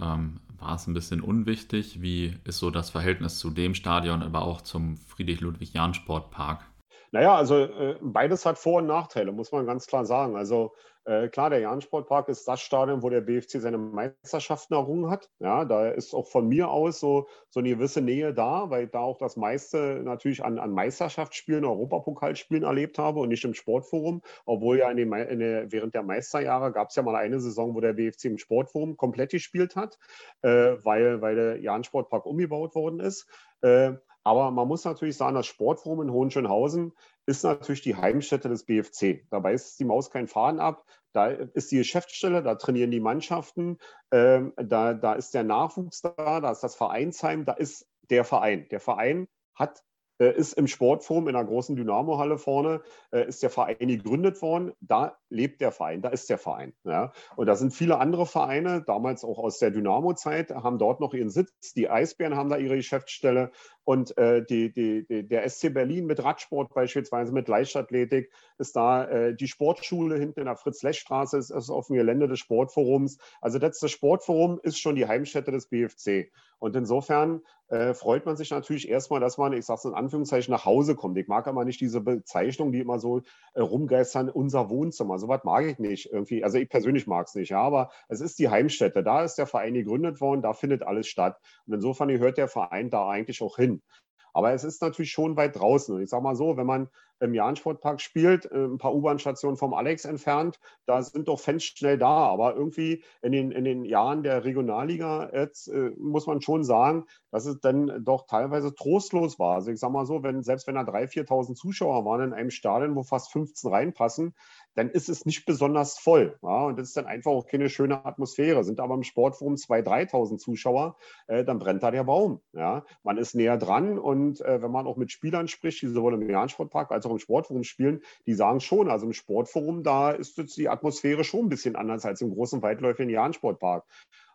S3: ähm, war es ein bisschen unwichtig? Wie ist so das Verhältnis zu dem Stadion, aber auch zum Friedrich-Ludwig-Jahn-Sportpark?
S1: Naja, also äh, beides hat Vor- und Nachteile, muss man ganz klar sagen. Also äh, klar, der Jahn-Sportpark ist das Stadion, wo der BFC seine Meisterschaften errungen hat. Ja, da ist auch von mir aus so, so eine gewisse Nähe da, weil ich da auch das meiste natürlich an, an Meisterschaftsspielen, Europapokalspielen erlebt habe und nicht im Sportforum. Obwohl ja in den, in der, während der Meisterjahre gab es ja mal eine Saison, wo der BFC im Sportforum komplett gespielt hat, äh, weil, weil der Jahn-Sportpark umgebaut worden ist. Äh, aber man muss natürlich sagen, das Sportforum in Hohenschönhausen ist natürlich die Heimstätte des BFC. Dabei ist die Maus kein Faden ab. Da ist die Geschäftsstelle, da trainieren die Mannschaften, ähm, da, da ist der Nachwuchs da, da ist das Vereinsheim, da ist der Verein. Der Verein hat äh, ist im Sportforum in der großen Dynamo-Halle vorne, äh, ist der Verein gegründet worden. Da lebt der Verein, da ist der Verein. Ja. Und da sind viele andere Vereine, damals auch aus der Dynamo-Zeit, haben dort noch ihren Sitz. Die Eisbären haben da ihre Geschäftsstelle. Und äh, die, die, die, der SC Berlin mit Radsport beispielsweise, mit Leichtathletik, ist da äh, die Sportschule hinten in der Fritz-Lech-Straße, ist, ist auf dem Gelände des Sportforums. Also das, das Sportforum ist schon die Heimstätte des BFC. Und insofern äh, freut man sich natürlich erstmal, dass man, ich sage es in Anführungszeichen, nach Hause kommt. Ich mag aber nicht diese Bezeichnung, die immer so äh, rumgeistern, unser Wohnzimmer. So was mag ich nicht irgendwie. Also ich persönlich mag es nicht, ja, aber es ist die Heimstätte. Da ist der Verein gegründet worden, da findet alles statt. Und insofern gehört der Verein da eigentlich auch hin. Aber es ist natürlich schon weit draußen. Und ich sage mal so, wenn man im Jahn-Sportpark spielt, äh, ein paar U-Bahn-Stationen vom Alex entfernt, da sind doch Fans schnell da. Aber irgendwie in den, in den Jahren der Regionalliga jetzt äh, muss man schon sagen, dass es dann doch teilweise trostlos war. Also ich sage mal so, wenn, selbst wenn da 3.000, 4.000 Zuschauer waren in einem Stadion, wo fast 15 reinpassen, dann ist es nicht besonders voll. Ja? Und das ist dann einfach auch keine schöne Atmosphäre. Sind aber im Sportforum 2.000, 3.000 Zuschauer, äh, dann brennt da der Baum. Ja? Man ist näher dran und äh, wenn man auch mit Spielern spricht, die sowohl im Jahn-Sportpark als auch im Sportforum spielen, die sagen schon, also im Sportforum, da ist jetzt die Atmosphäre schon ein bisschen anders als im großen weitläufigen Jahn-Sportpark.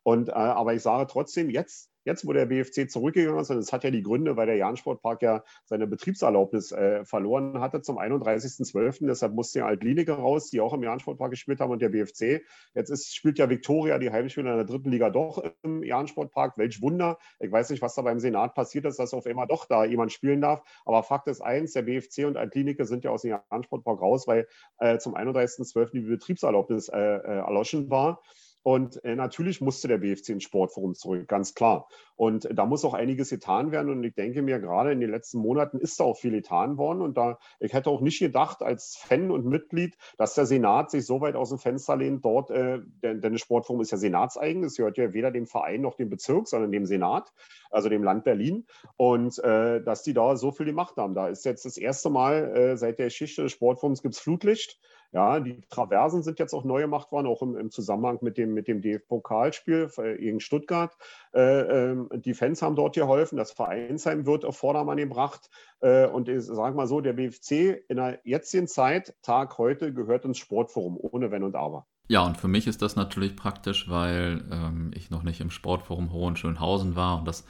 S1: Und, äh, aber ich sage trotzdem, jetzt Jetzt, wo der BFC zurückgegangen ist, und es hat ja die Gründe, weil der Jahn-Sportpark ja seine Betriebserlaubnis äh, verloren hatte zum 31.12. Deshalb musste ja Altlinike raus, die auch im Jahn-Sportpark gespielt haben und der BFC. Jetzt ist, spielt ja Viktoria die Heimspiele in der dritten Liga doch im Jahn-Sportpark. Welch Wunder. Ich weiß nicht, was da beim Senat passiert ist, dass auf einmal doch da jemand spielen darf. Aber Fakt ist eins, der BFC und Altlinike sind ja aus dem Jahn-Sportpark raus, weil äh, zum 31.12. die Betriebserlaubnis äh, äh, erloschen war. Und äh, natürlich musste der BFC ins Sportforum zurück, ganz klar. Und da muss auch einiges getan werden. Und ich denke mir, gerade in den letzten Monaten ist da auch viel getan worden. Und da, ich hätte auch nicht gedacht, als Fan und Mitglied, dass der Senat sich so weit aus dem Fenster lehnt, dort, äh, denn, denn das Sportforum ist ja senatseigen. Es gehört ja weder dem Verein noch dem Bezirk, sondern dem Senat, also dem Land Berlin. Und äh, dass die da so viel gemacht haben. Da ist jetzt das erste Mal äh, seit der Geschichte des Sportforums gibt es Flutlicht. Ja, die Traversen sind jetzt auch neu gemacht worden, auch im, im Zusammenhang mit dem, mit dem DF-Pokalspiel gegen Stuttgart. Äh, äh, die Fans haben dort geholfen, das Vereinsheim wird auf Vordermann gebracht. Äh, und ich sage mal so, der BFC in der jetzigen Zeit, Tag heute, gehört ins Sportforum, ohne Wenn und Aber.
S3: Ja, und für mich ist das natürlich praktisch, weil ähm, ich noch nicht im Sportforum Hohenschönhausen war und das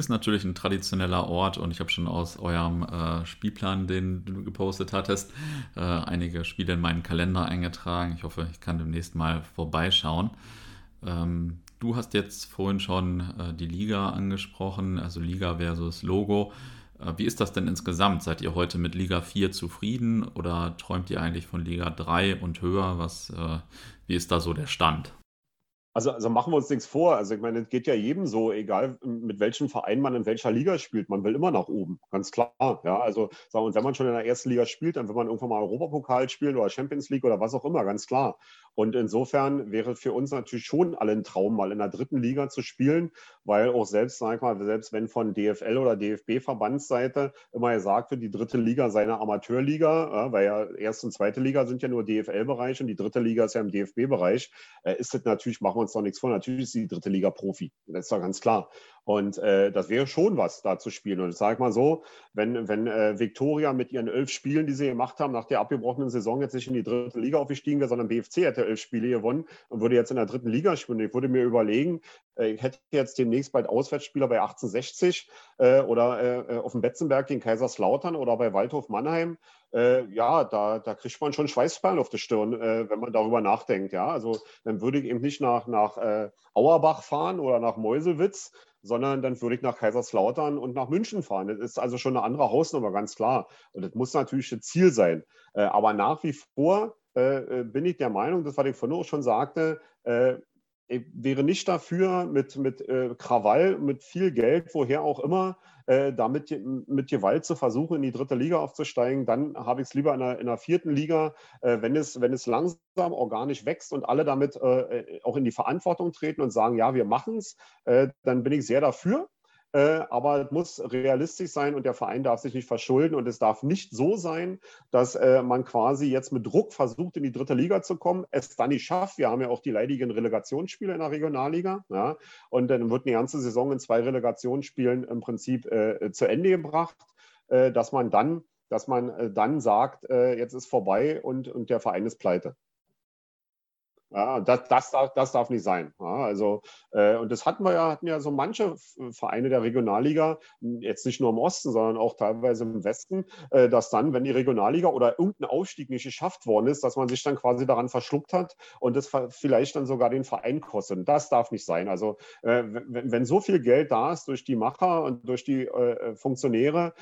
S3: ist natürlich ein traditioneller Ort und ich habe schon aus eurem äh, Spielplan, den du gepostet hattest, äh, einige Spiele in meinen Kalender eingetragen. Ich hoffe, ich kann demnächst mal vorbeischauen. Ähm, du hast jetzt vorhin schon äh, die Liga angesprochen, also Liga versus Logo. Äh, wie ist das denn insgesamt? Seid ihr heute mit Liga 4 zufrieden oder träumt ihr eigentlich von Liga 3 und höher? Was, äh, wie ist da so der Stand?
S1: Also, also machen wir uns nichts vor. Also ich meine, es geht ja jedem so, egal mit welchem Verein man in welcher Liga spielt, man will immer nach oben, ganz klar. Ja, also und wenn man schon in der ersten Liga spielt, dann will man irgendwann mal Europapokal spielen oder Champions League oder was auch immer, ganz klar. Und insofern wäre für uns natürlich schon alle ein Traum, mal in der dritten Liga zu spielen, weil auch selbst, sag ich mal, selbst wenn von DFL oder DFB-Verbandsseite immer gesagt wird, die dritte Liga sei eine Amateurliga, weil ja erste und zweite Liga sind ja nur DFL-Bereich und die dritte Liga ist ja im DFB-Bereich, äh, ist das natürlich, machen wir uns doch nichts vor, natürlich ist die dritte Liga Profi. Das ist doch ganz klar. Und äh, das wäre schon was, da zu spielen. Und ich sage mal so, wenn, wenn äh, Viktoria mit ihren elf Spielen, die sie gemacht haben, nach der abgebrochenen Saison jetzt nicht in die dritte Liga aufgestiegen wäre, sondern BFC hätte elf Spiele gewonnen und würde jetzt in der dritten Liga spielen. Ich würde mir überlegen, äh, ich hätte jetzt demnächst bald Auswärtsspieler bei 1860 äh, oder äh, auf dem Betzenberg gegen Kaiserslautern oder bei Waldhof Mannheim. Äh, ja, da, da kriegt man schon Schweißperlen auf der Stirn, äh, wenn man darüber nachdenkt. Ja, also dann würde ich eben nicht nach, nach äh, Auerbach fahren oder nach Meuselwitz, sondern dann würde ich nach Kaiserslautern und nach München fahren. Das ist also schon eine andere Hausnummer, ganz klar. Und das muss natürlich das Ziel sein. Äh, aber nach wie vor äh, äh, bin ich der Meinung, das, was ich vorhin auch schon sagte, wäre nicht dafür, mit, mit äh, Krawall, mit viel Geld, woher auch immer, äh, damit mit Gewalt zu versuchen, in die dritte Liga aufzusteigen. Dann habe ich es lieber in der, in der vierten Liga, äh, wenn, es, wenn es langsam organisch wächst und alle damit äh, auch in die Verantwortung treten und sagen, ja, wir machen es, äh, dann bin ich sehr dafür. Äh, aber es muss realistisch sein und der Verein darf sich nicht verschulden und es darf nicht so sein, dass äh, man quasi jetzt mit Druck versucht, in die dritte Liga zu kommen, es dann nicht schafft. Wir haben ja auch die leidigen Relegationsspiele in der Regionalliga ja, und dann wird eine ganze Saison in zwei Relegationsspielen im Prinzip äh, zu Ende gebracht, äh, dass man dann dass man dann sagt, jetzt ist vorbei und, und der Verein ist pleite. Ja, das, das, darf, das darf nicht sein. Ja, also, äh, und das hatten wir ja, hatten ja so manche Vereine der Regionalliga, jetzt nicht nur im Osten, sondern auch teilweise im Westen, äh, dass dann, wenn die Regionalliga oder irgendein Aufstieg nicht geschafft worden ist, dass man sich dann quasi daran verschluckt hat und das vielleicht dann sogar den Verein kostet. Das darf nicht sein. Also, äh, wenn, wenn so viel Geld da ist durch die Macher und durch die äh, Funktionäre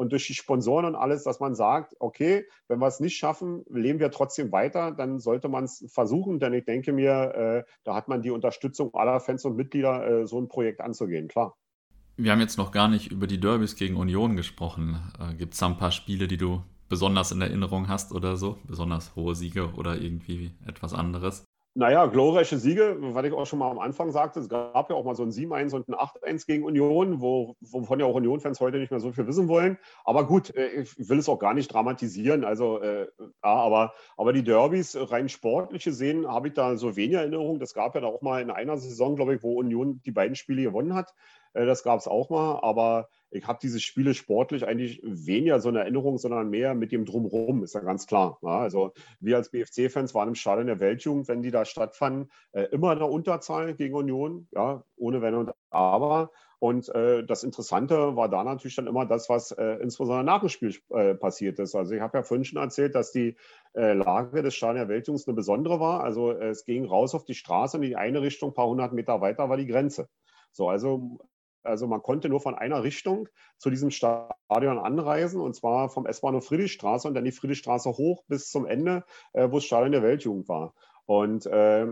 S1: und durch die Sponsoren und alles, dass man sagt, okay, wenn wir es nicht schaffen, leben wir trotzdem weiter, dann sollte man es versuchen, denn ich denke mir, äh, da hat man die Unterstützung aller Fans und Mitglieder, äh, so ein Projekt anzugehen, klar.
S3: Wir haben jetzt noch gar nicht über die Derbys gegen Union gesprochen. Äh, Gibt es da ein paar Spiele, die du besonders in Erinnerung hast oder so? Besonders hohe Siege oder irgendwie etwas anderes?
S1: Naja, glorreiche Siege, was ich auch schon mal am Anfang sagte, es gab ja auch mal so ein 7-1 und ein 8-1 gegen Union, wo, wovon ja auch Union-Fans heute nicht mehr so viel wissen wollen. Aber gut, äh, ich will es auch gar nicht dramatisieren. Also, äh, ja, aber, aber die Derbys, rein sportliche sehen, habe ich da so wenig Erinnerung. Das gab ja da auch mal in einer Saison, glaube ich, wo Union die beiden Spiele gewonnen hat. Äh, das gab es auch mal. Aber ich habe diese Spiele sportlich eigentlich weniger so eine Erinnerung, sondern mehr mit dem Drumherum, ist ja ganz klar. Ja, also wir als BFC-Fans waren im Stadion der Weltjugend, wenn die da stattfanden, äh, immer in der Unterzahl gegen Union, ja, ohne Wenn und Aber. Und äh, das Interessante war da natürlich dann immer das, was äh, insbesondere nach dem Spiel äh, passiert ist. Also ich habe ja vorhin schon erzählt, dass die äh, Lage des Stadion der Weltjungs eine besondere war. Also es ging raus auf die Straße und in die eine Richtung, ein paar hundert Meter weiter war die Grenze. So, also also man konnte nur von einer Richtung zu diesem Stadion anreisen, und zwar vom S-Bahnhof Friedrichstraße und dann die Friedrichstraße hoch bis zum Ende, äh, wo das Stadion der Weltjugend war. Und äh,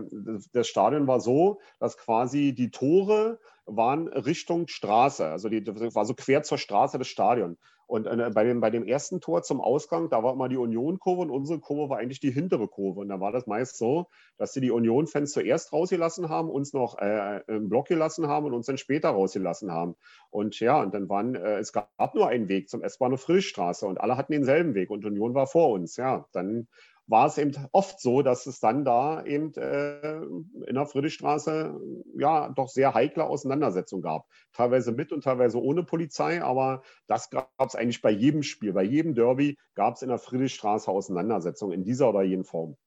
S1: das Stadion war so, dass quasi die Tore waren Richtung Straße, also die, das war so quer zur Straße des Stadions. Und äh, bei, dem, bei dem ersten Tor zum Ausgang, da war immer die Union-Kurve und unsere Kurve war eigentlich die hintere Kurve. Und da war das meist so, dass sie die Union-Fans zuerst rausgelassen haben, uns noch äh, im Block gelassen haben und uns dann später rausgelassen haben. Und ja, und dann waren, äh, es gab nur einen Weg zum S-Bahnhof Friedrichstraße und alle hatten denselben Weg und Union war vor uns. Ja, dann war es eben oft so, dass es dann da eben äh, in der Friedrichstraße ja doch sehr heikle Auseinandersetzungen gab. Teilweise mit und teilweise ohne Polizei, aber das gab es eigentlich bei jedem Spiel, bei jedem Derby gab es in der Friedrichstraße Auseinandersetzungen in dieser oder jenen Form.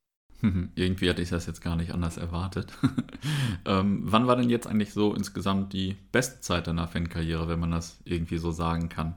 S3: Irgendwie hatte ich das jetzt gar nicht anders erwartet. ähm, wann war denn jetzt eigentlich so insgesamt die beste Zeit deiner Fankarriere, wenn man das irgendwie so sagen kann?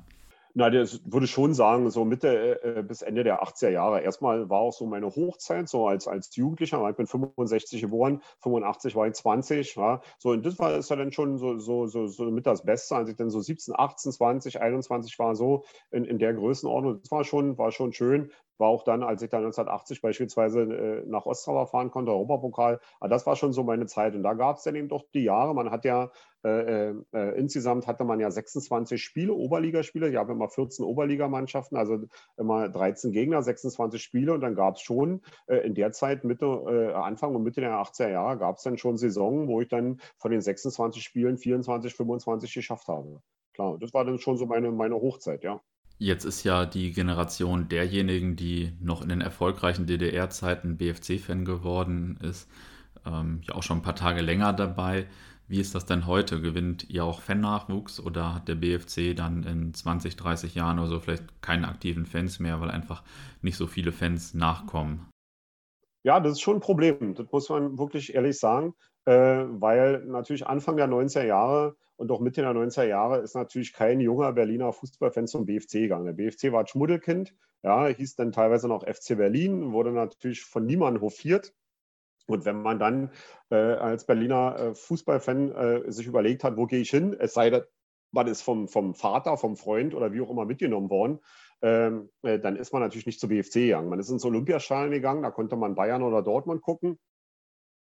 S1: Na, das würde schon sagen, so Mitte äh, bis Ende der 80er Jahre. Erstmal war auch so meine Hochzeit, so als, als Jugendlicher. Ich bin 65 geboren, 85 war ich 20. Ja. So, und das war ist ja dann schon so, so, so, so mit das Beste, als ich dann so 17, 18, 20, 21 war, so in, in der Größenordnung. Das war schon, war schon schön war auch dann, als ich dann 1980 beispielsweise äh, nach Ostrava fahren konnte, Europapokal, aber das war schon so meine Zeit. Und da gab es dann eben doch die Jahre, man hat ja äh, äh, äh insgesamt hatte man ja 26 Spiele, Oberligaspiele. Ich habe immer 14 Oberligamannschaften, also immer 13 Gegner, 26 Spiele. Und dann gab es schon äh, in der Zeit, Mitte, äh, Anfang und Mitte der 80er Jahre, gab es dann schon Saison, wo ich dann von den 26 Spielen 24, 25 geschafft habe. Klar, das war dann schon so meine, meine Hochzeit, ja.
S3: Jetzt ist ja die Generation derjenigen, die noch in den erfolgreichen DDR-Zeiten BFC-Fan geworden ist, ähm, ja auch schon ein paar Tage länger dabei. Wie ist das denn heute? Gewinnt ihr auch Fan-Nachwuchs oder hat der BFC dann in 20, 30 Jahren oder so vielleicht keine aktiven Fans mehr, weil einfach nicht so viele Fans nachkommen?
S1: Ja, das ist schon ein Problem. Das muss man wirklich ehrlich sagen, äh, weil natürlich Anfang der 90er Jahre und auch Mitte der 90er Jahre ist natürlich kein junger Berliner Fußballfan zum BFC gegangen. Der BFC war Schmuddelkind, ja, hieß dann teilweise noch FC Berlin, wurde natürlich von niemandem hofiert. Und wenn man dann äh, als Berliner äh, Fußballfan äh, sich überlegt hat, wo gehe ich hin, es sei denn, man ist vom, vom Vater, vom Freund oder wie auch immer mitgenommen worden, ähm, äh, dann ist man natürlich nicht zu BFC gegangen. Man ist ins Olympiastadion gegangen, da konnte man Bayern oder Dortmund gucken.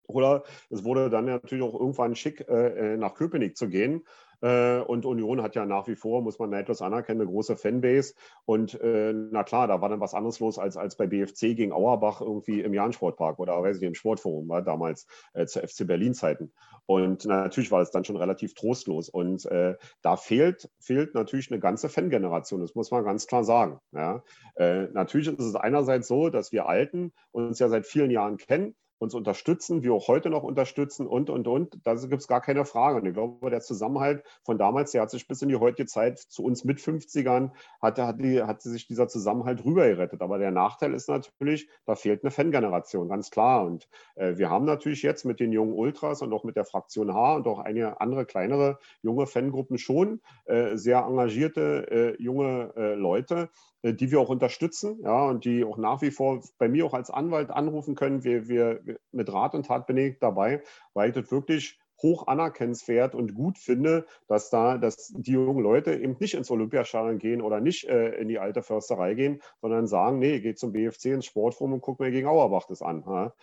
S1: Oder es wurde dann natürlich auch irgendwann schick, äh, äh, nach Köpenick zu gehen. Äh, und Union hat ja nach wie vor, muss man neidlos anerkennen, eine große Fanbase. Und äh, na klar, da war dann was anderes los als, als bei BFC gegen Auerbach irgendwie im Jahn-Sportpark oder weiß ich, im Sportforum, war damals äh, zu FC Berlin-Zeiten. Und natürlich war es dann schon relativ trostlos. Und äh, da fehlt, fehlt natürlich eine ganze Fangeneration, das muss man ganz klar sagen. Ja. natürlich ist es einerseits so, dass wir Alten uns ja seit vielen Jahren kennen uns unterstützen, wie auch heute noch unterstützen und, und, und. Da gibt es gar keine Frage. Und ich glaube, der Zusammenhalt von damals, der hat sich bis in die heutige Zeit zu uns mit 50ern, hat, hat, die, hat sich dieser Zusammenhalt rübergerettet. Aber der Nachteil ist natürlich, da fehlt eine Fangeneration, ganz klar. Und äh, wir haben natürlich jetzt mit den jungen Ultras und auch mit der Fraktion H und auch einige andere kleinere junge Fangruppen schon äh, sehr engagierte äh, junge äh, Leute, die wir auch unterstützen, ja, und die auch nach wie vor bei mir auch als Anwalt anrufen können. Wir, wir mit Rat und Tat bin ich dabei, weil ich das wirklich hoch anerkennenswert und gut finde, dass da, dass die jungen Leute eben nicht ins Olympiastadion gehen oder nicht äh, in die alte Försterei gehen, sondern sagen, nee, geht zum BFC ins Sportforum und guck mir gegen Auerbach das an. Ja.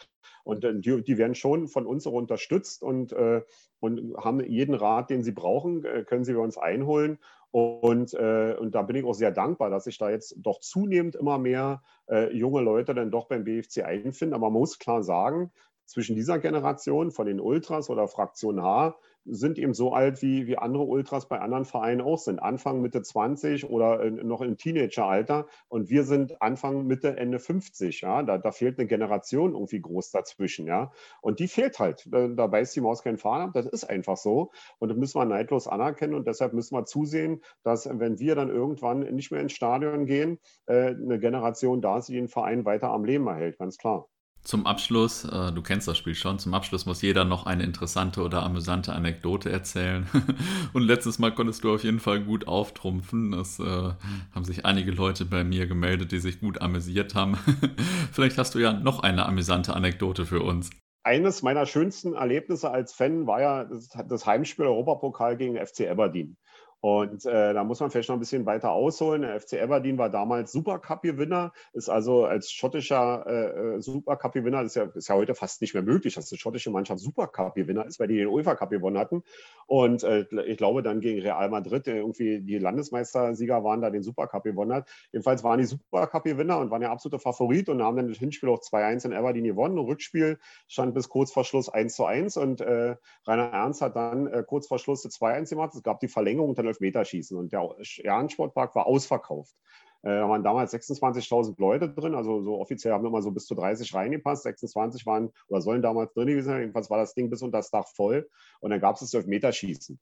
S1: Und äh, die, die, werden schon von uns auch unterstützt und, äh, und haben jeden Rat, den sie brauchen, äh, können sie bei uns einholen. Und, äh, und da bin ich auch sehr dankbar, dass sich da jetzt doch zunehmend immer mehr äh, junge Leute dann doch beim BFC einfinden. Aber man muss klar sagen, zwischen dieser Generation von den Ultras oder Fraktion H sind eben so alt, wie, wie andere Ultras bei anderen Vereinen auch sind. Anfang, Mitte 20 oder in, noch im Teenageralter. Und wir sind Anfang, Mitte, Ende 50. Ja? Da, da fehlt eine Generation irgendwie groß dazwischen. Ja? Und die fehlt halt. Da, beißt die Maus keinen Faden ab. Das ist einfach so. Und das müssen wir neidlos anerkennen. Und deshalb müssen wir zusehen, dass, wenn wir dann irgendwann nicht mehr ins Stadion gehen, äh, eine Generation da ist, die den Verein weiter am Leben erhält. Ganz klar.
S3: Zum Abschluss, äh, du kennst das Spiel schon, zum Abschluss muss jeder noch eine interessante oder amüsante Anekdote erzählen. Und letztes Mal konntest du auf jeden Fall gut auftrumpfen. Es äh, haben sich einige Leute bei mir gemeldet, die sich gut amüsiert haben. Vielleicht hast du ja noch eine amüsante Anekdote für uns.
S1: Eines meiner schönsten Erlebnisse als Fan war ja das, das Heimspiel Europapokal gegen FC Aberdeen. Und äh, da muss man vielleicht noch ein bisschen weiter ausholen. Der FC Aberdeen war damals Supercup-Gewinner, ist also als schottischer äh, äh Supercup-Gewinner, ist ja, ist ja heute fast nicht mehr möglich, dass die schottische Mannschaft Supercup-Gewinner ist, weil die den UEFA Cup gewonnen hatten. Und äh, ich glaube, dann gegen Real Madrid, irgendwie die Landesmeistersieger waren, da den Supercup gewonnen hat. Jedenfalls waren die Supercup-Gewinner und waren ja absolute Favorit und haben dann das Hinspiel auch 2-1 in Aberdeen gewonnen. Und Rückspiel stand bis kurz vor Schluss 1 zu 1 und äh, Rainer Ernst hat dann äh, kurz vor Schluss 2-1 gemacht. Es gab die Verlängerung dann Elfmeterschießen. Und der Jahrensportpark war ausverkauft. Äh, da waren damals 26.000 Leute drin, also so offiziell haben immer so bis zu 30 reingepasst. 26 waren oder sollen damals drin gewesen sein. Jedenfalls war das Ding bis unter das Dach voll. Und dann gab es das Elfmeterschießen.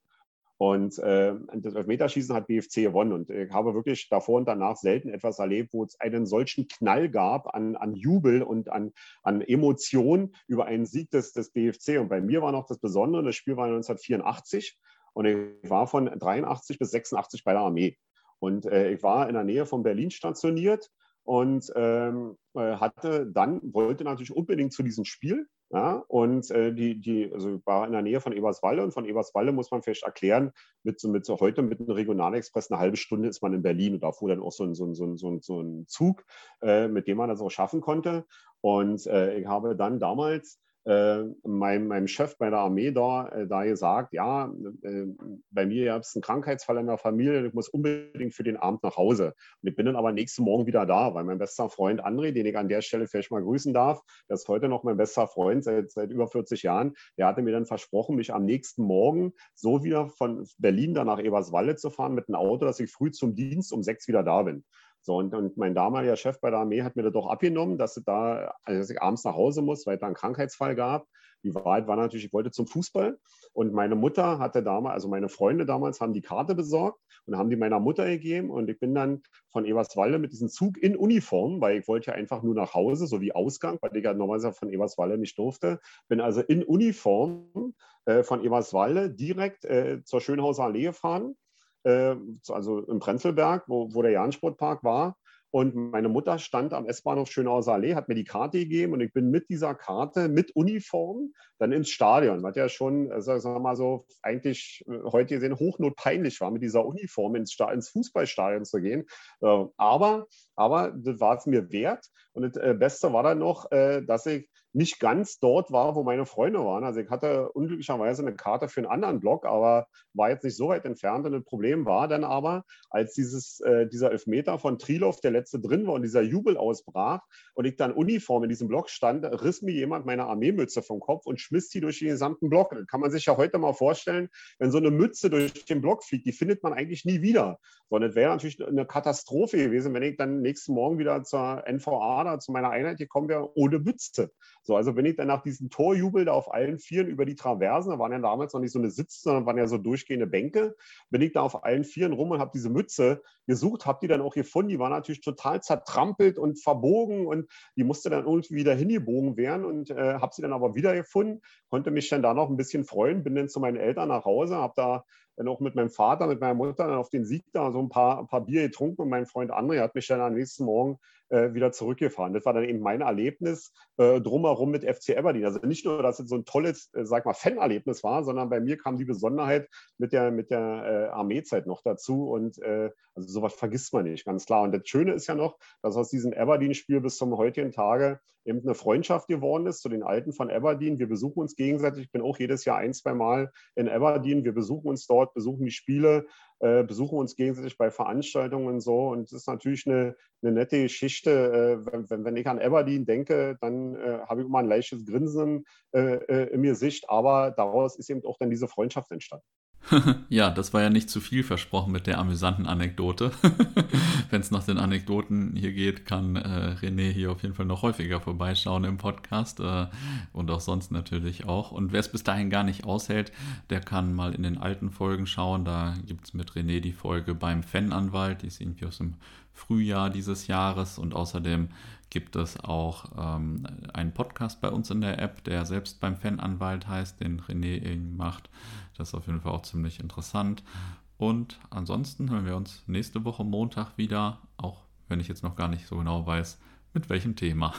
S1: Und äh, das Elfmeterschießen hat BFC gewonnen. Und ich habe wirklich davor und danach selten etwas erlebt, wo es einen solchen Knall gab an, an Jubel und an, an Emotion über einen Sieg des, des BFC. Und bei mir war noch das Besondere, das Spiel war 1984. Und ich war von 83 bis 86 bei der Armee. Und äh, ich war in der Nähe von Berlin stationiert und ähm, äh, hatte dann, wollte natürlich unbedingt zu diesem Spiel. Ja, und äh, die, die, also war in der Nähe von Eberswalde und von Eberswalde muss man vielleicht erklären, mit so, mit so heute mit einem Regionalexpress eine halbe Stunde ist man in Berlin und da fuhr dann auch so ein, so ein, so ein, so ein Zug, äh, mit dem man das auch schaffen konnte. Und äh, ich habe dann damals äh, meinem, meinem Chef bei der Armee da, äh, da gesagt, ja, äh, bei mir gab es einen Krankheitsfall in der Familie, ich muss unbedingt für den Abend nach Hause. Und ich bin dann aber nächsten Morgen wieder da, weil mein bester Freund André, den ich an der Stelle vielleicht mal grüßen darf, der ist heute noch mein bester Freund seit, seit über 40 Jahren, der hatte mir dann versprochen, mich am nächsten Morgen so wieder von Berlin dann nach Eberswalde zu fahren mit einem Auto, dass ich früh zum Dienst um sechs wieder da bin. So, und, und mein damaliger Chef bei der Armee hat mir das doch abgenommen, dass, da, also dass ich abends nach Hause muss, weil es da einen Krankheitsfall gab. Die Wahrheit war natürlich, ich wollte zum Fußball. Und meine Mutter hatte damals, also meine Freunde damals haben die Karte besorgt und haben die meiner Mutter gegeben. Und ich bin dann von Eberswalde mit diesem Zug in Uniform, weil ich wollte ja einfach nur nach Hause, so wie Ausgang, weil ich ja normalerweise von Eberswalde nicht durfte, bin also in Uniform äh, von Eberswalde direkt äh, zur Schönhauser Allee gefahren äh, also im Prenzlberg, wo, wo der Jahn-Sportpark war. Und meine Mutter stand am S-Bahnhof Schönhauser Allee, hat mir die Karte gegeben und ich bin mit dieser Karte, mit Uniform, dann ins Stadion, was ja schon, also sagen wir mal so, eigentlich äh, heute gesehen hochnotpeinlich war, mit dieser Uniform ins, ins Fußballstadion zu gehen. Äh, aber, aber das war es mir wert. Und das Beste war dann noch, dass ich nicht ganz dort war, wo meine Freunde waren. Also ich hatte unglücklicherweise eine Karte für einen anderen Block, aber war jetzt nicht so weit entfernt. Und das Problem war dann aber, als dieses, äh, dieser Elfmeter von Trilov, der letzte drin war und dieser Jubel ausbrach und ich dann Uniform in diesem Block stand, riss mir jemand meine Armeemütze vom Kopf und schmiss die durch den gesamten Block. Das kann man sich ja heute mal vorstellen, wenn so eine Mütze durch den Block fliegt, die findet man eigentlich nie wieder. Sondern es wäre natürlich eine Katastrophe gewesen, wenn ich dann nächsten Morgen wieder zur NVA, da zu meiner Einheit gekommen wäre, ohne Mütze. So, also bin ich dann nach diesem Torjubel da auf allen Vieren über die Traversen, da waren ja damals noch nicht so eine Sitz, sondern waren ja so durchgehende Bänke, bin ich da auf allen Vieren rum und habe diese Mütze gesucht, habe die dann auch gefunden. Die war natürlich total zertrampelt und verbogen und die musste dann irgendwie wieder hingebogen werden und äh, habe sie dann aber wieder gefunden, konnte mich dann da noch ein bisschen freuen, bin dann zu meinen Eltern nach Hause, habe da dann auch mit meinem Vater, mit meiner Mutter dann auf den Sieg da so ein paar, ein paar Bier getrunken und mein Freund André hat mich dann am nächsten Morgen äh, wieder zurückgefahren. Das war dann eben mein Erlebnis äh, drumherum mit FC Aberdeen. Also nicht nur, dass es so ein tolles, äh, sag mal, Fan-Erlebnis war, sondern bei mir kam die Besonderheit mit der, mit der äh, Armeezeit noch dazu und äh, also sowas vergisst man nicht, ganz klar. Und das Schöne ist ja noch, dass aus diesem Aberdeen-Spiel bis zum heutigen Tage eben eine Freundschaft geworden ist zu den Alten von Aberdeen. Wir besuchen uns gegenseitig. Ich bin auch jedes Jahr ein, zwei Mal in Aberdeen. Wir besuchen uns dort, besuchen die Spiele, äh, besuchen uns gegenseitig bei Veranstaltungen und so. Und es ist natürlich eine, eine nette Geschichte. Äh, wenn, wenn, ich an Aberdeen denke, dann äh, habe ich immer ein leichtes Grinsen äh, äh, in mir Sicht. Aber daraus ist eben auch dann diese Freundschaft entstanden.
S3: ja, das war ja nicht zu viel versprochen mit der amüsanten Anekdote. Wenn es nach den Anekdoten hier geht, kann äh, René hier auf jeden Fall noch häufiger vorbeischauen im Podcast äh, und auch sonst natürlich auch. Und wer es bis dahin gar nicht aushält, der kann mal in den alten Folgen schauen. Da gibt es mit René die Folge beim Fananwalt, die ist irgendwie aus dem Frühjahr dieses Jahres und außerdem gibt es auch ähm, einen Podcast bei uns in der App, der selbst beim Fananwalt heißt, den René macht. Das ist auf jeden Fall auch ziemlich interessant. Und ansonsten hören wir uns nächste Woche Montag wieder, auch wenn ich jetzt noch gar nicht so genau weiß, mit welchem Thema.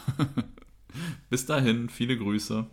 S3: Bis dahin, viele Grüße.